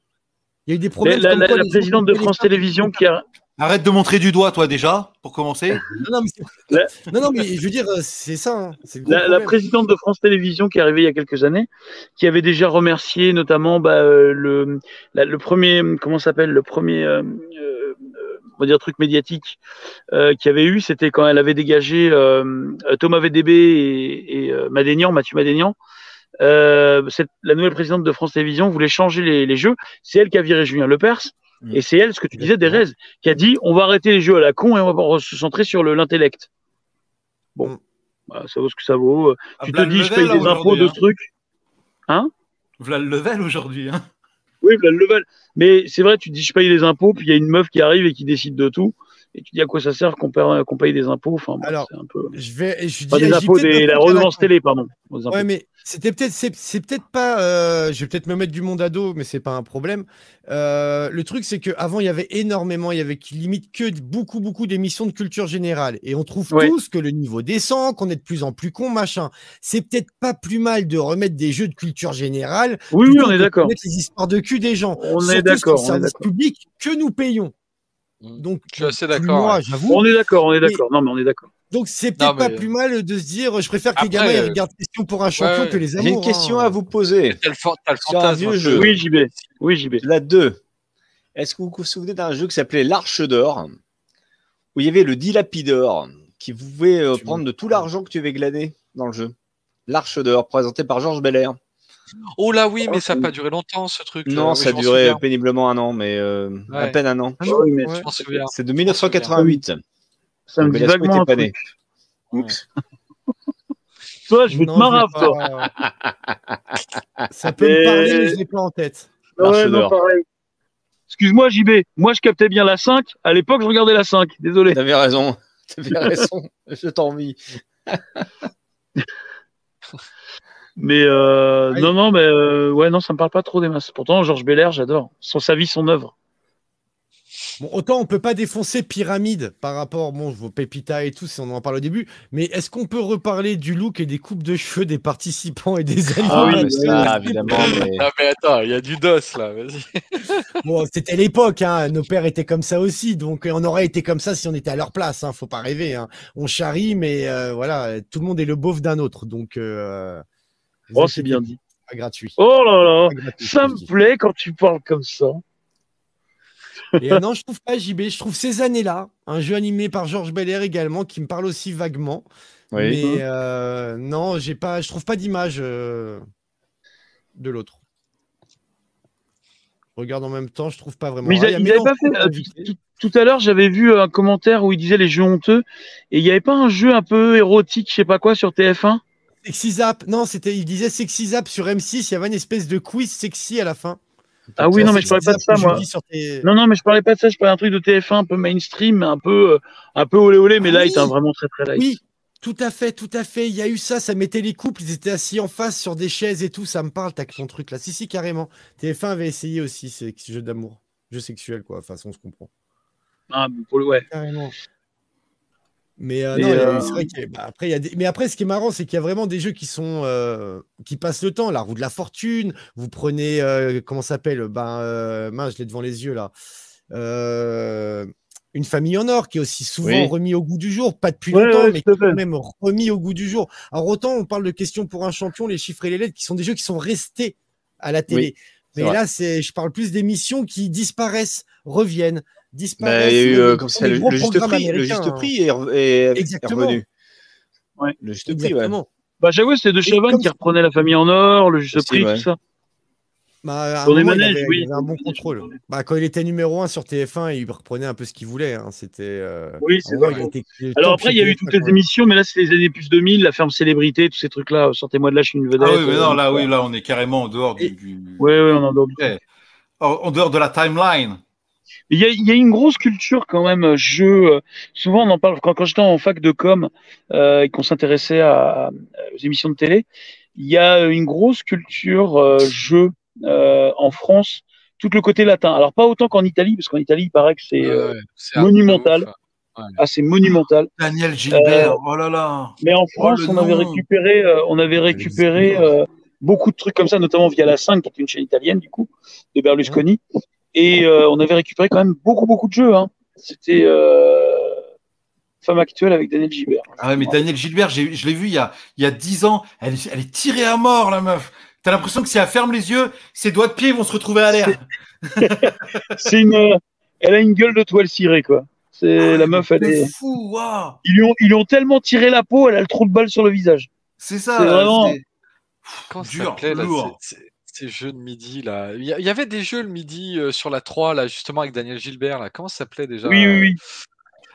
Il y a eu des problèmes. la, la- quoi la présidente de France Télévisions qui a, Arrête de montrer du doigt, toi, déjà, pour commencer. Non, non, mais, c'est- La- non, non, mais je veux dire, c'est ça. hein, la, présidente de France Télévisions qui est arrivée il y a quelques années, qui avait déjà remercié notamment bah, euh, le, la- le premier, comment ça s'appelle, le premier, euh, euh, on va dire truc médiatique euh, qu'il y avait eu, c'était quand elle avait dégagé euh, Thomas VDB et, et euh, Madénian, Mathieu Madénian. Euh, cette- la nouvelle présidente de France Télévisions voulait changer les, les jeux. C'est elle qui a viré Julien Lepers. Mm. Et c'est elle, ce que tu disais, Derez, qui a dit on va arrêter les jeux à la con et on va se centrer sur le- l'intellect. Bon, Mm. Voilà, ça vaut ce que ça vaut. Euh, Ah, tu te dis, je paye des impôts aujourd'hui, de hein. trucs. Voilà le level aujourd'hui. Hein. Oui, le level. Mais c'est vrai, tu te dis, je paye les impôts, puis il y a une meuf qui arrive et qui décide de tout. Et tu dis à quoi ça sert qu'on paye, paye des impôts? Enfin, bon, Alors, c'est un peu. Je vais, je dis, Pas des impôts, des, la redevance télé, pardon. Ouais, mais c'était peut-être, c'est, c'est peut-être pas. euh, je vais peut-être me mettre du monde à dos, mais c'est pas un problème. Euh, le truc, c'est qu'avant, il y avait énormément, il y avait limite que beaucoup, beaucoup d'émissions de culture générale. Et on trouve Ouais. tous que le niveau descend, qu'on est de plus en plus con, machin. C'est peut-être pas plus mal de remettre des jeux de culture générale. Oui, oui, on est d'accord. mettre les histoires de cul des gens. On est d'accord, sur le on est service public que nous payons. Mm. Donc, Je suis assez d'accord, Moi, ouais. j'avoue. On est d'accord, on est Mais- d'accord. Non, mais on est d'accord. Donc, c'est Non, peut-être pas plus mal de se dire, je préfère que les gamins euh, regardent question pour un champion ouais, que les amours. J'ai une question hein. à vous poser. T'as le, fantasme. un peu. jeu. Oui, JB. Oui, JB. La 2. Est-ce que vous vous souvenez d'un jeu qui s'appelait l'Arche d'Or où il y avait le dilapideur qui pouvait euh, prendre de tout l'argent que tu avais glané dans le jeu? L'Arche d'Or, présenté par Georges Belair. Oh là oui, mais ça n'a c'est- pas duré longtemps ce truc. Non, euh, ça a duré souviens. péniblement un an, mais euh, à peine un an. Ah non, Oui, mais ouais. Je m'en souviens. C'est de 1988. Ça me dit vaguement un t'épaner. truc. Oups. Toi, je vais te Non, marrer, je l'ai toi. pas- Ça peut me parler, mais je l'ai pas en tête. Ouais, non, pareil. Excuse-moi, JB. Moi, je captais bien la 5. À l'époque, je regardais la 5. Désolé. T'avais raison. T'avais raison. Je t'envie. Mais euh, non, non, mais euh, ouais, non, ça me parle pas trop des masses. Pourtant, Georges Belair, j'adore. Son sa vie, son œuvre. Bon, autant on peut pas défoncer Pyramide par rapport, bon, vos Pépita et tout, si on en parle au début, mais est-ce qu'on peut reparler du look et des coupes de cheveux des participants et des Ah oui, animateurs mais ça, évidemment. mais- Ah mais attends, il y a du dos là, vas-y. Bon, c'était l'époque, hein. nos pères étaient comme ça aussi, donc euh, on aurait été comme ça si on était à leur place, hein. faut pas rêver. Hein. On charrie, mais euh, voilà, tout le monde est le beauf d'un autre, donc euh, Oh, c'est bien dit. pas gratuit. Oh là là. Ça me plaît quand tu parles comme ça. Et euh, non, je trouve pas JB, je trouve ces années-là, un jeu animé par Georges Belair également, qui me parle aussi vaguement. Oui. Mais euh, non, j'ai pas, je trouve pas d'image euh, de l'autre. Regarde en même temps, je trouve pas vraiment. Mais Ah, il a pas fait. tout à l'heure, j'avais vu un commentaire où il disait les jeux honteux. Et il n'y avait pas un jeu un peu érotique, je sais pas quoi, sur TF1 Sexy Zap, non, c'était, il disait Sexy Zap sur M6, il y avait une espèce de quiz sexy à la fin. Ah oui, non, mais je parlais pas de ça, moi. tes- Non, non, mais je parlais pas de ça. Je parlais d'un truc de TF1 un peu mainstream, un peu, euh, un peu olé olé, mais Ah light, oui. hein, vraiment très très light. Oui, tout à fait, tout à fait. Il y a eu ça, ça mettait les couples, ils étaient assis en face sur des chaises et tout. Ça me parle, t'as ton truc là. Si, si, carrément. TF1 avait essayé aussi ce ce jeu d'amour, jeu sexuel, quoi. De toute façon, on se comprend. Ah, pour le, ouais. Carrément. Mais euh, non, euh, c'est vrai bah, après, il y a des... mais après, ce qui est marrant, c'est qu'il y a vraiment des jeux qui sont euh, qui passent le temps. La roue de la fortune. Vous prenez euh, comment ça s'appelle Ben euh, mince, je l'ai devant les yeux là. Une famille en or qui est aussi souvent Oui. remis au goût du jour, pas depuis Ouais, longtemps, ouais, mais qui est quand même remis au goût du jour. Alors autant on parle de questions pour un champion, les chiffres et les lettres, qui sont des jeux qui sont restés à la télé. mais vrai. là, c'est, je parle plus d'émissions qui disparaissent, reviennent, disparaissent. il y a eu, euh, comme ça, le, juste prix, le juste hein. prix est, est- est revenu. Ouais. Le juste prix, ouais. Bah, j'avoue, c'était De Chavannes qui reprenait la famille en or, le juste Aussi, prix, ouais. tout ça. Bah, moment, il manèges, avait- oui. il avait un bon contrôle. Bah, quand il était numéro 1 sur TF1, il reprenait un peu ce qu'il voulait. hein. C'était. euh, Oui, c'est vrai. il était le Alors après, il y a eu TF1, toutes les émissions, mais là, c'est les années plus 2000, la ferme célébrité, tous ces trucs-là. Sortez-moi de là, je suis une vedette. Ah oui, mais non, euh, là, oui, là, on est carrément en dehors du. Et- du- Ouais, ouais, on en dehors du- Ouais. En en dehors de la timeline. Il y, a, il y a une grosse culture quand même, euh, jeu. euh, souvent, on en parle quand, quand j'étais en fac de com euh, et qu'on s'intéressait à, à- aux émissions de télé. Il y a une grosse culture euh, jeu euh, en France, tout le côté latin. Alors pas autant qu'en Italie, parce qu'en Italie, il paraît que c'est Ouais, euh, c'est monumental. ouf. assez monumental. Daniel Gilbert, Euh, oh là là. Mais en France, le on avait récupéré, euh, on avait récupéré euh, beaucoup de trucs comme ça, notamment via la 5, qui est une chaîne italienne du coup, de Berlusconi. Et euh, on avait récupéré quand même beaucoup, beaucoup de jeux. Hein. C'était euh, Femme actuelle avec Daniel Gilbert. Ah ouais, mais Daniel Gilbert, j'ai- je l'ai vu il y a, il y a 10 ans. Elle, est- elle est tirée à mort, la meuf. T'as l'impression que si elle ferme les yeux, ses doigts de pied vont se retrouver à l'air. C'est une, euh, elle a une gueule de toile cirée quoi. C'est la meuf, elle C'est est. fou, waouh. Ils lui, ont, ils lui ont tellement tiré la peau, elle a le trou de balle sur le visage. C'est ça. C'est vraiment- ça Dur, ces- ces jeux de midi là? Il y, a- avait des jeux le midi euh, sur la 3 là justement avec Daniel Gilbert là. Comment ça s'appelait déjà? Oui, oui, oui.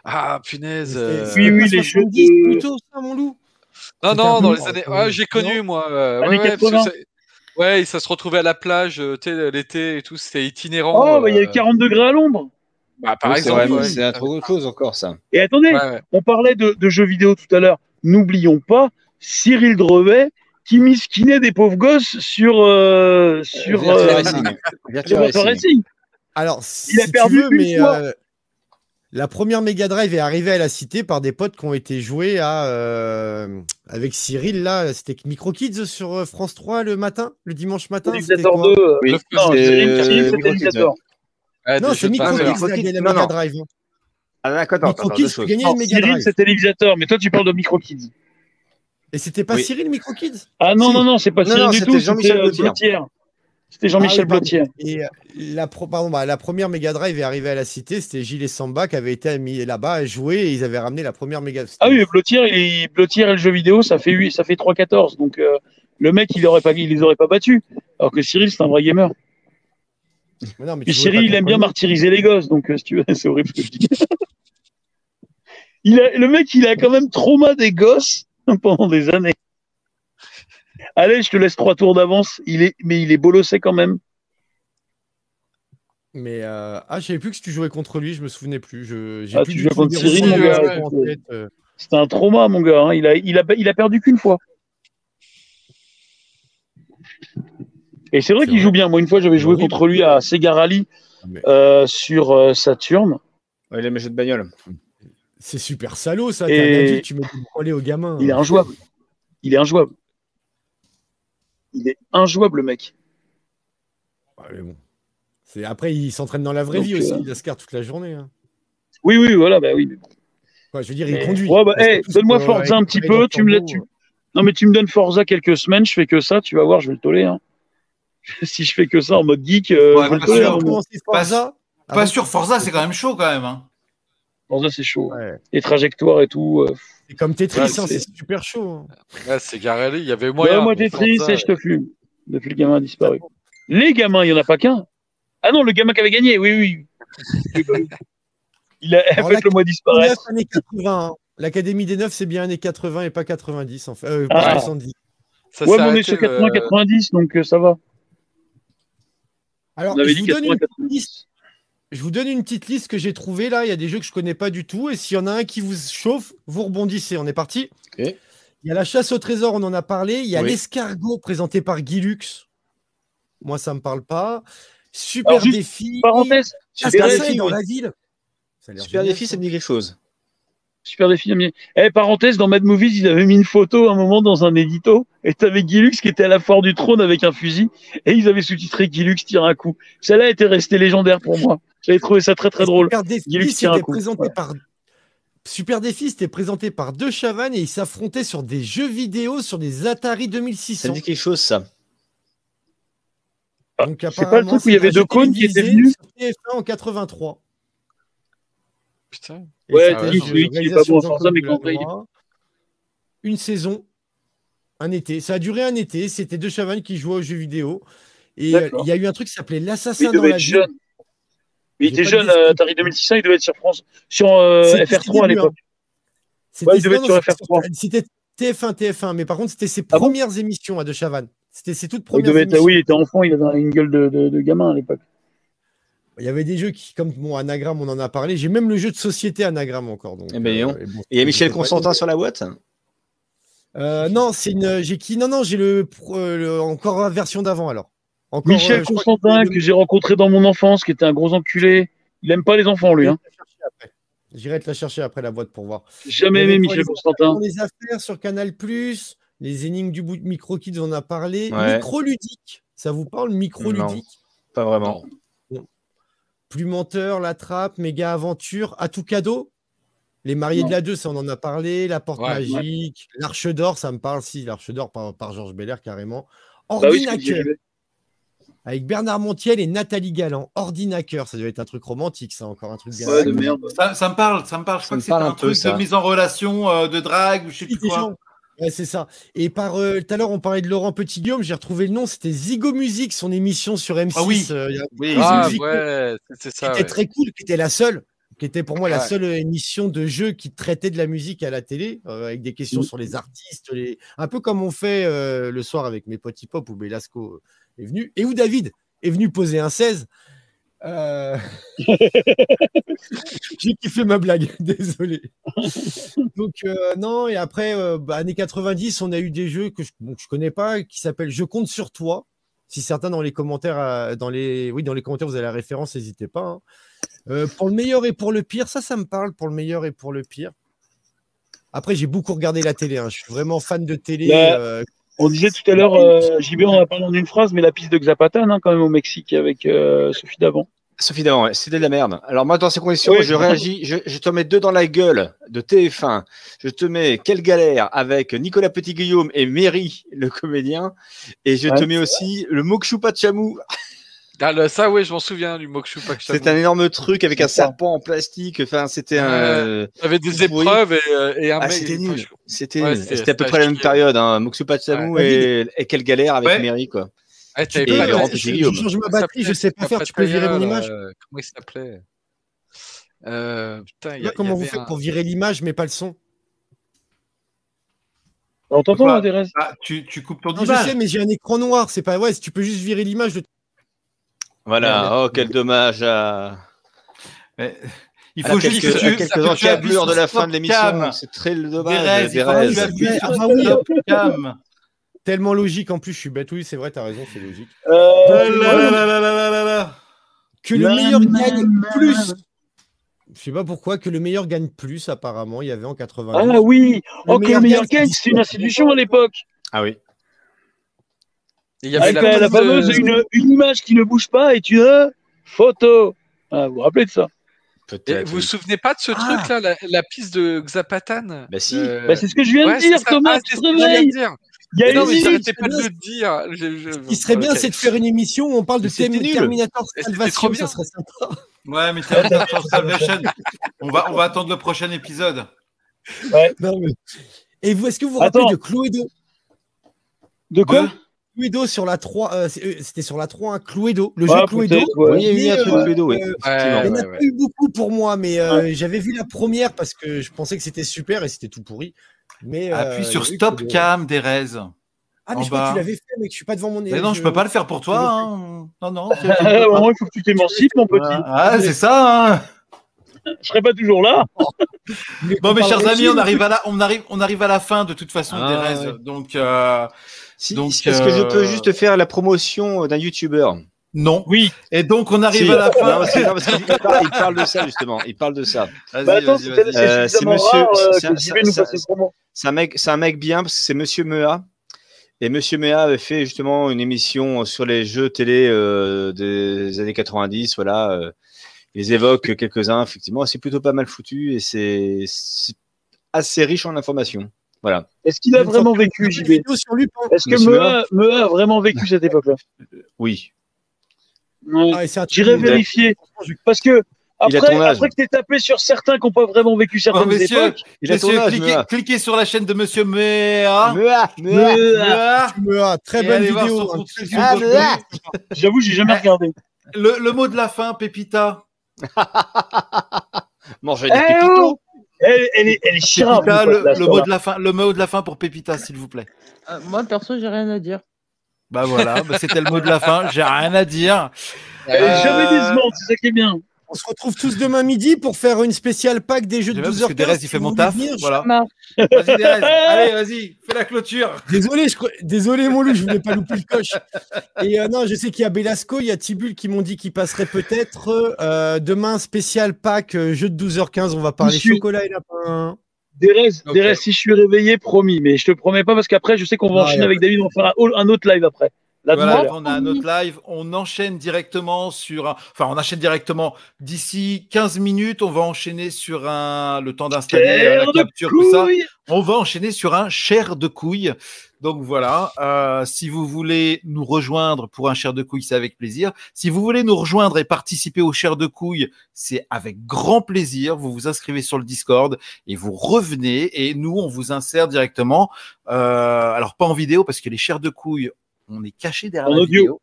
Ah punaise. Euh, Oui, oui, les jeux 70 de- plutôt, ça, mon loup? Non, non, dans les années. euh, Ouais, j'ai non? connu moi. euh, ouais, ouais, parce que 80. ça- Ouais, ça se retrouvait à la plage, euh, tu sais, l'été et tout, c'était itinérant. Oh, bah, il y avait euh, 40 degrés à l'ombre. Bah, par Oui, exemple, c'est un trop autre chose encore, ça. Et attendez, Ouais, ouais. on parlait de, de jeux vidéo tout à l'heure. N'oublions pas Cyril Drevet qui misquinait des pauvres gosses sur, euh, sur, euh, Racing. sur Virtua Virtua Racing. Racing. Alors, Il a si perdu tu veux, une mais fois. euh, la première Mega Drive est arrivée à la cité par des potes qui ont été joués à, euh, avec Cyril. Là, c'était Micro Kids sur France 3 le matin, le dimanche matin. c'était Dictator quoi 2. euh, Oui, non, c'est- Cyril, euh, c'était Non, c'est Micro. Kids Micro qui a gagné la Mega. Drive. Ah, d'accord, Micro Kids Non, une Mega Cyril, Drive. c'était Livisator, mais toi, tu parles de Micro Kids. Et c'était pas Oui. Cyril Micro Kids Ah non, Si. non, non, c'est pas Non, Cyril non, du c'était tout, Jean-Michel euh. Blottière. C'était Jean-Michel Ah oui, pardon. Blottière. Et euh, la, pro- pardon, bah, la première Mega Drive est arrivée à la cité. C'était Gilles et Samba qui avaient été mis là-bas à jouer et ils avaient ramené la première Mega Ah oui, il est... Blottière et le jeu vidéo, ça fait, ça fait 3-14. Donc, euh, le mec, il, aurait pas... il les aurait pas battus. Alors que Cyril, c'est un vrai gamer. Mais non, mais Puis Cyril, il aime bien martyriser les gosses. Donc, euh, si tu veux, c'est horrible ce que je dis. il a... Le mec, il a quand même trauma des gosses pendant des années. Allez, je te laisse trois tours d'avance. Il est... Mais il est bolossé quand même. Mais euh, ah, je savais plus que tu jouais contre lui, je me souvenais plus. Je, j'ai Ah, plus tu du jouais contre Cyril, mon gars, ouais. tête, euh. C'était un trauma, mon gars. hein. Il, a... Il, a... il a perdu qu'une fois. Et c'est vrai qu'il joue bien. Moi, une fois, j'avais joué contre lui à Sega Rally Ah, mais euh, sur euh, Saturn. Ouais, il aime les jeux de bagnole. C'est super salaud ça. Et- un adulte, tu mets du aux gamins. Il est injouable. Il est injouable. Il est injouable, le mec. Ouais, mais bon. C'est... Après, il s'entraîne dans la vraie Donc, vie aussi. euh, Il Ascar toute la journée. hein. Oui, oui, voilà, bah oui. mais bon. Quoi, je veux dire, il Mais- conduit. Ouais, bah, hey, donne-moi Forza un petit peu, tu me tu- Non, mais tu me donnes Forza quelques semaines, je fais que ça, tu vas voir, je vais le toller. hein. si je fais que ça en mode geek, euh, Ouais, je vais le pas toller. sûr. hein, Forza, Pas avant sûr, Forza, c'est quand même chaud quand même. Hein. C'est chaud. Ouais. Les trajectoires et tout. euh, C'est comme Tetris, Ouais, hein, c'est- super chaud. hein. Ouais, c'est Garelli, il y avait moyen. Ouais, moi, Tetris et je te fume. Depuis le gamin a disparu. Les gamins, il n'y en a pas qu'un. Ah non, le gamin qui avait gagné, oui, oui. Il a Alors, fait le moi Neuf disparaître. années 80. hein. L'Académie des Neufs, c'est bien années 80 et pas 90. En fait. Euh, pas Ah. 70. ça Ouais, s'est mais on est sur le- 80-90, donc euh, ça va. Alors, On avait je dit vous, donne une petite 80-90. Je vous donne une petite liste que j'ai trouvée là. Il y a des jeux que je connais pas du tout. Et s'il y en a un qui vous chauffe, vous rebondissez. On est parti. Il y a la chasse au trésor, on en a parlé. Il y a Oui. l'escargot présenté par Guy Lux. Moi, ça me parle pas. Super Alors, juste défi. Parenthèse, Chasse Super défi, dans oui. la ville. Ça Super génial, défi, ça. me dit quelque chose. super défi. Eh, parenthèse, dans Mad Movies, ils avaient mis une photo à un moment dans un édito, et t'avais Guy Lux qui était à la foire du trône avec un fusil, et ils avaient sous-titré Guy Lux tire un coup. Celle-là était restée légendaire pour moi. J'avais trouvé ça très très Et drôle. Super Défi, c'était présenté Ouais. par Super Défi, c'était présenté par deux chavannes et ils s'affrontaient sur des jeux vidéo sur des Atari Ça 2600. me dit quelque chose, ça. Donc, c'est pas le truc où il y avait deux cônes qui étaient venus sur TF1 en 83. Putain. Et Ouais, c'est t'as un dit jeu que de lui, il est pas bon ça, mais Delannoy. Une saison, un été. Ça a duré un été. C'était deux chavannes qui jouaient aux jeux vidéo. Et euh, il y a eu un truc qui s'appelait L'Assassin dans la ville. Il était jeune, euh. Atari 2600, il devait être sur France, sur euh, C'était FR3 à l'époque. C'était Ouais, il devait être sur non, c'était FR3. C'était TF1, TF1, mais par contre, c'était ses Ah bon premières émissions à De Chavannes. C'était ses toutes Il premières devait être, émissions. oui, il était enfant, il avait une gueule de, de, de gamin à l'époque. Il y avait des jeux qui, comme bon, Anagram, on en a parlé. J'ai même le jeu de société Anagram encore. Donc, Eh ben, donc. et bon, Et il y a Michel Constantin sur la boîte? Euh, non, c'est une. J'ai qui? Non, non, j'ai euh, le- encore la version d'avant alors. Encore, Michel euh, Constantin, que- que j'ai rencontré dans mon enfance, qui était un gros enculé. Il aime pas les enfants, lui. Hein. J'irai te la chercher après la boîte pour voir. J'ai jamais aimé Michel Constantin. Les affaires sur Canal, les énigmes du bout de Micro Kids, on en a parlé. Ouais. Microludique, ça vous parle Microludique? Pas vraiment. Plus menteur, la trappe, méga aventure, à tout cadeau? Les mariés Non. de la 2, ça on en a parlé. La porte Ouais. magique, l'Arche d'or, ça me parle si, l'Arche d'or par, par Georges Belair carrément. Bah oui, je Ordinateur, me dis, avec Bernard Montiel et Nathalie Galland. Ordinateur, ça doit être un truc romantique, ça, encore un truc bien. Ouais, de merde. Ça, ça me parle, ça me parle. Je Ça crois me que c'est parle un, peu, truc ça. de mise en relation, euh, de drague ou je sais Oui, plus quoi. gens. Ouais, c'est ça. Et par euh, tout à l'heure, on parlait de Laurent Petit-Guillaume, j'ai retrouvé le nom, c'était Zigo Music, son émission sur M6. Ah oui. euh, il y a- Oui, Ah ouais, c'est- c'est qui ça. était ouais. très cool, qui était la seule, qui était pour moi la Ouais. seule émission de jeu qui traitait de la musique à la télé, euh, avec des questions Mm. sur les artistes, les... un peu comme on fait euh, le soir avec mes potes hip-hop où Belasco est venu, et où David est venu poser un 16. Euh, J'ai kiffé ma blague, désolé. Donc, euh, non, et après, euh, bah, années 90, on a eu des jeux que je, bon, que je connais pas qui s'appellent Je compte sur toi. Si certains dans les commentaires, euh, dans les, oui, dans les commentaires, vous avez la référence, n'hésitez pas. hein. Euh, pour le meilleur et pour le pire, ça, ça me parle pour le meilleur et pour le pire. Après, j'ai beaucoup regardé la télé. hein. Je suis vraiment fan de télé. Euh, On disait tout à l'heure, euh, JB, on a parlé en une phrase, mais la piste de Xapatan, hein, quand même, au Mexique, avec euh, Sophie d'avant. Sophie d'avant, ouais, c'était de la merde. Alors moi, dans ces conditions, Oui. je réagis, je, je te mets deux dans la gueule de TF1. Je te mets quelle galère avec Nicolas Petit-Guillaume et Méry, le comédien. Et je te mets aussi le Mokshu Pachamou. Ah, là, ça, oui, je m'en souviens du Mokshu Pakshamu. C'est un énorme truc avec un serpent en plastique. Enfin, c'était un. Avec des Oui. épreuves et, euh, et un Ah, c'était nul. C'était Ouais, c'était- C'était à peu c'était près la même période. Hein. Mokshu Ouais. et, et quelle galère avec Ouais. Méry, quoi. Ah, Et pas Laurent je, je ma Comment il batterie, je sais pas faire. Tu peux virer mon image là, Comment il s'appelait? Euh, Putain, il y Là, a- Comment il y vous avait faites un- pour virer l'image, mais pas le son? On t'entend, hein, Thérèse Ah, tu, tu coupes ton Non, je image. sais, mais j'ai un écran noir. C'est pas ouais. Si tu peux juste virer l'image, de... Voilà, oh, quel dommage. Euh. Il faut juste quelques, que tu quelques encablures de la fin de l'émission. C'est très dommage. Euh, Tellement logique en plus, je suis bête. Oui, c'est vrai, t'as raison, c'est logique. Que le meilleur gagne plus. Je sais pas pourquoi, que le meilleur gagne plus, apparemment. Il y avait en 80. Ah oui, oh, que le meilleur gagne, c'est une institution à l'époque. Ah oui. Il y avait Avec la la, la piste, euh, fameuse une, une image qui ne bouge pas et tu as photo. Ah, vous vous rappelez de ça et vous vous souvenez pas de ce Ah. truc-là, la, la piste de Xapatan Bah si. Euh, bah, C'est ce que je viens ouais, de dire. Thomas, Ah, tu c'est te ce que je viens de dire. Il y a Mais non, mais une j'arrêtais pas de le dire. Je- je- Ce qui serait bien, c'est de faire une émission où on parle de. Terminator Salvation. Ça serait sympa. Ouais, mais Terminator Salvation. On va, on va attendre le prochain épisode. Non, mais- Et vous, est-ce que vous vous rappelez Attends. de Cluedo De quoi? Cluedo sur la 3, euh, euh, c'était sur la 3, hein, Cluedo, le Ah, jeu Cluedo. ouais. Il y a eu Mais, un truc euh, Cluedo, oui. euh, Ouais, Il y en a ouais, pas ouais. eu beaucoup pour moi, mais euh, j'avais vu la première parce que je pensais que c'était super et c'était tout pourri. Mais, euh, Appuie sur il y a eu Stop Cluedo. Cam, Thérèse. Ah, mais je crois que tu l'avais fait, mais que je suis pas devant mon Mais non, je peux pas le faire pour toi. hein. Non, non. moment, il faut que tu t'émancipes, mon petit. Ah, c'est ça. hein. Je serai pas toujours là. Bon, mes chers amis, on arrive à la, on arrive, on arrive à la fin de toute façon, Ah, Thérèse. ouais. Donc, euh, Si, Donc, Est-ce que je peux euh, juste faire la promotion d'un youtubeur non. Oui. Et donc, on arrive Si. à la fin. Non, parce que- non, parce qu'il parle, il parle de ça justement. Il parle de ça. Vas-y, Bah, attends, vas-y, c'est vas-y. c'est Euh, c'est monsieur- rare euh, c'est- un mec, c'est un mec bien parce que c'est Monsieur Mea. Et Monsieur Mea avait fait justement une émission sur les jeux télé euh, des années 90. Voilà, euh, ils évoquent quelques-uns. Effectivement, c'est plutôt pas mal foutu et c'est c'est assez riche en informations. Voilà. Est-ce qu'il a vraiment vécu, JB. Est-ce que Monsieur Mea, Mea a vraiment vécu cette époque-là Oui. Ouais. Ah, J'irai vérifier. Parce que après, après que tu tapé sur certains qui n'ont pas vraiment vécu Oh, certaines messieurs, époques, Il a âge, cliquez, cliquez sur la chaîne de Monsieur Méa. Mea, Mea. Méa. Mea, très Et bonne vidéo. hein. Ah, j'avoue, j'ai jamais Eh. regardé. Le, le mot de la fin, Pépita. Manger des Eh pépitos. oh Elle, elle est, elle est chirable. Pépita, le, mot de la fin, le mot de la fin pour Pépita, s'il vous plaît. Euh, moi, perso, j'ai rien à dire. Bah voilà, bah c'était le mot de la fin. J'ai rien à dire. Elle est Euh, jamais décevante, c'est ça qui est bien. On se retrouve tous demain midi pour faire une spéciale pack des jeux de J'aime bien 12 parce h que Thérèse, il fait mon taf. Voilà. Vas-y. Allez, vas-y, fais la clôture. Désolé, je... désolé mon loup, je voulais pas louper le coche. Et euh, non, je sais qu'il y a Belasco, il y a Tibul qui m'ont dit qu'il passerait peut-être euh, demain spécial pack euh, jeu de 12h15. On va parler Monsieur- chocolat et lapin. Dérèse, Ok. Dérèse, si je suis réveillé, promis, mais je te promets pas parce qu'après, je sais qu'on va enchaîner ouais. avec David, on va faire un, un autre live après. Là, Voilà, on a un autre live. On enchaîne directement sur un... Enfin, on enchaîne directement d'ici 15 minutes. On va enchaîner sur un... le temps d'installer euh, la capture, tout ça. On va enchaîner sur un chair de couille. Donc voilà, euh, si vous voulez nous rejoindre pour un chair de couille, c'est avec plaisir. Si vous voulez nous rejoindre et participer au chair de couille, c'est avec grand plaisir. Vous vous inscrivez sur le Discord et vous revenez et nous, on vous insère directement. Euh, alors pas en vidéo parce que les chairs de couille, on est caché derrière En la audio. vidéo.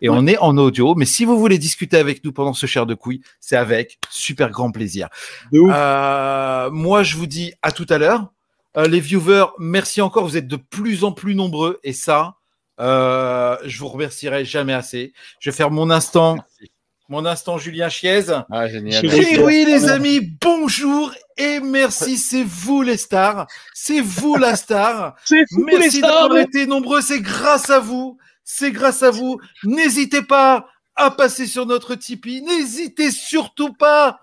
Et on est en audio, mais si vous voulez discuter avec nous pendant ce chair de couille, c'est avec super grand plaisir. De ouf. Euh, moi, je vous dis à tout à l'heure. Euh, les viewers, merci encore. Vous êtes de plus en plus nombreux et ça, euh, je vous remercierai jamais assez. Je vais faire mon instant. Mon instant Julien Chiez. Ah, génial. Et oui, les amis, bonjour et merci. C'est vous les stars. C'est vous la star. C'est fou les Merci d'avoir été nombreux. C'est grâce à vous. C'est grâce à vous. N'hésitez pas à passer sur notre Tipeee. N'hésitez surtout pas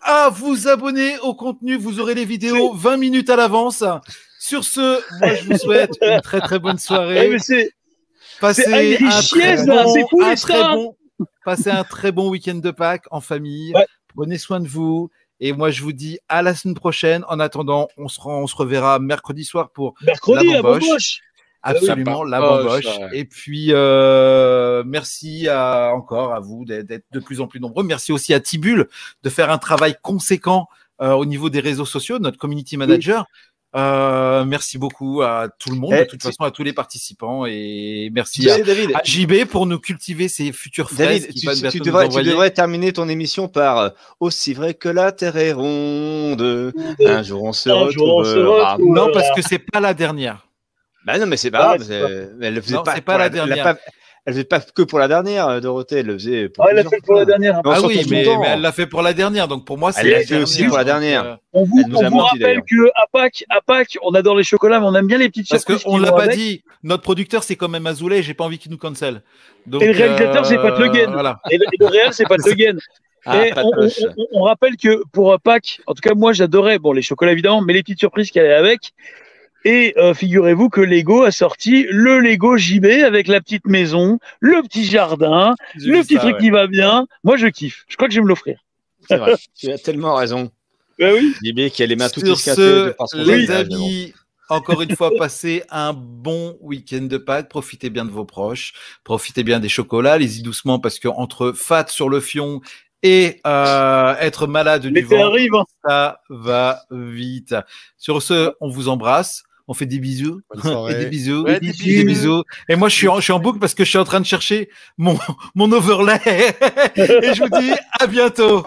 à vous abonner au contenu. Vous aurez les vidéos 20 minutes à l'avance. Sur ce, moi, je vous souhaite une très très bonne Eh, soirée. mais c'est Passez un Chiez, très là, bon, c'est fou, un les très bon- passez un très bon week-end de Pâques en famille. Ouais. Prenez soin de vous. Et moi, je vous dis à la semaine prochaine. En attendant, on se, rend- on se reverra mercredi soir pour mercredi La bamboche. Bamboche. absolument La bamboche, ouais. Et puis, euh, merci à, encore à vous d'être d'être de plus en plus nombreux. Merci aussi à Tibul de faire un travail conséquent euh, au niveau des réseaux sociaux, notre community manager. Euh, merci beaucoup à tout le monde, Eh, de toute tu- façon à tous les participants et merci à, David, à JB pour nous cultiver ces futures fraises David, qui tu, devrais, tu envoyer. devrais terminer ton émission par euh, aussi vrai que la terre est ronde. Un jour on se Un jour, on se retrouvera. retrouve. Non, parce que c'est pas la dernière. Bah non, mais c'est Ah, pas grave. c'est c'est- Elle le faisait Non, pas, c'est pas la dernière. Elle faisait pas que pour la dernière, euh, Dorothée. Elle le faisait pour Ah, elle a plusieurs fait pour la dernière. Ah oui, mais, elle l'a fait pour la dernière, donc pour moi, c'est Elle l'a la fait aussi dernière, pour la dernière. euh, On vous, on menti, rappelle que à Pâques, à Pâques, on adore les chocolats, mais on aime bien les petites Parce surprises. qu'on qui l'a pas avec. dit, notre producteur c'est quand même Azoulay, j'ai pas envie qu'il nous cancel. Donc, Et le réalisateur, c'est Pat Le Guen. Voilà. Et le, et le réel, c'est pas de Gain. Ah, on, on- poche. on- on rappelle que pour Pâques, en tout cas moi j'adorais, bon les chocolats évidemment, mais les petites surprises qui allaient avec. Et euh, figurez-vous que Lego a sorti le Lego JB avec la petite maison, le petit jardin, le petit ça, truc ouais. qui va bien. Moi je kiffe. Je crois que je vais me l'offrir. C'est vrai. tu as tellement raison. Ben oui. JB qui a les mains toutes son les amis, encore une fois, passez un bon week-end de Pâques. Profitez bien de vos proches. Profitez bien des chocolats. Allez-y doucement parce que entre fat sur le fion et euh, être malade du hein. ça va vite. Sur ce, on vous embrasse. On fait des bisous. Et des bisous. Ouais, et des des bisous. des bisous. Et moi, je suis, en, je suis en boucle parce que je suis en train de chercher mon, mon overlay. et je vous dis à bientôt.